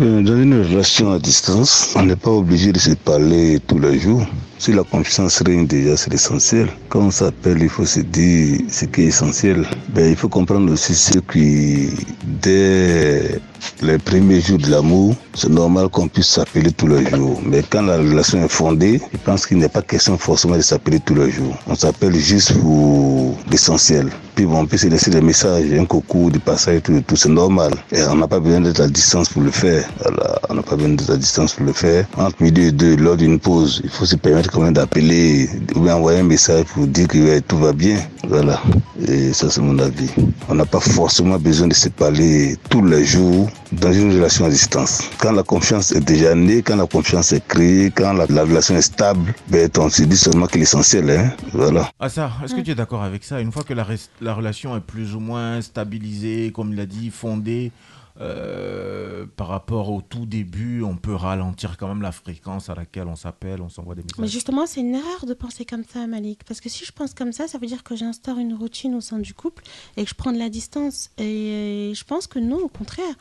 Euh, Dans une relation à distance, on n'est pas obligé de se parler tous les jours. Si la confiance règne déjà, c'est l'essentiel. Quand on s'appelle, il faut se dire ce qui est essentiel. Ben, il faut comprendre aussi ce qui, dès les premiers jours de l'amour, c'est normal qu'on puisse s'appeler tous les jours. Mais quand la relation est fondée, je pense qu'il n'est pas question forcément de s'appeler tous les jours. On s'appelle juste pour l'essentiel. Puis on peut se laisser des messages, un coucou, du passage, tout, tout c'est normal. Et on n'a pas besoin d'être à distance pour le faire. Voilà, on n'a pas besoin d'être à distance pour le faire. Entre midi et deux, lors d'une pause, il faut se permettre quand même d'appeler ou bien envoyer un message pour dire que tout va bien. Voilà. Et ça, c'est mon avis. On n'a pas forcément besoin de se parler tous les jours dans une relation à distance. Quand la confiance est déjà née, quand la confiance est créée, quand la, la relation est stable, ben, on se dit seulement que l'essentiel, hein. Voilà. Ah ça, est-ce que tu es d'accord avec ça? Une fois que la, la relation est plus ou moins stabilisée, comme il a dit, fondée, euh, par rapport au tout début, on peut ralentir quand même la fréquence à laquelle on s'appelle, on s'envoie des messages. Mais justement, c'est une erreur de penser comme ça, Malik. Parce que si je pense comme ça, ça veut dire que j'instaure une routine au sein du couple et que je prends de la distance. Et je pense que non, au contraire.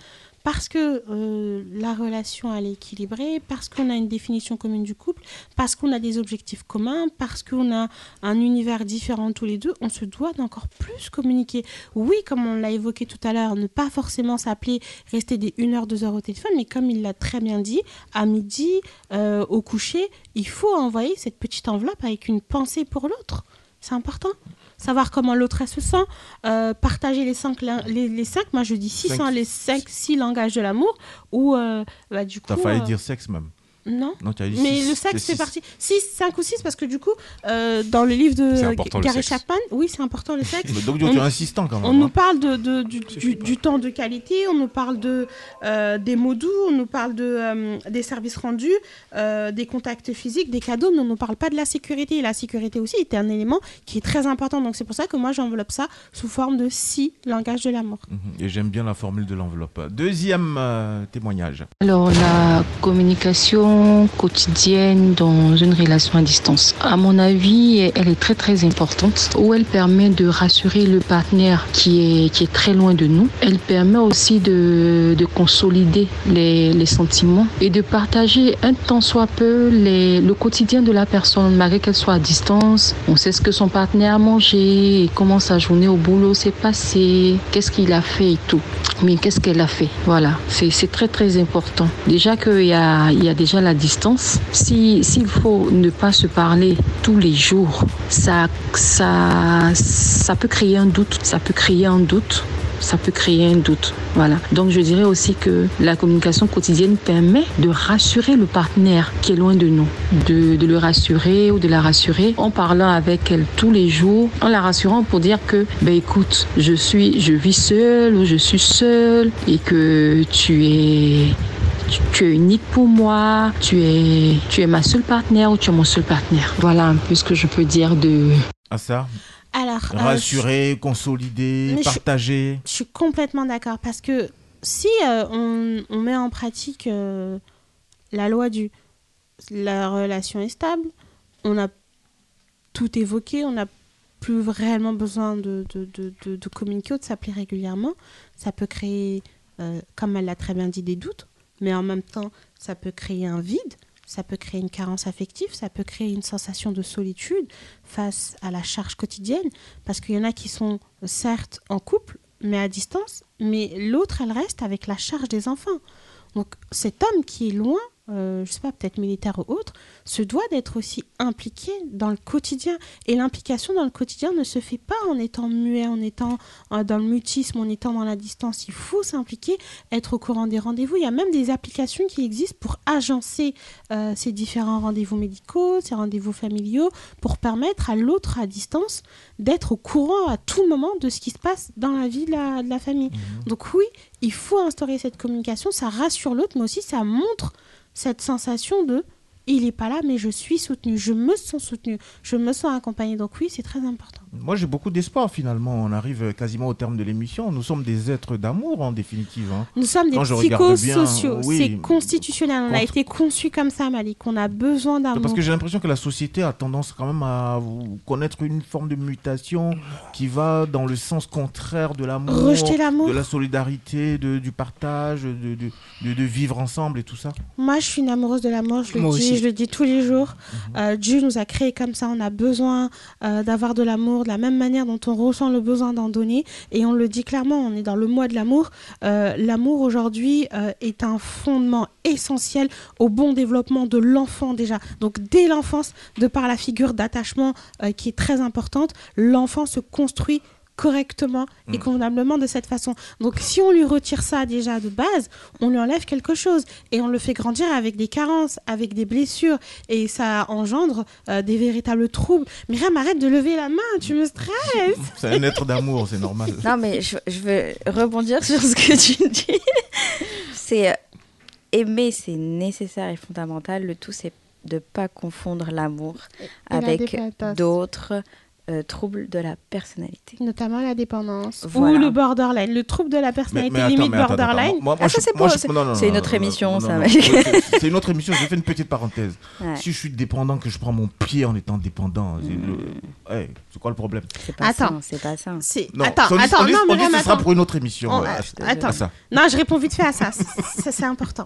Parce que euh, la relation elle est équilibrée, parce qu'on a une définition commune du couple, parce qu'on a des objectifs communs, parce qu'on a un univers différent tous les deux, on se doit d'encore plus communiquer. Oui, comme on l'a évoqué tout à l'heure, ne pas forcément s'appeler, rester des 1 heure, 2 heures au téléphone, mais comme il l'a très bien dit, à midi, euh, au coucher, il faut envoyer cette petite enveloppe avec une pensée pour l'autre. C'est important. Savoir comment l'autre se sent, euh, partager les cinq, les, les cinq, moi je dis six, Cinq. hein, les cinq, six langages de l'amour, ou euh, bah, du coup. T'as failli euh, dire sexe même. Non. Non, tu as dit Mais six, le c'est sexe fait six. partie. 6, 5 ou 6, parce que du coup, euh, dans le livre de Gary. Chapman, oui, c'est important le sexe. (laughs) Mais donc, tu es insistant quand même, On hein. nous parle de, de- du, du- du temps de qualité, on nous parle de, euh, des mots doux, on nous parle de, euh, des services rendus, euh, des contacts physiques, des cadeaux, mais on ne nous parle pas de la sécurité. Et la sécurité aussi est un élément qui est très important. Donc c'est pour ça que moi j'enveloppe ça sous forme de six langages de l'amour. Mhm. Et j'aime bien la formule de l'enveloppe. Deuxième euh, témoignage. Alors la communication quotidienne dans une relation à distance À mon avis, elle est très très importante où elle permet de rassurer le partenaire qui est, qui est très loin de nous. Elle permet aussi de, de consolider les, les sentiments et de partager un temps soit peu les, le quotidien de la personne malgré qu'elle soit à distance. On sait ce que son partenaire a mangé comment sa journée au boulot s'est passée, qu'est-ce qu'il a fait et tout. Mais qu'est-ce qu'elle a fait? Voilà, c'est très très important. Déjà qu'il y a, y a déjà la distance. Si S'il faut ne pas se parler tous les jours, ça, ça, ça peut créer un doute. Ça peut créer un doute ça peut créer un doute. Voilà. Donc je dirais aussi que la communication quotidienne permet de rassurer le partenaire qui est loin de nous, de, de le rassurer ou de la rassurer en parlant avec elle tous les jours, en la rassurant pour dire que, ben écoute, je suis, je vis seule ou je suis seule et que tu es tu, tu es unique pour moi, tu es, tu es ma seule partenaire ou tu es mon seul partenaire. Voilà un peu ce que je peux dire de... À ça Alors, euh, Rassurer, consolider, Mais je- partager. Je suis complètement d'accord parce que si euh, on, on met en pratique euh, la loi du la relation est stable, on a tout évoqué, on n'a plus réellement besoin de, de, de, de- de communiquer ou de s'appeler régulièrement. Ça peut créer, euh, comme elle l'a très bien dit, des doutes, mais en même temps, ça peut créer un vide, ça peut créer une carence affective, ça peut créer une sensation de solitude face à la charge quotidienne, parce qu'il y en a qui sont euh, certes en couple, mais à distance, mais l'autre, elle reste avec la charge des enfants. Donc cet homme qui est loin, euh, je sais pas, peut-être militaire ou autre, se doit d'être aussi impliqué dans le quotidien. Et l'implication dans le quotidien ne se fait pas en étant muet, en étant euh, dans le mutisme, en étant dans la distance. Il faut s'impliquer, être au courant des rendez-vous. Il y a même des applications qui existent pour agencer euh, ces différents rendez-vous médicaux, ces rendez-vous familiaux, pour permettre à l'autre à distance d'être au courant à tout moment de ce qui se passe dans la vie de la, de la famille. Donc oui, il faut instaurer cette communication, ça rassure l'autre, mais aussi ça montre cette sensation de il n'est pas là, mais je suis soutenu, je me sens soutenu, je me sens accompagné. Donc oui, c'est très important. Moi, j'ai beaucoup d'espoir finalement. On arrive quasiment au terme de l'émission. Nous sommes des êtres d'amour en définitive. hein. Nous sommes des Quand je regarde bien, psychosociaux, oui, c'est constitutionnel, on a été conçu comme ça, Malik, on a besoin d'amour. Parce que j'ai l'impression que la société a tendance quand même à connaître une forme de mutation qui va dans le sens contraire de l'amour, Rejeter l'amour. de la solidarité, de- du partage, de, de, de- de vivre ensemble et tout ça. Moi, je suis une amoureuse de l'amour, je le dis, aussi. je le dis tous les jours. Euh, Dieu nous a créés comme ça, on a besoin euh, d'avoir de l'amour, de la même manière dont on ressent le besoin d'en donner. Et on le dit clairement, on est dans le mois de l'amour. Euh, l'amour aujourd'hui euh, est un fondement essentiel au bon développement de l'enfant déjà. Donc dès l'enfance, de par la figure d'attachement euh, qui est très importante, l'enfant se construit correctement et convenablement de cette façon. Donc si on lui retire ça déjà de base, on lui enlève quelque chose et on le fait grandir avec des carences, avec des blessures et ça engendre euh, des véritables troubles. Myriam, arrête de lever la main, tu me stresses. (laughs) C'est un être d'amour, c'est normal. Non, mais je, je veux rebondir sur ce que tu dis. c'est euh, aimer, c'est nécessaire et fondamental. Le tout, c'est de ne pas confondre l'amour la avec d'autres euh, troubles de la personnalité. Notamment la dépendance Voilà. ou le borderline, le trouble de la personnalité attends, limite mais attends, borderline. attends, moi- moi, Ah, je- ça, c'est une autre émission, non, ça, c'est- une autre émission, je fais une petite parenthèse. Ouais. Si je suis dépendant, que je prends mon pied en étant dépendant, c'est c'est quoi le problème? C'est pas Attends. ça, c'est pas ça. C'est- Non, Attends, on attends, on non, on ce sera pour une autre émission. Oh, à- attends. ça. Non, je réponds vite fait à ça. ça, c'est important.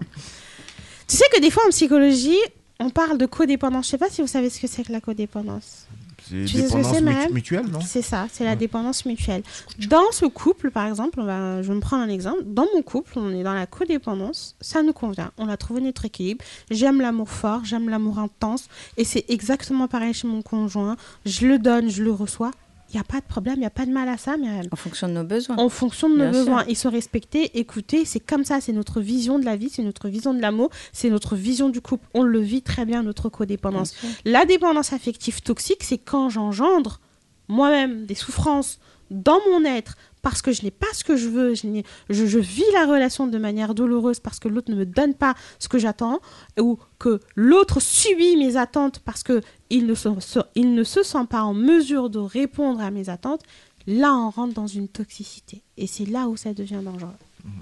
Tu sais que des fois en psychologie, on parle de codépendance. Je sais pas si vous savez ce que c'est que la codépendance. C'est dépendance mutu- mutuelle, non C'est ça, c'est la dépendance mutuelle. Dans ce couple, par exemple, on va, je vais me prendre un exemple. Dans mon couple, on est dans la codépendance, ça nous convient. On a trouvé notre équilibre. J'aime l'amour fort, j'aime l'amour intense. Et c'est exactement pareil chez mon conjoint. Je le donne, je le reçois. Il n'y a pas de problème, il n'y a pas de mal à ça, Myriam. En fonction de nos besoins. En fonction de nos Bien sûr. besoins. Et se respecter, écouter, c'est comme ça, c'est notre vision de la vie, c'est notre vision de l'amour, c'est notre vision du couple. On le vit très bien, notre codépendance. La dépendance affective toxique, c'est quand j'engendre moi-même des souffrances dans mon être parce que je n'ai pas ce que je veux, je, n'ai- je, je vis la relation de manière douloureuse parce que l'autre ne me donne pas ce que j'attends, ou que l'autre subit mes attentes parce que il ne, se, se- il ne se sent pas en mesure de répondre à mes attentes, là on rentre dans une toxicité. Et c'est là où ça devient dangereux.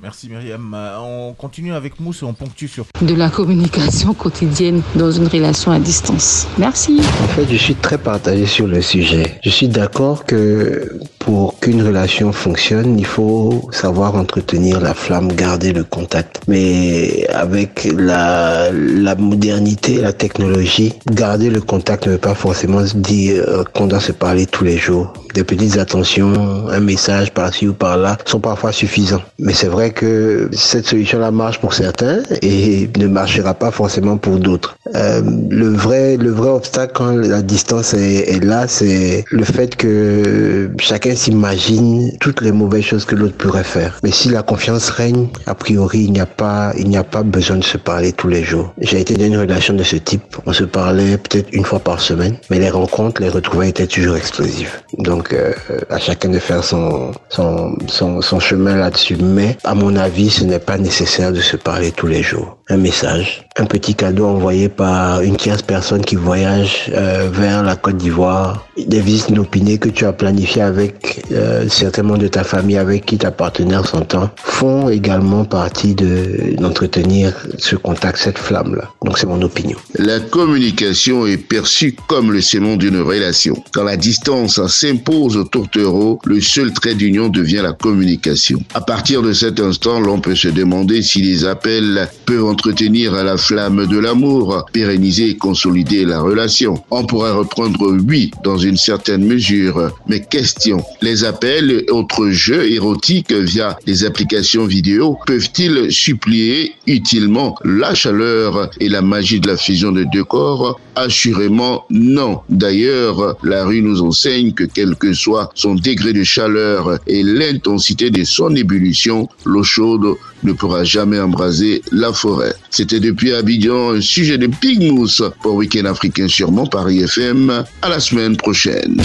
Merci Myriam. Euh, On continue avec Mousse et on ponctue sur. De la communication quotidienne dans une relation à distance. Merci. En fait, je suis très partagé sur le sujet. Je suis d'accord que pour qu'une relation fonctionne, il faut savoir entretenir la flamme, garder le contact. Mais avec la, la modernité, la technologie, garder le contact ne veut pas forcément dire euh, qu'on doit se parler tous les jours. Des petites attentions, un message par-ci ou par-là sont parfois suffisants. Mais c'est vrai que cette solution-là marche pour certains et ne marchera pas forcément pour d'autres. Euh, le vrai, le vrai obstacle quand la distance est, est là, c'est le fait que chacun s'imagine toutes les mauvaises choses que l'autre pourrait faire. Mais si la confiance règne, a priori, il n'y a pas, il n'y a pas besoin de se parler tous les jours. J'ai été dans une relation de ce type. On se parlait peut-être une fois par semaine, mais les rencontres, les retrouvailles étaient toujours explosives. Donc, euh, à chacun de faire son, son, son, son chemin là-dessus. Mais, à mon avis, ce n'est pas nécessaire de se parler tous les jours. Un message, un petit cadeau envoyé par une tierce personne qui voyage euh, vers la Côte d'Ivoire, des visites inopinées que tu as planifiées avec euh, certainement de ta famille avec qui ta partenaire s'entend, font également partie de d'entretenir ce contact, cette flamme-là. Donc c'est mon opinion. La communication est perçue comme le ciment d'une relation. Quand la distance s'impose au tourtereau, le seul trait d'union devient la communication. À partir de cet instant, l'on peut se demander si les appels peuvent entretenir la de l'amour, pérenniser et consolider la relation. On pourrait reprendre oui dans une certaine mesure, mais question, les appels et autres jeux érotiques via les applications vidéo peuvent-ils supplier utilement la chaleur et la magie de la fusion de deux corps? Assurément non. D'ailleurs, la rue nous enseigne que quel que soit son degré de chaleur et l'intensité de son ébullition, l'eau chaude ne pourra jamais embraser la forêt. C'était depuis Abidjan un sujet de Big Mousse pour Week-end africain sur Mon Paris FM. À la semaine prochaine.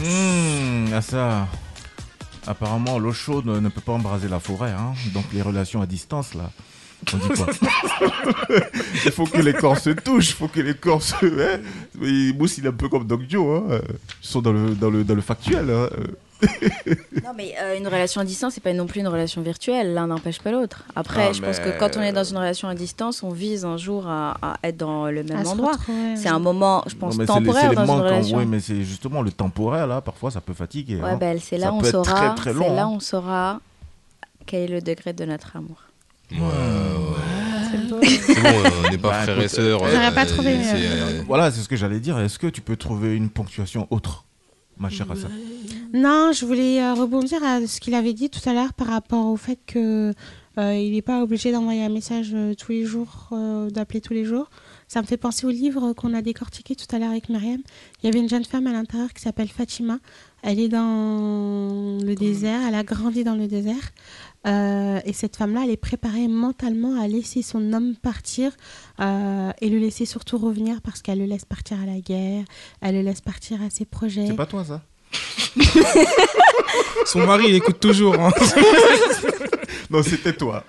Mmh, à ça. Apparemment, l'eau chaude ne ne peut pas embraser la forêt. hein. Donc, les relations à distance, là. On dit quoi? (laughs) Il faut que les corps se touchent, il faut que les corps se. Hein Mousse, il est un peu comme Doc Joe. Hein. Ils sont dans le, dans le, dans le factuel. hein. (laughs) Non, mais euh, une relation à distance, c'est pas non plus une relation virtuelle. L'un n'empêche pas l'autre. Après, Ah, je pense que quand on est dans une relation à distance, on vise un jour à, à être dans le même À endroit. C'est ouais. un moment, je pense, Non, mais c'est les- temporaire les dans une relation. Oui, mais c'est justement le temporaire, là. Parfois, ça peut fatiguer. Ouais, hein. ben, c'est là on saura. Très, très long. C'est là hein. on saura quel est le degré de notre amour. C'est bon, on n'est pas Bah, frères et sœurs. euh, J'aurais pas trouvé, euh, euh, Voilà, c'est ce que j'allais dire. Est-ce que tu peux trouver une ponctuation autre, ma chère Assa Non, je voulais euh, rebondir à ce qu'il avait dit tout à l'heure par rapport au fait que euh, il n'est pas obligé d'envoyer un message euh, tous les jours, euh, d'appeler tous les jours. Ça me fait penser au livre qu'on a décortiqué tout à l'heure avec Myriam. Il y avait une jeune femme à l'intérieur qui s'appelle Fatima. Elle est dans le désert, elle a grandi dans le désert. Euh, et cette femme-là, elle est préparée mentalement à laisser son homme partir euh, et le laisser surtout revenir parce qu'elle le laisse partir à la guerre, elle le laisse partir à ses projets. C'est pas toi, ça? (laughs) Son mari, il écoute toujours. hein. (laughs) Non, c'était toi.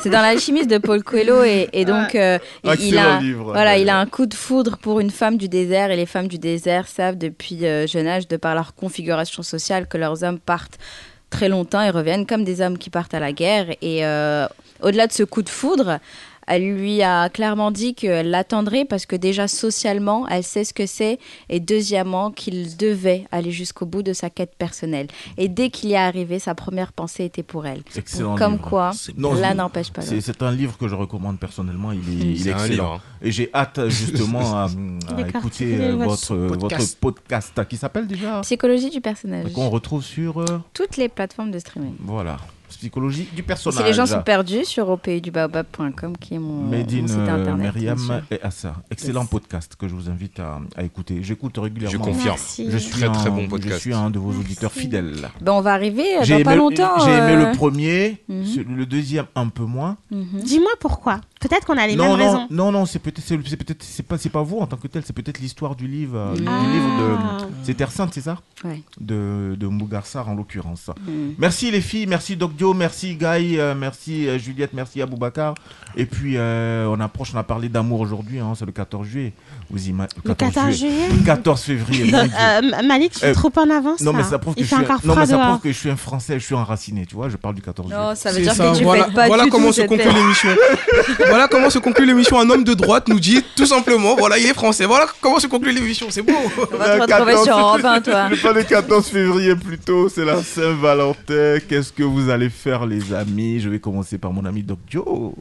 C'est dans l'alchimiste de Paul Coelho et, et donc euh, il- a, livre, voilà, il a un coup de foudre pour une femme du désert et les femmes du désert savent depuis euh, jeune âge de par leur configuration sociale que leurs hommes partent très longtemps et reviennent comme des hommes qui partent à la guerre. Et euh, au-delà de ce coup de foudre elle lui a clairement dit qu'elle l'attendrait parce que déjà socialement, elle sait ce que c'est et deuxièmement qu'il devait aller jusqu'au bout de sa quête personnelle. Et dès qu'il y est arrivé, sa première pensée était pour elle. Excellent Comme livre. quoi, l'un n'empêche pas c'est- l'autre. C'est un livre que je recommande personnellement. Il est, il est excellent. hein. Et j'ai hâte (laughs) justement à, écouter euh, votre votre, podcast. votre podcast qui s'appelle déjà? Psychologie du personnage. Qu'on retrouve sur. euh, Toutes les plateformes de streaming. voilà. Psychologie du personnage. Si les gens sont perdus, sur opaydubaobab.com qui est mon, mon site euh, internet. Myriam et Assa. Excellent podcast que je vous invite à, à écouter. J'écoute régulièrement. Je confirme. Merci. Je suis Très, un, très bon Je podcast. suis un de vos auditeurs fidèles. Ben, on va arriver euh, J'ai dans pas aimé- longtemps. J'ai aimé euh, le premier, mhm. le deuxième un peu moins. Dis-moi pourquoi. Peut-être qu'on a les non, mêmes non, raisons. non, non, c'est peut-être, c'est peut-être, c'est pas, c'est pas vous en tant que tel, c'est peut-être l'histoire du livre, euh, du Ah. livre de, c'est Terre Sainte, c'est ça Ouais. De, de Mougarsar en l'occurrence. Mm. Merci les filles, merci Doc Dio, merci Guy, euh, merci euh, Juliette, merci Aboubacar. Et puis euh, on approche, on a parlé d'amour aujourd'hui, hein, c'est le 14 juillet. Vous ima- Le 14 juillet Le 14 (laughs) février. Euh, Malik, tu es Euh, trop en avance. Non, mais ça prouve que, je suis, un- non, mais ça prouve que je suis un français, je suis enraciné, tu vois, je parle du 14 juillet. Non, ça veut C'est dire ça, que tu voilà, fais pas voilà comment se cette conclut l'émission. (laughs) voilà comment se conclut l'émission. Un homme de droite nous dit tout simplement, voilà, il est français. Voilà comment se conclut l'émission. C'est beau. On va te retrouver sur Europe 1, toi. C'est pas le 14 février plutôt, c'est la Saint-Valentin. Qu'est-ce que vous allez faire, les amis? Je vais commencer par mon ami Doc Dio.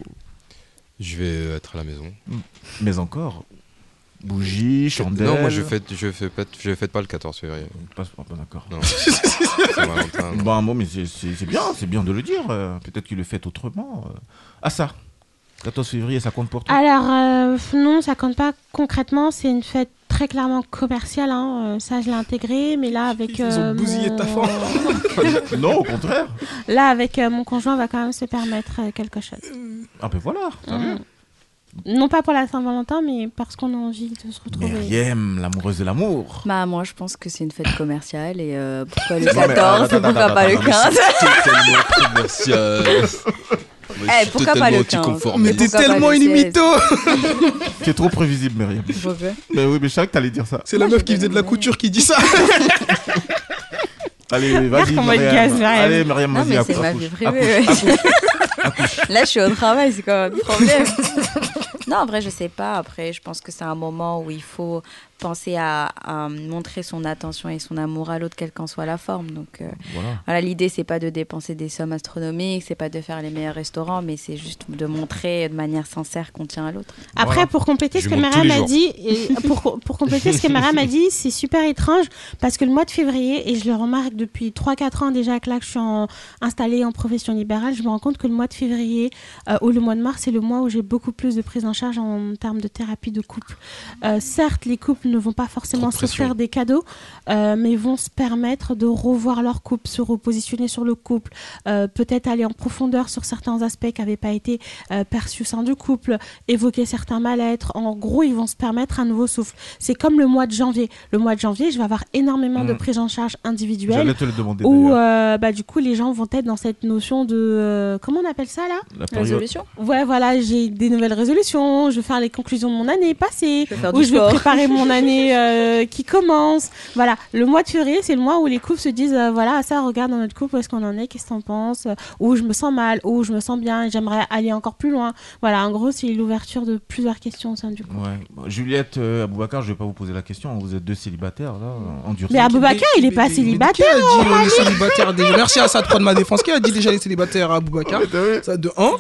Je vais être à la maison. Mais encore Bougie, chandelle. Non, moi je fête, je fais pas, je fête pas le 14 février. Pas, pas- pas d'accord. Non. Bon, bon, mais c'est bien, c'est bien de le dire. euh, Peut-être qu'il le fait autrement. euh. Ah ça 14 février, ça compte pour toi Alors, euh, non, ça compte pas concrètement. C'est une fête très clairement commerciale. hein, euh, ça, je l'ai intégré. Mais là, avec. Ils ont euh, bousillé mon- ta femme. (laughs) Non, au contraire. Là, avec euh, mon conjoint, on va quand même se permettre euh, quelque chose. Ah ben voilà, Mm. Non pas pour la Saint-Valentin, mais parce qu'on a envie de se retrouver. Myriam, l'amoureuse de l'amour. Bah, moi, je pense que c'est une fête commerciale et euh, pourquoi le Non, mais 14 attends, et pourquoi pas le attends, 15 C'est tellement commercial. (laughs) Eh, pourquoi pas le 15 Mais t'es tellement le une 16? mytho. C'est trop prévisible, Myriam. Mais oui, mais je savais que t'allais dire ça. C'est la meuf qui faisait de la couture qui dit ça. (laughs) Allez, vas-y, Myriam. Allez, Myriam, Non, vas-y, mais c'est ma vie privée. (laughs) Là, je suis au travail, c'est quand même un problème. (laughs) non, en vrai, je sais pas. Après, je pense que c'est un moment où il faut penser à, à montrer son attention et son amour à l'autre, quelle qu'en soit la forme. Donc, euh, Voilà. voilà, l'idée, c'est pas de dépenser des sommes astronomiques, c'est pas de faire les meilleurs restaurants, mais c'est juste de montrer de manière sincère qu'on tient à l'autre. Après, Voilà. pour compléter ce que Mariam a dit, et (laughs) pour, pour compléter ce que Mariam a dit, c'est super étrange parce que le mois de février, et je le remarque depuis 3-4 ans déjà que là que je suis en- installée en profession libérale, je me rends compte que le mois de février euh, ou le mois de mars, c'est le mois où j'ai beaucoup plus de prise en charge en termes de thérapie de couple. Euh, certes, les couples ne vont pas forcément pression. s'offrir des cadeaux, euh, mais vont se permettre de revoir leur couple, se repositionner sur le couple, euh, peut-être aller en profondeur sur certains aspects qui n'avaient pas été euh, perçus au sein du couple, évoquer certains mal-être. En gros, ils vont se permettre un nouveau souffle. C'est comme le mois de janvier. Le mois de janvier, je vais avoir énormément de Mm. prise en charge individuelle. J'allais te le demander Où euh, bah, du coup les gens vont être dans cette notion de euh, comment on appelle ça là? La Résolution Ouais voilà j'ai des nouvelles résolutions, je vais faire les conclusions de mon année passée, Je vais faire ou je vais préparer mon année (laughs) euh, qui commence. Voilà le mois de février c'est le mois où les couples se disent euh, voilà ça regarde dans notre couple où est-ce qu'on en est, qu'est-ce que t'en penses, euh, où je me sens mal, où je me sens bien, j'aimerais aller encore plus loin. Voilà en gros c'est l'ouverture de plusieurs questions au sein du couple. Ouais. Bon, Juliette, euh, Aboubacar, je vais pas vous poser la question. Vous êtes deux célibataires là, endurcis. Mais Aboubacar il est pas Qui célibataire. a dit hein, on est célibataire déjà (laughs) Merci à ça de prendre ma défense. Qui a dit déjà les célibataires à Aboubacar Ça de 1.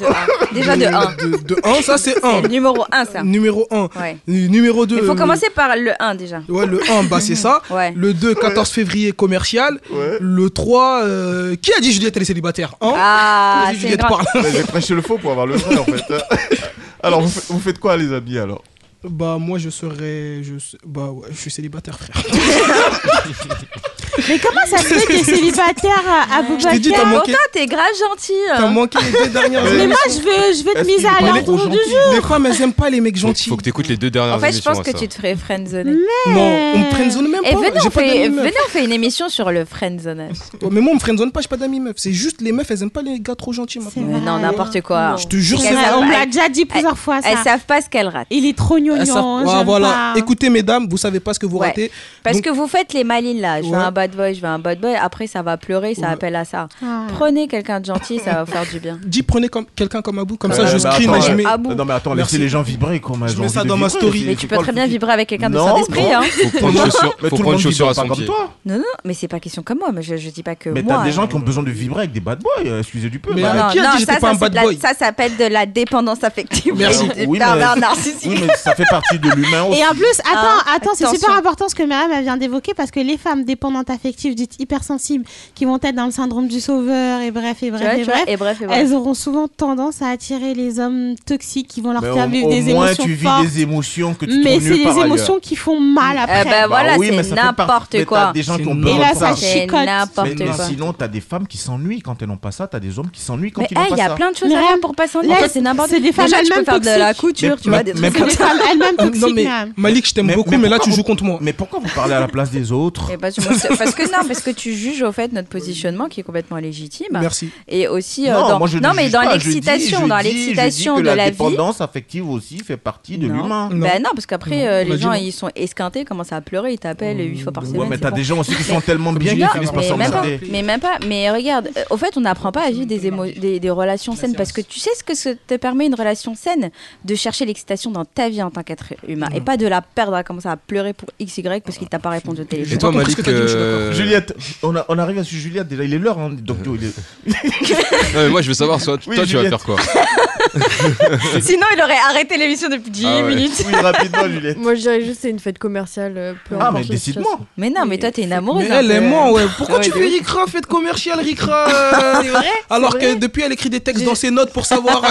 Déjà de 1. De, de 1, ça c'est 1. C'est le numéro 1, ça. Numéro 1. Ouais. Numéro 2. Il faut commencer par le 1 déjà. Ouais, le 1, bah c'est ça. (laughs) Ouais. Le 2, 14 février, commercial. Ouais. Le 3, euh, qui a dit Juliette, elle est célibataire hein Ah, c'est Juliette, parle. Ouais, J'ai prêché le faux pour avoir le vrai en fait. (laughs) alors, vous, vous faites quoi les amis alors? Bah, moi je serais. Je, bah, ouais, je suis célibataire, frère. (laughs) Mais comment ça se fait que t'es célibataire à Je t'ai dit, t'as manqué, Pourtant, t'es grave gentil. t'as manqué les deux dernières (laughs) Mais moi, je veux, je veux te miser à l'ordre du jour. Les femmes, elles aiment pas les mecs Faut, gentils. faut que t'écoutes les deux dernières En fait, je pense que ça. tu te ferais friendzoner. Non, on me friendzone même Et pas. venez on, pas fait, venez, on fait une émission sur le friendzonage. Ouais, Mais moi, on me friendzone pas, j'ai pas d'amis meufs. C'est juste les meufs, elles aiment pas les gars trop gentils maintenant. Non, n'importe quoi. Je te jure, c'est on me l'a déjà dit plusieurs fois, Elles ça. savent pas ce qu'elles ratent. Il est trop Elles gnognon. savent- Ouais, j'aime voilà. pas. Écoutez, mesdames, vous savez pas ce que vous Ouais. ratez. Parce Donc- que vous faites les malines là. Je veux Ouais. un bad boy, je veux un bad boy. Après, ça va pleurer, ça Ouais. appelle à ça. Ah. Prenez quelqu'un de gentil, ça va vous faire du bien. (laughs) Dis, prenez comme, quelqu'un comme Abou, comme Ouais, ça je bah, screen attends, et je mets. Ah Non mais attends, Merci. laissez les gens vibrer comme Je elles ont mets ça dans ma story. Mais tu peux très bien vibrer avec quelqu'un de non. Hein. Faut prendre Non, chaussure- à pas son comme pied. toi. Non, non, mais c'est pas question comme moi. Mais je, je dis pas que Mais t'as des gens euh, qui ont besoin de vibrer avec des bad boys, euh, excusez du peu. Mais, qui a dit que j'étais ça, pas ça, un bad boy ça s'appelle de la dépendance affective. Merci. (laughs) Oui, mais ça fait partie de l'humain aussi. Et en plus, attends, Ah, attends, c'est super important ce que Myriam vient d'évoquer parce que les femmes dépendantes affectives dites hypersensibles qui vont être dans le syndrome du sauveur et bref et bref vois, et vois, bref, et bref, et bref. elles auront souvent tendance à attirer les hommes toxiques qui vont leur Mais faire au, vivre au des moins, émotions tu vis fortes. des émotions que tu mais c'est des émotions ailleurs. qui font mal après. Eh ben voilà, oui, mais c'est ça n'importe quoi. des gens qui ont besoin Et de là, ça. ça C'est chicote. n'importe quoi. sinon, t'as des femmes qui s'ennuient quand elles n'ont pas ça, t'as des hommes qui s'ennuient quand ils n'ont il pas y a ça. plein de choses à faire pour pas s'ennuyer. C'est n'importe c'est des femmes elles-mêmes faire de la couture, tu vois, mais- des trucs comme ça. Non, mais. Malik, je t'aime Mais- beaucoup, mais mais, là, tu vous- joues contre moi. Mais pourquoi vous parlez à la place des autres Et parce, que moi, c'est- parce que non, parce que tu juges au fait notre (laughs) positionnement qui est complètement légitime. Merci. Et aussi euh, Non, dans, moi je non mais l'excitation, dans l'excitation que de la, la vie. dépendance affective aussi fait partie de Non. l'humain. Ben non, parce qu'après euh, les gens non. ils sont esquintés, commencent à pleurer, ils t'appellent huit fois par semaine. Ouais, mais t'as des gens aussi qui sont tellement bien Non, qu'ils finissent par mais même, pas, s'emmerder. mais même pas. Mais regarde, euh, au fait, on n'apprend pas à vivre des, émo- des, des relations saines parce que tu sais ce que te permet une relation saine De chercher l'excitation dans ta vie en tant qu'être humain et pas de la perdre à commencer à pleurer pour XY parce qu'il t'a pas répondu au téléphone. Et toi, Malik que euh, Juliette, on, a- on arrive à suivre Juliette déjà, il est l'heure, hein, donc il est... (laughs) non, mais moi, je veux savoir, soit, Oui, toi, tu vas faire quoi (laughs) Sinon, il aurait arrêté l'émission depuis 10 Ah ouais. minutes. Oui, rapidement Juliette. Moi, je dirais juste c'est une fête commerciale. euh, Peu Ah, mais décide-moi. Mais non, mais toi, t'es une amoureuse. Mais un elle est moi, ouais. Pourquoi Ouais, tu fais. Ricra, fête commerciale, Ricra euh, (laughs) C'est vrai Alors que depuis, elle écrit des textes dans ses notes pour savoir.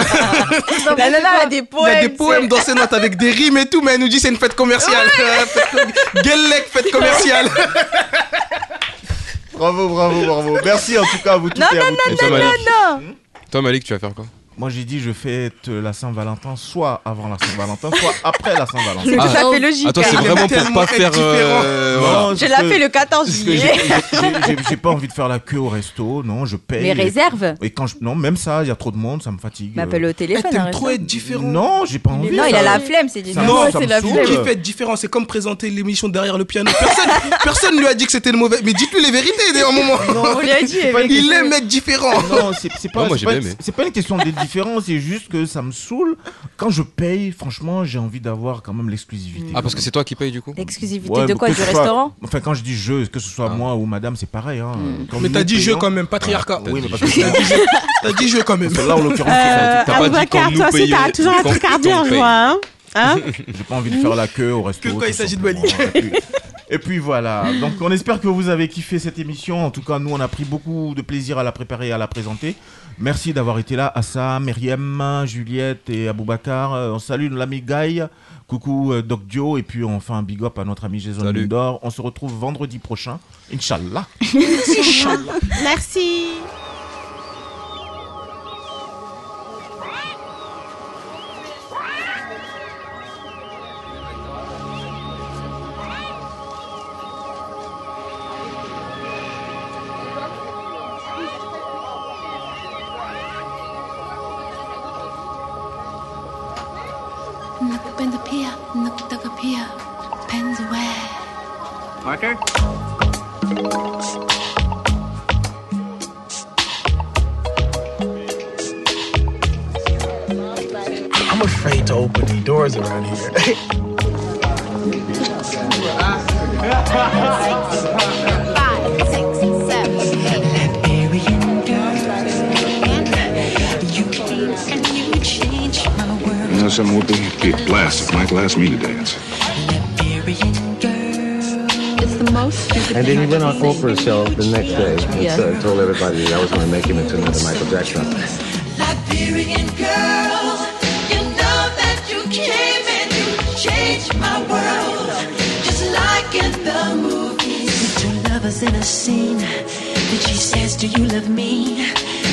La nana a des Il y poèmes. a des poèmes dans ses notes avec des rimes et tout, mais elle nous dit c'est une fête commerciale. (laughs) Fête- Guellec, fête commerciale. (laughs) Bravo, bravo, bravo. Merci en tout cas à vous tous Non, et à vous tous. Et toi, Malik Non Toi, Malik, tu vas faire quoi? Moi j'ai dit je fête la Saint-Valentin soit avant la Saint-Valentin, soit après la Saint-Valentin. C'est Ah. tout à fait logique. Attends, c'est hein. vraiment pour pas faire. euh, Non, voilà. Je que- fait le 14 parce que j'ai- juillet. j'ai- pas envie de faire la queue au resto, non, je paye. Mais réserve. Et quand je... Non, même ça, il y a trop de monde, ça me fatigue. M'appelle au Eh, téléphone. T'aimes arrête trop ça. être différent. Non, j'ai pas envie. Non, il ça- a la flemme, c'est du ça- Non, ça c'est la flemme. Qui fait être différent C'est comme présenter l'émission derrière le piano. Personne, (laughs) personne lui a dit que c'était le mauvais. Mais dites-lui les vérités, (laughs) d'ailleurs, moment. On lui a dit. Il aime être différent. Non, c'est pas, Non, c'est pas une question d'être différent, c'est juste que ça me saoule. Quand je paye, franchement, j'ai envie d'avoir quand même l'exclusivité. Ah, parce que c'est toi qui paye du coup L'exclusivité Ouais, de quoi Du soit- restaurant Enfin, quand je dis je, que ce soit Ah. moi ou madame, c'est pareil. Hein. Quand Mais t'as dit jeu payons- quand même, patriarcat. Ah, oui, mais parce que T'as dit jeu quand même. Là, en l'occurrence, Euh, T'as pas dit quand nous toi aussi, payons, t'as toujours un truc à dire, je vois. Hein Hein j'ai pas envie de faire la queue au resto. Que quand il s'agit de simplement. Et puis- voilà, donc on espère que vous avez kiffé cette émission. En tout cas, nous, on a pris beaucoup de plaisir à la préparer et à la présenter. Merci d'avoir été là, Assa, Myriam, Juliette et Aboubacar. Euh, On salue l'ami Guy. Coucou euh, Doc Dio. Et puis on fait un big up à notre ami Jason Salut. Lindor. On se retrouve vendredi prochain. Inch'Allah. (laughs) Merci. Blast if Michael asked me to dance. It's the most And then he went on Oprah's show the next day and Yeah. so- told everybody that I was going to make him into another Michael Jackson. Liberian girl, you know that you came and you changed my world, just like in the movies. Two lovers in a scene. Then she says, Do you love me?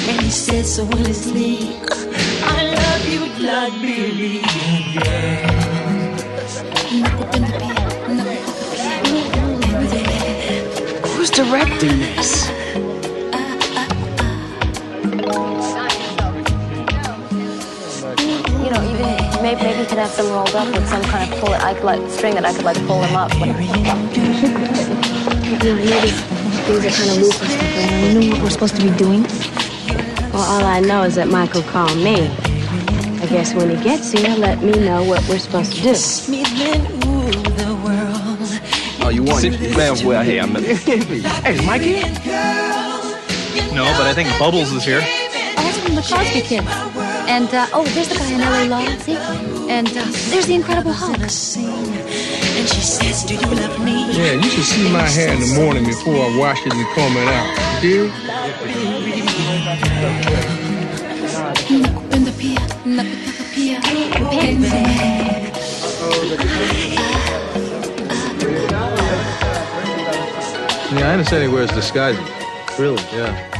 And he says so honestly. I love you, Liberian Who's directing this? you know, even maybe, maybe you could have them rolled up with some kind of pull it, like, like string that I could like pull them up. You know, maybe things are kind of stuff. You know what we're supposed to be doing? Well, all I know is that Michael called me. I guess when he gets here, let me know what we're supposed to do. Oh, you want it? Man, well, hey, I'm. hey, Mikey? No, but I think Bubbles is here. Oh, that's from the Cosby Kids. And uh, oh, there's the guy in LA Law, see? And uh, there's the Incredible Hulk. And she says, Do you love me? Yeah, you should see my hair in the morning before I wash it and comb it out. You Nakupenda I understand he wears disguises. Really? Yeah.